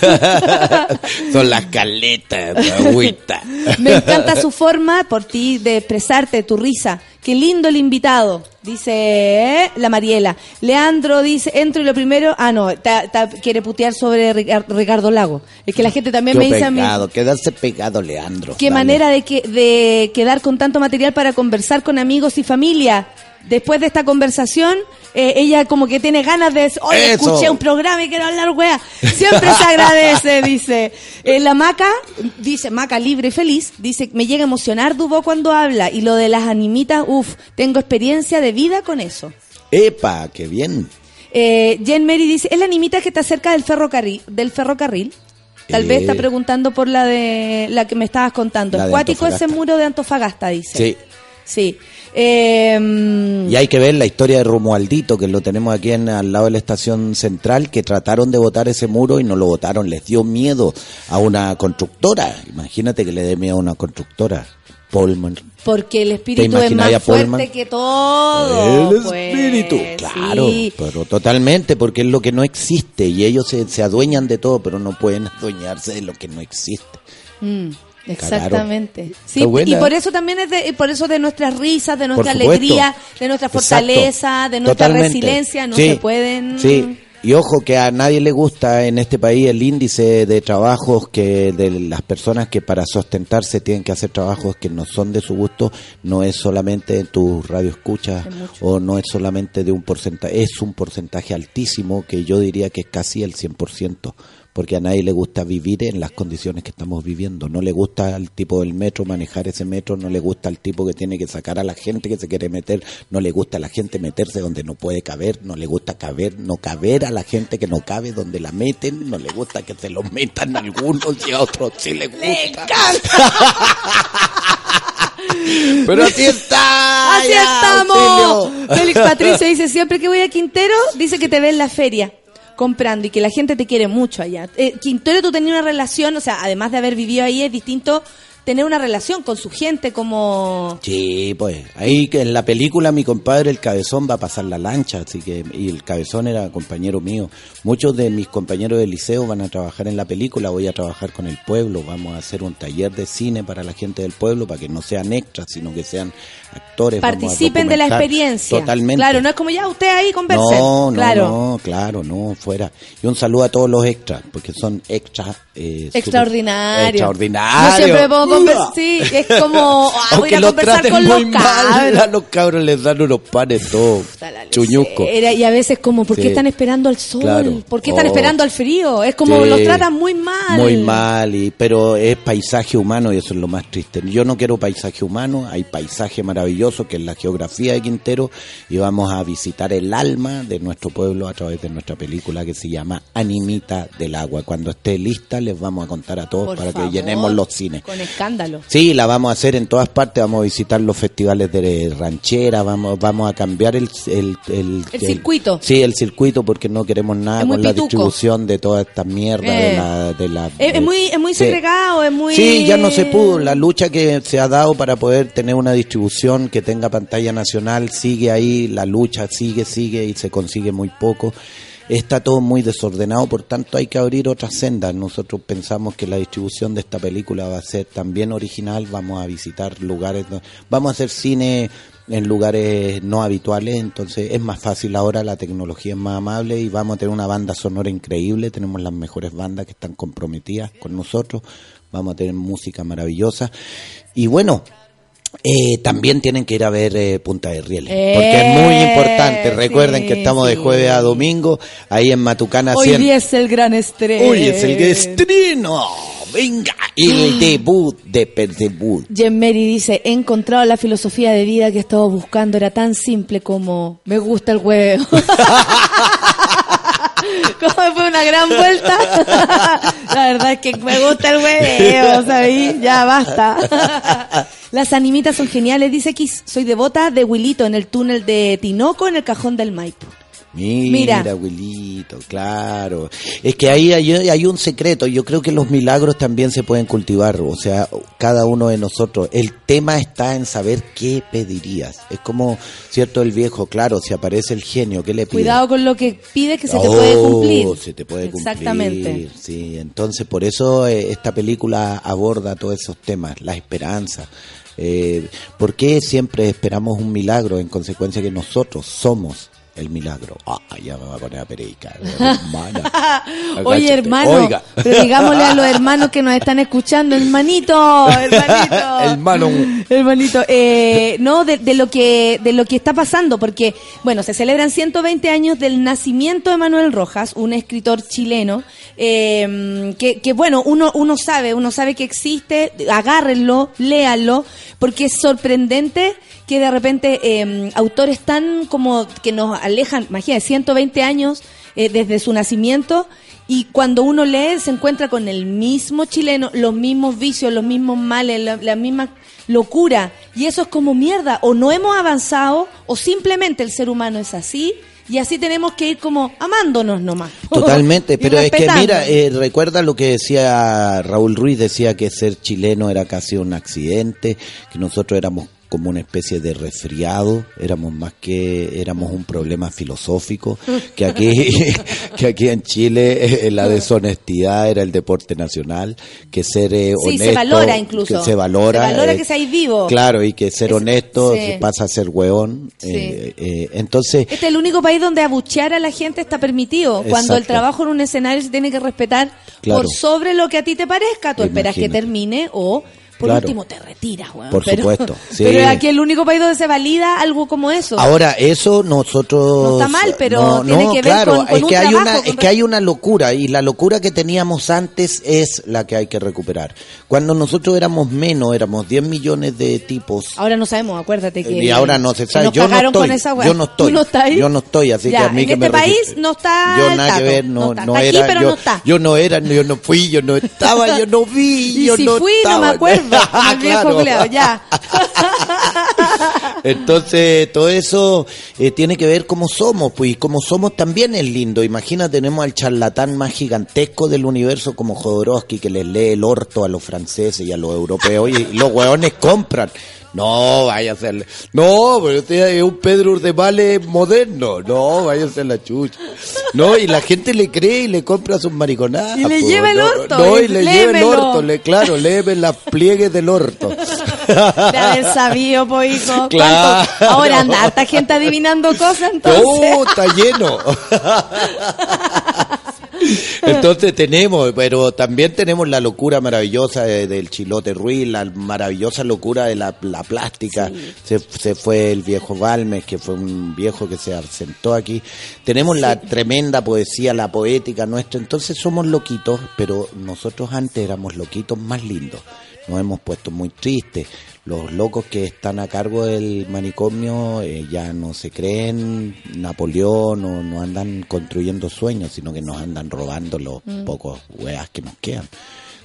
Son las caletas, de agüita. Me encanta su forma por ti de expresarte, tu risa. Qué lindo el invitado, dice eh, la Mariela. Leandro dice, entro y lo primero, ah no, ta- ta- quiere putear sobre Ricar- Ricardo Lago. Es que la gente también Yo me dice a mí, quedarse pegado, Leandro. qué Dale. manera de, que, de quedar con tanto material para conversar con amigos y familia. Después de esta conversación, eh, ella como que tiene ganas de decir, oye, Eso. escuché un programa y quiero hablar, wea. Siempre se agradece, dice. Eh, la Maca, dice, Maca libre y feliz, dice, me llega a emocionar Dubó cuando habla. Y lo de las animitas, uff, tengo experiencia de vida con eso. Epa, qué bien. Eh, Jen Mary dice, es la animita que está cerca del ferrocarril. Del ferrocarril. Tal vez Eh. está preguntando por la de la que me estabas contando. Acuático ese muro de Antofagasta, dice. Sí. Sí. Eh, Y hay que ver la historia de Romualdito, que lo tenemos aquí en, al lado de la estación central, que trataron de botar ese muro y no lo botaron. Les dio miedo a una constructora. Imagínate que le dé miedo a una constructora. Polman. porque el espíritu es más fuerte que todo. El pues, espíritu, claro, sí. pero totalmente, porque es lo que no existe y ellos se, se adueñan de todo, pero no pueden adueñarse de lo que no existe. Mm, exactamente. Sí, y por eso también es de, por eso de nuestras risas, de nuestra alegría, de nuestra Exacto. fortaleza, de nuestra Totalmente. resiliencia, no Sí, se pueden. Sí. Y ojo que a nadie le gusta en este país el índice de trabajos que de las personas que para sustentarse tienen que hacer trabajos que no son de su gusto, no es solamente en tu radio escucha o no es solamente de un porcentaje, es un porcentaje altísimo que yo diría que es casi el 100%, porque a nadie le gusta vivir en las condiciones que estamos viviendo, no le gusta al tipo del metro manejar ese metro, no le gusta al tipo que tiene que sacar a la gente que se quiere meter, no le gusta a la gente meterse donde no puede caber, no le gusta caber, no caber a la gente que no cabe donde la meten, no le gusta que se lo metan algunos y a otros sí le gusta. Pero así está. Así ya, estamos. auxilio. Félix Patricio dice, siempre que voy a Quintero, dice que te ve en la feria comprando y que la gente te quiere mucho allá. Eh, Quintero, tú tenías una relación, o sea, además de haber vivido ahí, es distinto tener una relación con su gente como... Sí, pues ahí que en la película mi compadre el cabezón va a pasar la lancha, así que y el cabezón era compañero mío. Muchos de mis compañeros del liceo van a trabajar en la película, voy a trabajar con el pueblo, vamos a hacer un taller de cine para la gente del pueblo para que no sean extras, sino que sean actores. Participen de la experiencia. Totalmente. Claro, no es como ya usted ahí conversen. No, no, claro. no, claro, no, fuera. Y un saludo a todos los extras, porque son extras. Eh, súper Extraordinario. Extraordinarios. No siempre podemos conversar, sí, es como, ah, voy a los conversar con los cabros. a los cabros les dan unos panes todos chuñucos. Era- y a veces como, ¿por qué Sí. están esperando al sol? Claro. ¿Por qué están Oh. esperando al frío? Es como Sí. los tratan muy mal. Muy mal, y, pero es paisaje humano y eso es lo más triste. Yo no quiero paisaje humano, hay paisaje maravilloso que es la geografía de Quintero y vamos a visitar el alma de nuestro pueblo a través de nuestra película que se llama Animita del Agua. Cuando esté lista les vamos a contar a todos Por para favor. que llenemos los cines. Con escándalo. Sí, la vamos a hacer en todas partes, vamos a visitar los festivales de ranchera, vamos vamos a cambiar el... El, el, El circuito. Sí, el circuito porque no queremos nada con la pituco. distribución de toda esta mierda de Eh. la... De la Es, muy, es muy segregado, es muy... Sí, ya no se pudo. La lucha que se ha dado para poder tener una distribución que tenga pantalla nacional sigue ahí, la lucha sigue, sigue y se consigue muy poco. Está todo muy desordenado, por tanto hay que abrir otras sendas. Nosotros pensamos que la distribución de esta película va a ser también original, vamos a visitar lugares, vamos a hacer cine en lugares no habituales, entonces es más fácil ahora, la tecnología es más amable y vamos a tener una banda sonora increíble, tenemos las mejores bandas que están comprometidas con nosotros, vamos a tener música maravillosa y bueno, eh, también tienen que ir a ver eh, Punta de Rieles, porque es muy importante, recuerden que estamos de jueves a domingo, ahí en Matucana Hoy 100. día es el gran estreno. Hoy es el estreno, venga, el debut de Percebut. Jen Mary dice, he encontrado la filosofía de vida que estaba buscando, era tan simple como, me gusta el huevo. Como fue una gran vuelta. La verdad es que me gusta el huevo, ¿sabéis? Ya basta. Las animitas son geniales, dice Kiss. Soy devota de Wilito en el túnel de Tinoco en el cajón del Maipo. Mira, Mira. abuelito, claro. Es que ahí hay, hay un secreto. Yo creo que los milagros también se pueden cultivar. O sea, cada uno de nosotros. El tema está en saber qué pedirías. Es como, cierto, el viejo, claro, si aparece el genio, ¿qué le pides? Cuidado con lo que pide que se te Oh, puede cumplir. Se te puede cumplir. Exactamente. Sí, entonces por eso eh, esta película aborda todos esos temas, la esperanza. Eh, ¿Por qué siempre esperamos un milagro en consecuencia que nosotros somos el milagro? Ah, ya me va a poner a perica, hermana. Oye, hermano, Oiga. pero digámosle a los hermanos que nos están escuchando, hermanito, hermanito. Hermano. Hermanito, eh, no, de, de lo que de lo que está pasando, porque, bueno, se celebran 120 años del nacimiento de Manuel Rojas, un escritor chileno, eh, que, que, bueno, uno, uno sabe, uno sabe que existe, agárrenlo, léanlo, porque es sorprendente que de repente eh, autores tan como que nos alejan, imagínate, 120 años eh, desde su nacimiento, y cuando uno lee se encuentra con el mismo chileno, los mismos vicios, los mismos males, la, la misma locura. Y eso es como mierda. O no hemos avanzado o simplemente el ser humano es así y así tenemos que ir como amándonos nomás. Totalmente, pero es que mira, eh, recuerda lo que decía Raúl Ruiz, decía que ser chileno era casi un accidente, que nosotros éramos como una especie de resfriado, éramos más que éramos un problema filosófico, que aquí que aquí en Chile eh, la deshonestidad era el deporte nacional, que ser eh, Sí, honesto se valora incluso. que se valora, Se valora eh, que seáis vivo. Claro, y que ser Es- honesto sí. se pasa a ser hueón. Sí. eh, eh, entonces, Este es el único país donde abuchear a la gente está permitido. Cuando el trabajo en un escenario se tiene que respetar Claro. por sobre lo que a ti te parezca. Tú esperas que termine o por Claro. último te retiras, weón. Por pero, supuesto, sí. Pero aquí el único país donde se valida algo como eso. Ahora, eso nosotros... No está mal, pero No, tiene no, que ver claro, con- con es un que hay trabajo, una con Es que hay una locura, y la locura que teníamos antes es la que hay que recuperar. Cuando nosotros éramos menos, éramos 10 millones de tipos, Ahora no sabemos, acuérdate que. y ahora no se sabe. nos Yo no estoy, con esa weá. yo no estoy, yo no estoy, así Ya, que a mí en que este me país no está. Yo el nada que tato, ver, no, está. no Está era, aquí, pero yo, no está. yo no era, yo no fui, yo no estaba, yo no vi, yo si no fui, no me acuerdo. Viejo Claro. ya. Entonces, todo eso eh, tiene que ver cómo somos, pues, y como somos también es lindo. Imagina, tenemos al charlatán más gigantesco del universo como Jodorowsky, que les lee el orto a los franceses y a los europeos, y los hueones compran. No, vaya a ser. No, pero usted es un Pedro Urdemales moderno. No, vaya a ser la chucha. No, y la gente le cree y le compra sus mariconadas. Y le po. lleva el No, orto, No, y y le lleva el orto. Le, claro, léeme las pliegues del orto. De haber sabido, po, hijo. Claro. Ahora anda harta gente adivinando cosas, entonces. ¡Oh, está lleno! Entonces tenemos, pero también tenemos la locura maravillosa de- del Chilote Ruiz, la maravillosa locura de la, la plástica. Se, se fue el viejo Balmes, que fue un viejo que se asentó aquí. Tenemos la tremenda poesía, la poética nuestra. Entonces somos loquitos, pero nosotros antes éramos loquitos más lindos. Nos hemos puesto muy tristes. Los locos que están a cargo del manicomio eh, ya no se creen Napoleón o no andan construyendo sueños, sino que nos andan robando los Mm. pocos weas que nos quedan.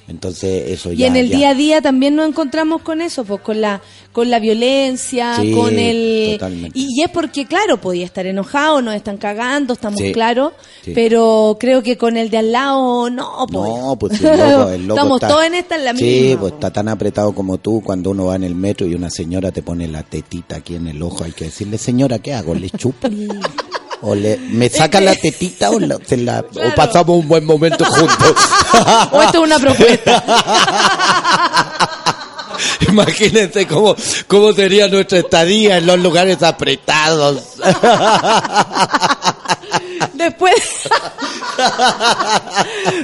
Entonces eso Y ya... en el ya- día a día también nos encontramos con eso, pues con la con la violencia, Sí, con el totalmente. y, y es porque claro, podía estar enojado, nos están cagando, estamos Sí, claros, sí. pero creo que con el de al lado no, pues. No, pues el loco, el loco Estamos está- todos en esta en la Sí, misma. pues está tan apretado como tú cuando uno va en el metro y una señora te pone la tetita aquí en el ojo. Hay que decirle, señora, ¿qué hago? ¿Le chupo? O le, ¿Me saca la tetita o, la- se la- o pasamos un buen momento juntos? o esto es una propuesta. Imagínense cómo, cómo sería nuestra estadía en los lugares apretados. Después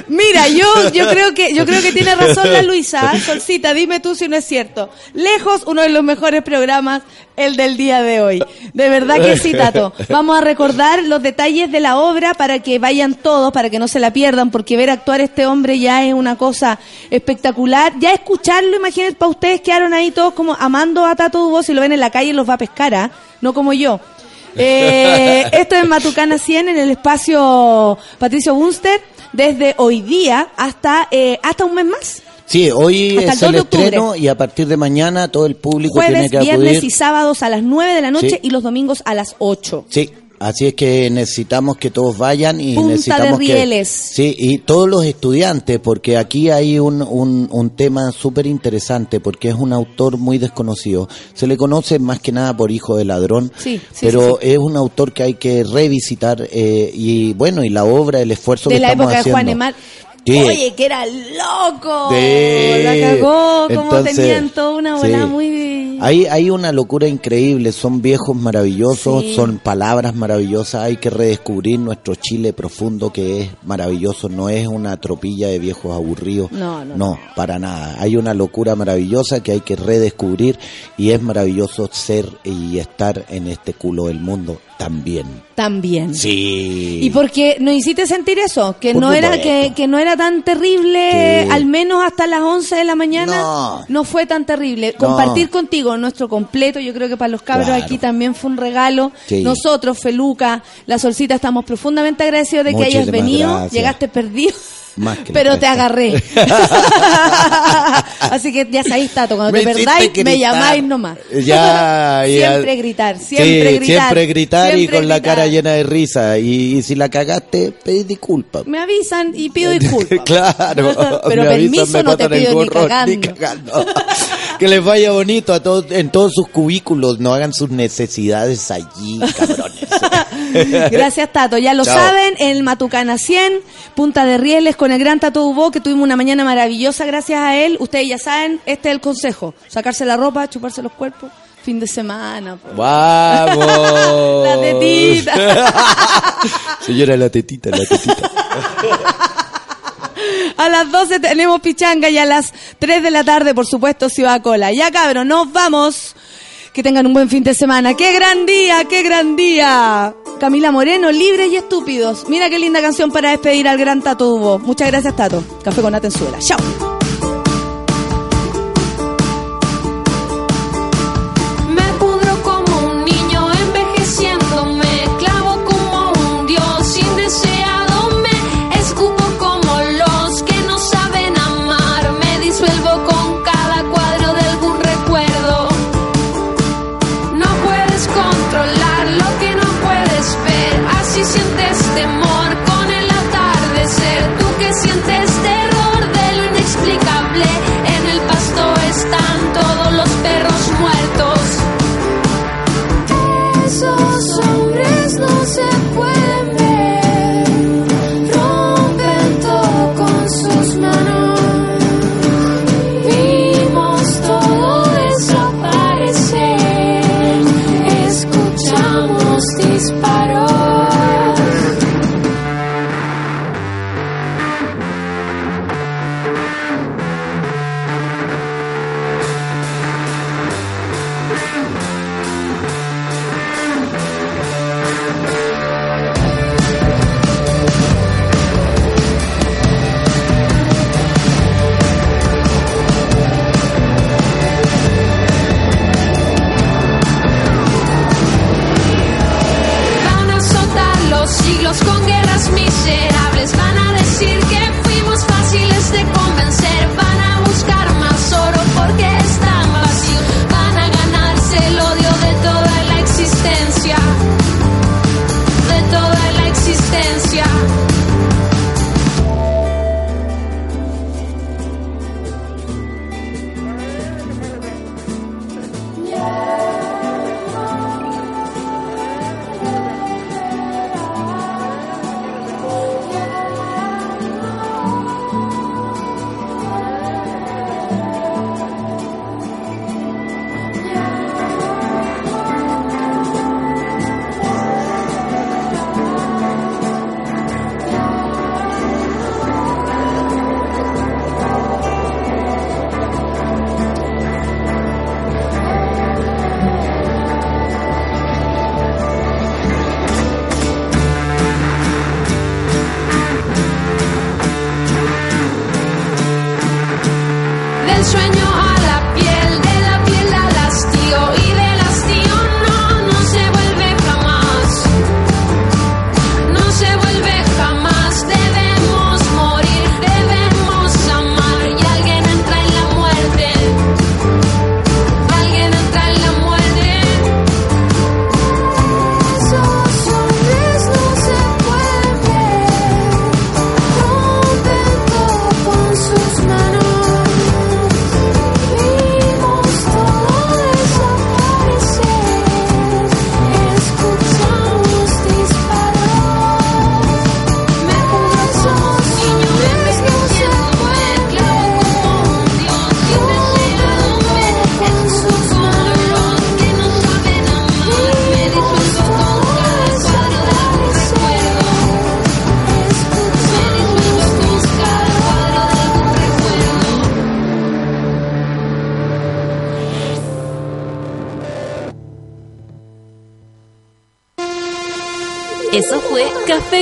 Mira, yo yo creo que yo creo que tiene razón la Luisa, Solcita, dime tú si no es cierto. Lejos uno de los mejores programas el del día de hoy. De verdad que sí, Tato. Vamos a recordar los detalles de la obra para que vayan todos, para que no se la pierdan, porque ver actuar este hombre ya es una cosa espectacular. Ya escucharlo, imagínense, para ustedes quedaron ahí todos como amando a Tato Dubo, si lo ven en la calle los va a pescar, ¿ah? No como yo. Eh, esto es Matucana 100 en el espacio Patricio Bunster desde hoy día hasta eh, hasta un mes más. Sí, hoy Hasta el es 2 el octubre. estreno y a partir de mañana todo el público tiene Jueves, que viernes acudir. y sábados a las 9 de la noche Sí. y los domingos a las 8. Sí, así es que necesitamos que todos vayan y Punta de necesitamos que Rieles. sí y todos los estudiantes porque aquí hay un, un, un tema súper interesante porque es un autor muy desconocido. Se le conoce más que nada por hijo de ladrón, Sí, sí, pero sí, es un autor que hay que revisitar eh, y bueno y la obra, el esfuerzo De que la estamos época de haciendo. Juan. Oye, que era loco. Sí. La cagó, como Entonces, tenían toda una bola sí. muy... Hay, hay una locura increíble, son viejos maravillosos, Sí. son palabras maravillosas, hay que redescubrir nuestro Chile profundo que es maravilloso, no es una tropilla de viejos aburridos, No, no, no, para nada, hay una locura maravillosa que hay que redescubrir y es maravilloso ser y estar en este culo del mundo también. También. Sí. Y porque nos hiciste sentir eso, que Por no era que, que no era tan terrible, al menos hasta las 11 de la mañana, No. fue tan terrible. No. Compartir contigo nuestro completo, yo creo que para los cabros Claro. aquí también fue un regalo. Sí. Nosotros, Feluca, la Solcita, estamos profundamente agradecidos de que hayas venido, gracias. llegaste perdido. Más que la Pero te agarré. Así que ya sabéis, Tato, cuando Me te perdáis, me llamáis nomás. Ya, ya. Siempre gritar, siempre Sí, gritar. Siempre gritar y con la cara llena de risa. Y, y si la cagaste, pedí disculpas. Me avisan y pido disculpas. claro. Pero me permiso no te pido ni cagando. cagando. que les vaya bonito a todos, en todos sus cubículos. No hagan sus necesidades allí, cabrones. Gracias, Tato. Ya lo Chao. saben, en el Matucana 100, Punta de Rieles, con el gran Tato Hubo, que tuvimos una mañana maravillosa gracias a él. Ustedes ya saben, este es el consejo. Sacarse la ropa, chuparse los cuerpos, fin de semana. ¡Vamos! La tetita. Señora, la tetita, la tetita. A las 12 tenemos pichanga y a las 3 de la tarde, por supuesto, Ciudad Cola. Ya, cabros, nos vamos. Que tengan un buen fin de semana. ¡Qué gran día! ¡Qué gran día! Camila Moreno, libres y estúpidos. Mira qué linda canción para despedir al gran Tato Dubo. Muchas gracias, Tato. Café con Atenzuela. ¡Chao!